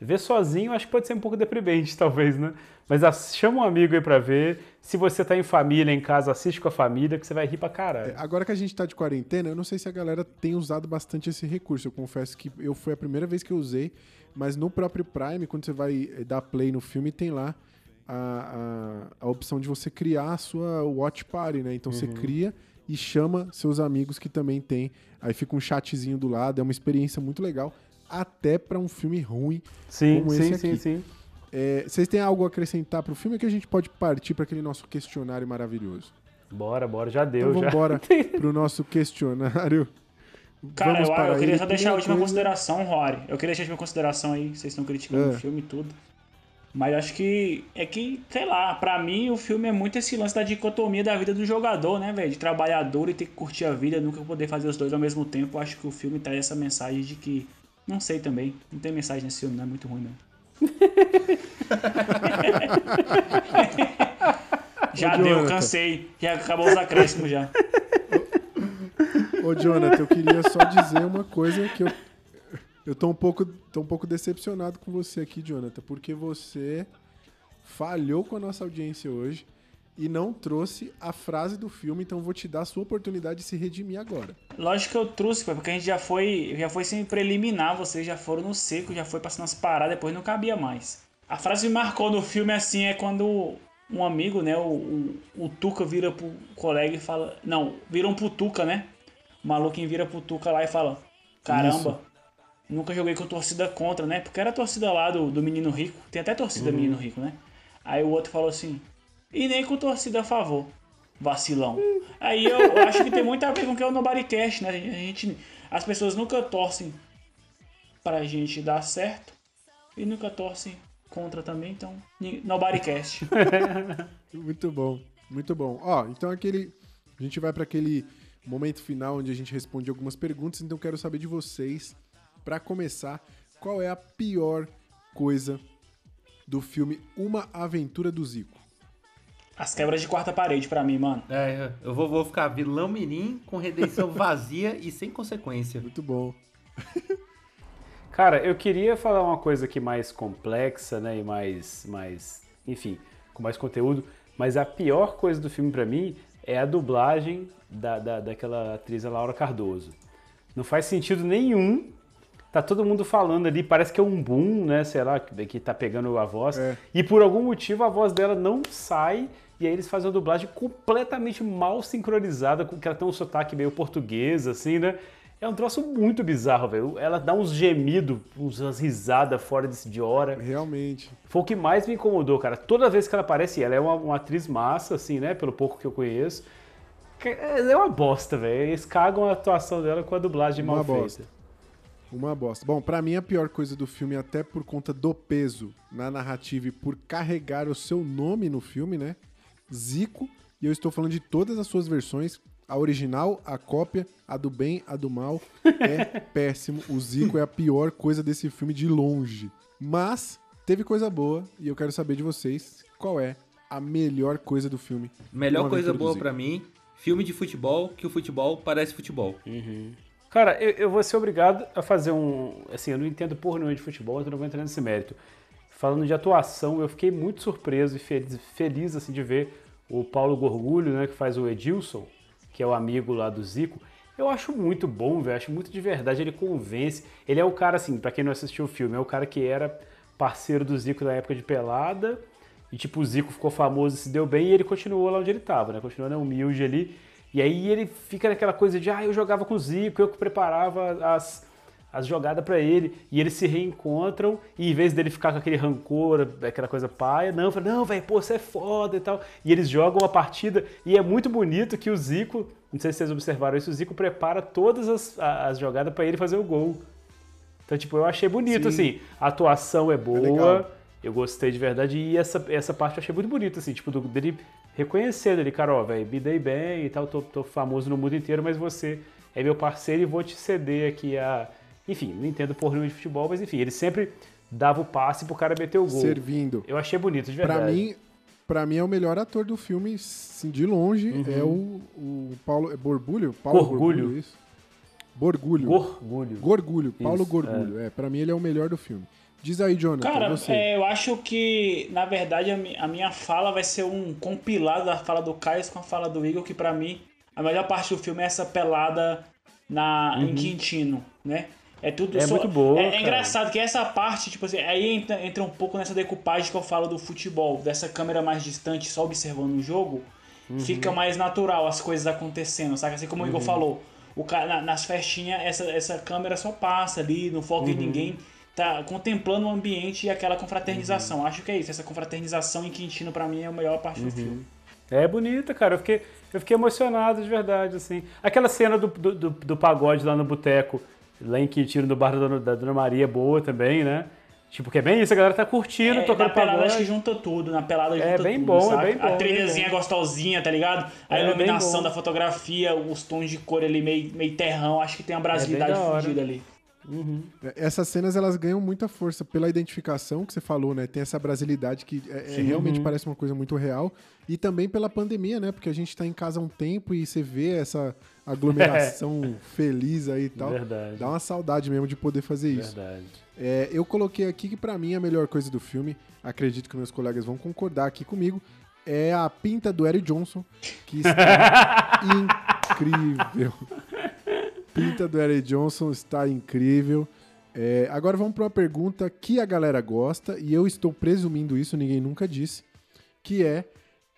ver sozinho acho que pode ser um pouco deprimente, talvez, né? Mas chama um amigo aí pra ver. Se você tá em família, em casa, assiste com a família, que você vai rir pra caralho. É, Agora que a gente tá de quarentena, eu não sei se a galera tem usado bastante esse recurso. Eu confesso que eu foi a primeira vez que eu usei, mas no próprio Prime, quando você vai eh, dar play no filme, tem lá a, a, a opção de você criar a sua Watch Party, né? Então você Uhum. cria e chama seus amigos que também tem. Aí fica um chatzinho do lado, é uma experiência muito legal, até pra um filme ruim. Sim, como sim, esse sim, aqui. sim. É, vocês têm algo a acrescentar pro filme ou que a gente pode partir pra aquele nosso questionário maravilhoso? Bora, bora, já deu, Então já. vamos embora pro nosso questionário. Cara, Vamos eu, para eu queria ele. só deixar a última coisa- consideração, Rory. Eu queria deixar a última consideração aí, vocês estão criticando É. o filme e tudo. Mas acho que é que, sei lá, pra mim o filme é muito esse lance da dicotomia da vida do jogador, né, velho? De trabalhador e ter que curtir a vida, nunca poder fazer os dois ao mesmo tempo. Acho que o filme traz essa mensagem de que. Não sei também. Não tem mensagem nesse filme, não é muito ruim, não. já Ô, deu, cansei. Já acabou os acréscimos já. Ô, Jonathan, eu queria só dizer uma coisa que eu. Eu tô um pouco, tô um pouco decepcionado com você aqui, Jonathan, porque você falhou com a nossa audiência hoje e não trouxe a frase do filme, então vou te dar a sua oportunidade de se redimir agora. Lógico que eu trouxe, porque a gente já foi, já foi sem preliminar, vocês já foram no seco, já foi passando as paradas, depois não cabia mais. A frase que me marcou no filme assim é quando um amigo, né, o, o, o Tuca vira pro colega e fala, não, viram pro Tuca, né? O maluquinho vira pro Tuca lá e fala, caramba, nunca joguei com torcida contra, né? Porque era a torcida lá do, do menino rico, tem até torcida menino rico, né? Aí o outro falou assim, e nem com torcida a favor vacilão. Aí eu, eu acho que tem muito a ver com o que é o Nobodycast, né? A gente, as pessoas nunca torcem pra gente dar certo e nunca torcem contra também, então Nobodycast. Muito bom, muito bom. Ó, então aquele. A gente vai para aquele momento final onde a gente responde algumas perguntas, então eu quero saber de vocês, para começar, qual é a pior coisa do filme Uma Aventura do Zico? As quebras de quarta parede pra mim, mano. É, eu vou, vou ficar vilão mirim com redenção vazia e sem consequência. Muito bom. Cara, eu queria falar uma coisa aqui mais complexa, né, e mais, mais, enfim, com mais conteúdo, mas a pior coisa do filme pra mim é a dublagem da, da, daquela atriz a Laura Cardoso. Não faz sentido nenhum. Tá todo mundo falando ali, parece que é um boom, né, sei lá, que tá pegando a voz, É. e por algum motivo a voz dela não sai, e aí eles fazem uma dublagem completamente mal sincronizada, com que ela tem um sotaque meio português, assim, né? É um troço muito bizarro, velho. Ela dá uns gemidos, umas risadas fora de, hora. Realmente. Foi o que mais me incomodou, cara. Toda vez que ela aparece, ela é uma, uma atriz massa, assim, né? Pelo pouco que eu conheço. Que- É uma bosta, velho. Eles cagam a atuação dela com a dublagem Uma mal bosta. feita. Uma bosta. Bom, pra mim a pior coisa do filme, até por conta do peso na narrativa e por carregar o seu nome no filme, né? Zico. E eu estou falando de todas as suas versões. A original, a cópia, a do bem, a do mal. É péssimo. O Zico é a pior coisa desse filme de longe. Mas teve coisa boa e eu quero saber de vocês qual é a melhor coisa do filme. Melhor coisa boa pra mim, filme de futebol, que o futebol parece futebol. Cara, eu, eu vou ser obrigado a fazer um. Assim, eu não entendo porra nenhuma de futebol, então não vou entrar nesse mérito. Falando de atuação, eu fiquei muito surpreso e feliz, feliz assim, de ver o Paulo Gorgulho, né, que faz o Edilson, que é o amigo lá do Zico. Eu acho muito bom, velho, acho muito de verdade, ele convence. Ele é o cara, assim, pra quem não assistiu o filme, é o cara que era parceiro do Zico na época de pelada, e tipo, o Zico ficou famoso e se deu bem, e ele continuou lá onde ele tava, né, continuou humilde ali. E aí ele fica naquela coisa de, ah, eu jogava com o Zico, eu que preparava as, as jogadas para ele, e eles se reencontram, e em vez dele ficar com aquele rancor, aquela coisa paia, não, fala, não, velho, pô, você é foda e tal. E eles jogam a partida, e é muito bonito que o Zico, não sei se vocês observaram isso, o Zico prepara todas as, as jogadas para ele fazer o gol. Então, tipo, eu achei bonito, Sim. assim, a atuação é boa, legal. Eu gostei de verdade, e essa, essa parte eu achei muito bonita, assim, tipo, do- dele reconhecendo ele, cara, ó, velho, me dei bem e tal, tô, tô famoso no mundo inteiro, mas você é meu parceiro e vou te ceder aqui a. Enfim, não entendo por nenhum de futebol, mas enfim, ele sempre dava o passe pro cara meter o gol. Servindo. Eu achei bonito, de verdade. Pra mim, pra mim é o melhor ator do filme, sim, de longe, é o, o Paulo. É Borbulho? Paulo Uhum. Gorgulho. isso? Borgulho. Gorgulho. Gorgulho, Paulo Isso, Gorgulho. É. pra mim ele é o melhor do filme. Diz aí, Jonathan, Cara, é, eu acho que, na verdade, a, mi- a minha fala vai ser um compilado da fala do Caio com a fala do Igor, que pra mim, a melhor parte do filme é essa pelada na, em Quintino, né? É tudo Uhum. É só- muito boa, É, é engraçado que essa parte, tipo assim, aí entra, entra um pouco nessa decupagem que eu falo do futebol, dessa câmera mais distante, só observando o jogo, Uhum. fica mais natural as coisas acontecendo, sabe? Assim como o Uhum. Igor falou, o cara, na- nas festinhas, essa, essa câmera só passa ali, não foca em Uhum. ninguém, tá contemplando o ambiente e aquela confraternização. Uhum. Acho que é isso, essa confraternização em Quintino pra mim é a melhor parte Uhum. do filme. É bonita, cara. Eu fiquei, eu fiquei emocionado de verdade, assim. Aquela cena do, do, do- do pagode lá no boteco, lá em Quintino, do bar da Dona, da Dona Maria, é boa também, né? Tipo, que é bem isso, a galera tá curtindo, É, tocando na pelada acho que pagode. junta tudo, na pelada É, junta bem tudo, bom, é sabe? bem bom, A trilhazinha bom. gostosinha, tá ligado? A É, iluminação da fotografia, os tons de cor ali meio, meio terrão, acho que tem uma brasilidade É da hora. fodida ali. Essas cenas elas ganham muita força pela identificação que você falou, né? Tem essa brasilidade que é- é- realmente Uhum. parece uma coisa muito real. E também pela pandemia, né? Porque a gente tá em casa há um tempo e você vê essa aglomeração feliz aí e tal. Verdade. Dá uma saudade mesmo de poder fazer isso. Verdade. É, eu coloquei aqui que pra mim a melhor coisa do filme, acredito que meus colegas vão concordar aqui comigo, é a pinta do Eric Johnson, que está incrível. Pinta do Eric Johnson está incrível. É, agora vamos para uma pergunta que a galera gosta, e eu estou presumindo isso, ninguém nunca disse, que é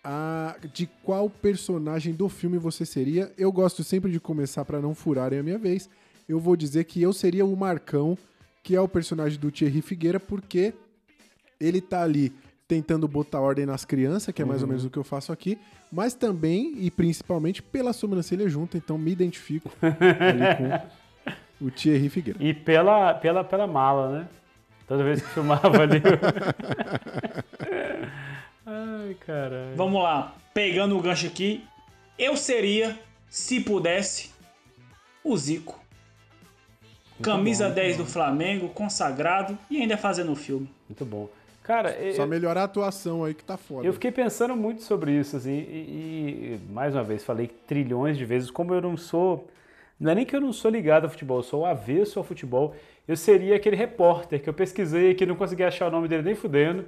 a, de qual personagem do filme você seria. Eu gosto sempre de começar para não furarem a minha vez. Eu vou dizer que eu seria o Marcão, que é o personagem do Thierry Figueira, porque ele tá ali tentando botar ordem nas crianças, que é mais ou menos o que eu faço aqui, mas também e principalmente pela sobrancelha junta, então me identifico ali com o Thierry Figueira. E pela, pela, pela mala, né? Toda vez que filmava ali. Ai, caralho. Vamos lá, pegando o gancho aqui, eu seria, se pudesse, o Zico. Camisa 10 do Flamengo, consagrado e ainda fazendo o filme. Muito bom. Cara, eu, Só melhorar a atuação aí que tá foda. eu fiquei pensando muito sobre isso, assim, e, e, mais uma vez, falei trilhões de vezes, como eu não sou. Não é nem que eu não sou ligado ao futebol, eu sou avesso ao futebol. Eu seria aquele repórter que eu pesquisei, que não consegui achar o nome dele nem fudendo,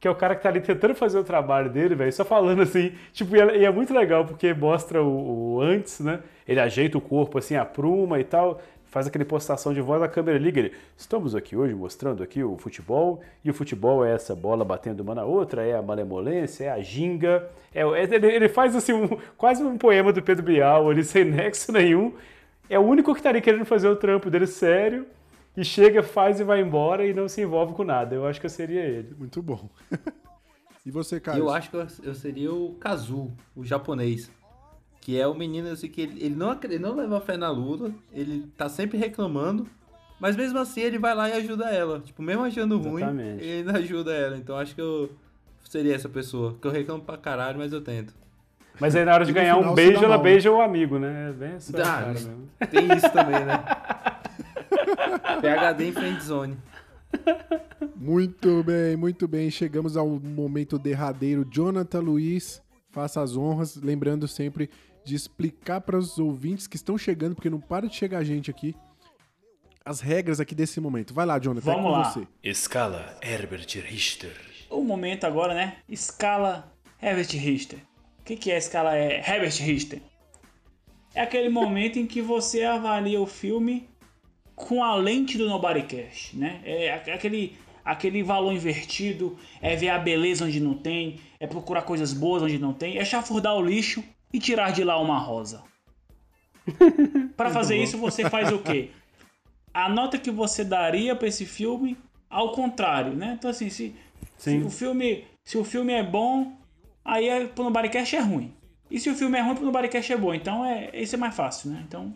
que é o cara que tá ali tentando fazer o trabalho dele, velho, só falando assim. Tipo, e é, e é muito legal porque mostra o, o antes, né? Ele ajeita o corpo assim, apruma e tal. Faz aquele postação de voz, a câmera liga ele. Estamos aqui hoje mostrando aqui o futebol, e o futebol é essa bola batendo uma na outra, é a malemolência, é a ginga. É, é- ele, ele faz assim um- quase um poema do Pedro Bial ali, sem nexo nenhum. É o único que tá ali querendo fazer o trampo dele sério, e chega, faz e vai embora e não se envolve com nada. Eu acho que eu seria ele. Muito bom. e você, Carlos? Eu acho que eu, eu seria o Kazu, o japonês. Que é o menino assim, que ele, ele não, ele não leva fé na luta, ele tá sempre reclamando, mas mesmo assim ele vai lá e ajuda ela. Tipo, mesmo achando ruim, Exatamente. ele ainda ajuda ela. Então acho que eu seria essa pessoa. Que eu reclamo pra caralho, mas eu tento. Mas aí na hora de E ganhar final um beijo, ela mal, beija o amigo, né? É bem essa Dá, cara mesmo. Tem isso também, né? PHD em friendzone. Muito bem, muito bem. Chegamos ao momento derradeiro. Jonathan Luiz, faça as honras. Lembrando sempre de explicar para os ouvintes que estão chegando, porque não para de chegar gente aqui, as regras aqui desse momento. Vai lá, Jonathan, é Vamos com lá. você. Escala Herbert Richter. O momento agora, né? Escala Herbert Richter. que, que é escala é Herbert Richter? É aquele momento em que você avalia o filme com a lente do Nobodycast, né? É a- aquele, aquele valor invertido, é ver a beleza onde não tem, é procurar coisas boas onde não tem, é chafurdar o lixo e tirar de lá uma rosa. Para fazer isso, você faz o quê? A nota que você daria para esse filme ao contrário, né? Então assim, se, se o filme, se o filme é bom, aí é, pro Nobodycast é ruim. E se o filme é ruim, pro Nobodycast é bom. Então é, esse é mais fácil, né? Então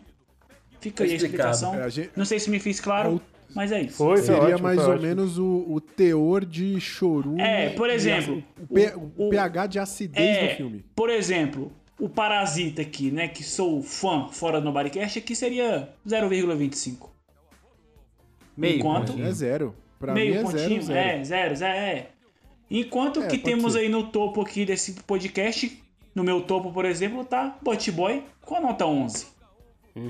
fica aí a explicação. É, a gente- Não sei se me fiz claro, mas é isso. Foi, foi Seria ótimo, mais foi ou ótimo. menos o, o teor de chorume. É, por exemplo, a- o, o- o o- pH de acidez É, do filme. por exemplo, o Parasita aqui, né? Que sou fã fora do Nobodycast, aqui seria 0,25. Meio Enquanto- pontinho. É zero. Pra Meio mim é pontinho, zero, zero. é, zero, zero, é. Enquanto É, que temos ser. aí no topo aqui desse podcast, no meu topo, por exemplo, tá Bot Boy com a nota 11. É,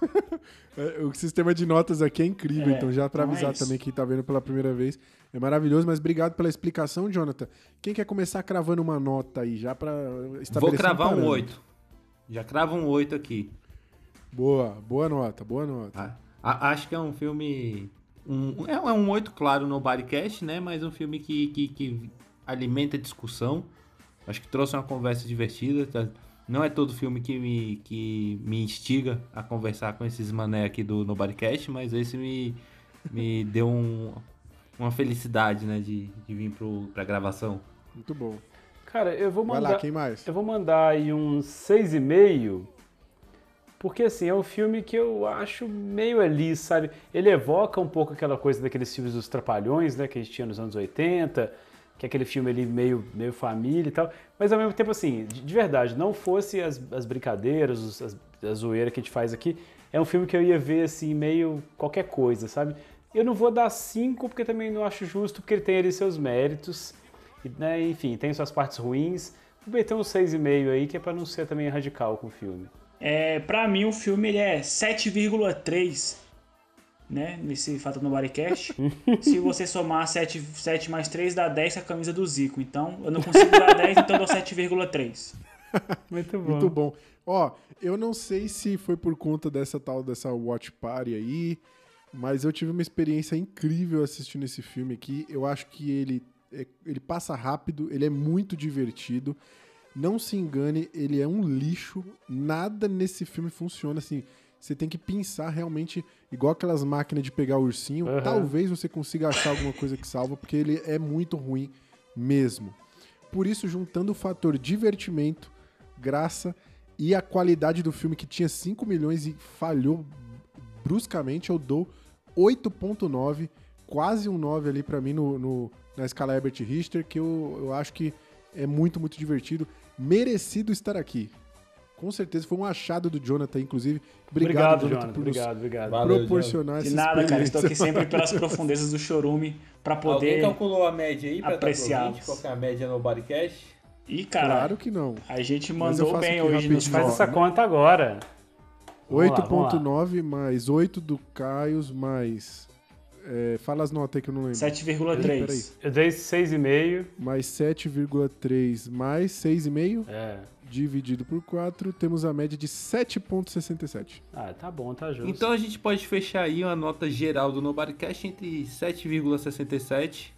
O sistema de notas aqui é incrível, É, então já pra é avisar isso. também quem tá vendo pela primeira vez. É maravilhoso, mas obrigado pela explicação, Jonathan. Quem quer começar cravando uma nota aí, já pra estabelecer Vou cravar um parâmetro? 8. Já cravo um 8 aqui. Boa, boa nota, boa nota. Ah, a- acho que é um filme. Um, é, é um 8, claro, no Bodycast, né? Mas um filme que, que, que alimenta discussão. Acho que trouxe uma conversa divertida. tá? Não é todo filme que me, que me instiga a conversar com esses mané aqui do Nobodycast, mas esse me, me deu um- uma felicidade, né? De, de vir pro, pra gravação. Muito bom. Cara, eu vou Vai mandar. lá, quem mais? Eu vou mandar aí um 6,5. Porque assim, é um filme que eu acho meio ali, sabe? Ele evoca um pouco aquela coisa daqueles filmes dos Trapalhões, né? Que a gente tinha nos anos 80, que é aquele filme ali meio, meio família e tal. Mas ao mesmo tempo, assim, de, de verdade, não fosse as, as brincadeiras, as, a zoeira que a gente faz aqui, é um filme que eu ia ver assim, meio qualquer coisa, sabe? Eu não vou dar 5, porque também não acho justo, porque ele tem ali seus méritos. E, né, enfim, tem suas partes ruins. Vou meter um 6,5 aí, que é pra não ser também radical com o filme. É, pra mim, o filme ele é 7,3, né? Nesse Fato no Bodycast. Se você somar 7, 7 mais 3, dá 10 com a camisa do Zico. Então, eu não consigo dar 10, então eu dou 7,3. Muito bom. Muito bom. Ó, eu não sei se foi por conta dessa tal dessa watch party aí, mas eu tive uma experiência incrível assistindo esse filme aqui. Eu acho que ele é- ele passa rápido, ele é muito divertido. Não se engane, ele é um lixo. Nada nesse filme funciona assim. Você tem que pensar realmente igual aquelas máquinas de pegar ursinho. Aham. Talvez você consiga achar alguma coisa que salva, porque ele é muito ruim mesmo. Por isso, juntando o fator divertimento, graça e a qualidade do filme que tinha 5 milhões e falhou bruscamente, eu dou 8.9, quase um 9 ali pra mim no, no- na escala Herbert Richter, que eu, eu acho que é muito, muito divertido. Merecido estar aqui. Com certeza foi um achado do Jonathan, inclusive. Obrigado, Obrigado, Jonathan, Jonathan. Obrigado, obrigado. Valeu, proporcionar essa De nada, cara. Estou aqui sempre pelas profundezas do chorume pra Alguém poder. calculou a média aí pra apreciá-los. dar pro ouvinte? Qual que é a média no Bodycast? Ih, cara, Claro que não. a gente mandou bem hoje nos rapidinho, Faz essa conta agora. Vamos lá, vamos lá. 8.9 mais 8 do Caios mais. é, fala as notas aí que eu não lembro. 7,3. Eu dei 6,5. Mais 7,3 mais 6,5 É. dividido por 4, temos a média de 7,67. Ah, tá bom, tá justo. Então a gente pode fechar aí uma nota geral do Nobodycast entre 7,67.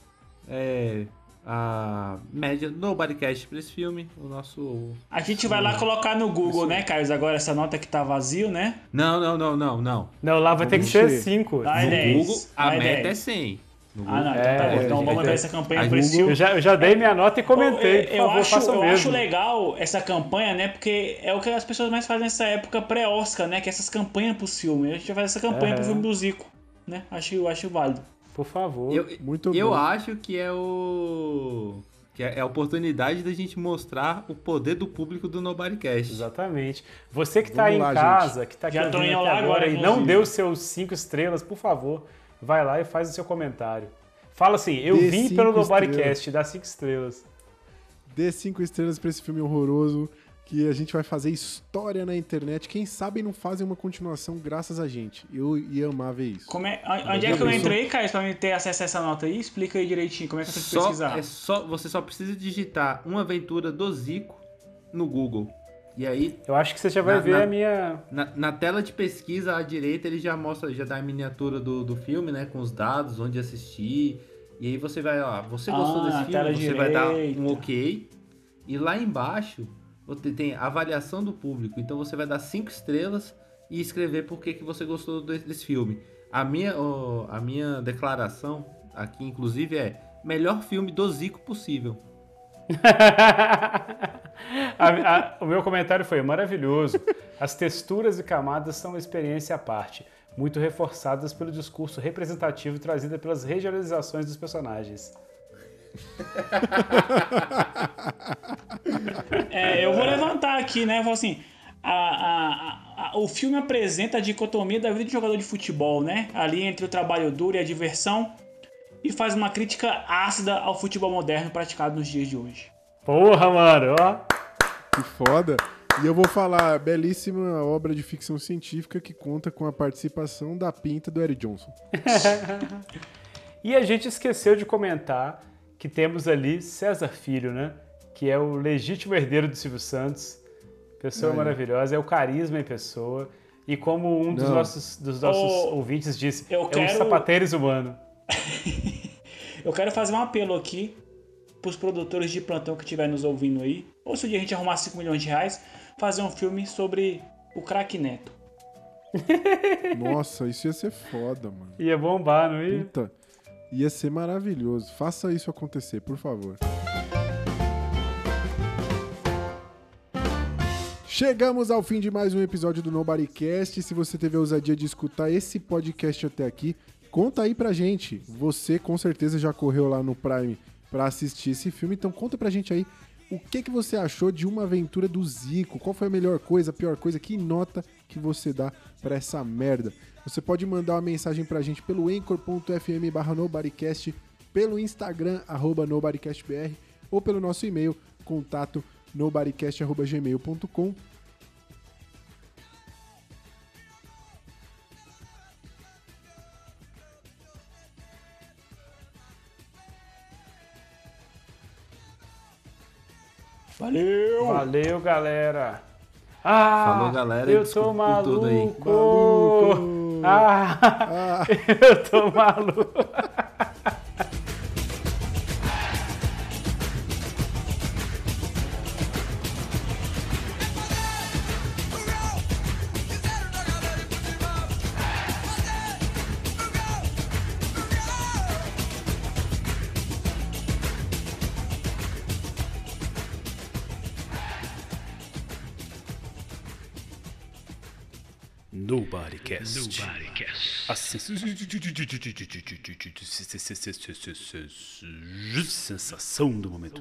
É a média do Nobodycast pra esse filme. O nosso. A gente vai lá colocar no Google, né, Carlos? Agora essa nota que tá vazio, né? Não, não, não, não, não. Não, lá vai ter que ser encher. 5. Vai, No 10. Google, a meta 10. é 100. No Ah, não, então É, tá bom. é, Então é, vamos é. dar essa campanha A pra esse. Eu já, eu já dei minha nota e comentei. Por eu, favor, acho, o eu mesmo. acho legal essa campanha, né? Porque é o que as pessoas mais fazem nessa época pré-Oscar, né? Que é essas campanhas pros filmes. A gente vai fazer essa campanha Aham. pro filme do Zico, né? Acho, eu acho válido. Por favor. Eu, Muito eu bom. acho que é o. Que é a oportunidade da gente mostrar o poder do público do Nobodycast. Exatamente. Você que tá Vamos aí lá, em casa, que tá aqui Já tô indo agora agora, e não deu seus 5 estrelas, por favor, vai lá e faz o seu comentário. Fala assim, eu Dê vim cinco pelo. Nobodycast, dá 5 estrelas. Dê 5 estrelas pra esse filme horroroso, que a gente vai fazer história na internet. Quem sabe não fazem uma continuação graças a gente. Eu ia amar ver isso. Como é, on- onde é que eu entrei, Caio, pra mim ter acesso a essa nota aí? Explica aí direitinho como é que eu tenho que pesquisar. é só, você só precisa digitar uma aventura do Zico no Google. E aí, Eu acho que você já vai Na- ver na- a minha. na, na tela de pesquisa à direita, ele já mostra, já dá a miniatura do, do filme, né? Com os dados, onde assistir. E aí você vai, ó, você gostou Ah, desse filme? Você vai dar direita. um ok. E lá embaixo, você tem avaliação do público. Então você vai dar cinco estrelas e escrever por que, que você gostou de- desse filme. A minha, ó, a minha declaração aqui, inclusive, é melhor filme do Zico possível. A- a- o meu comentário foi maravilhoso. As texturas e camadas são uma experiência à parte, muito reforçadas pelo discurso representativo trazido pelas regionalizações dos personagens. É, eu vou levantar aqui, né? Vou assim. a- a- a- o filme apresenta a dicotomia da vida de jogador de futebol, né? Ali entre o trabalho duro e a diversão. E faz uma crítica ácida ao futebol moderno praticado nos dias de hoje. Porra, mano, ó. Que foda. E eu vou falar, belíssima obra de ficção científica que conta com a participação da pinta do Eric Johnson. E a gente esqueceu de comentar que temos ali César Filho, né? Que é o legítimo herdeiro do Silvio Santos. Pessoa Aí. maravilhosa, é o carisma em pessoa. E como um dos Não. nossos, dos nossos Ô, ouvintes disse, eu é um quero- sapateiros humano. Eu quero fazer um apelo aqui pros produtores de plantão que estiverem nos ouvindo aí. Ou se um dia a gente arrumar 5 milhões de reais, fazer um filme sobre o craque Neto. Nossa, isso ia ser foda, mano. Ia bombar, não ia? Puta, ia ser maravilhoso. Faça isso acontecer, por favor. Chegamos ao fim de mais um episódio do Nobodycast. Se você teve a ousadia de escutar esse podcast até aqui, conta aí pra gente. Você com certeza já correu lá no Prime pra assistir esse filme, então conta pra gente aí o que, que você achou de uma aventura do Zico. Qual foi a melhor coisa, a pior coisa? Que nota que você dá pra essa merda? Você pode mandar uma mensagem pra gente pelo anchor.fm barra nobodycast, pelo Instagram, arroba nobodycastbr, ou pelo nosso e-mail, contato nobodycast.gmail.com. Valeu! Valeu, galera. Ah, Falou, galera, Eu tô maluco. tudo aí. Maluco. Ah, eu tô maluco. Nobodycast. A sensação do momento.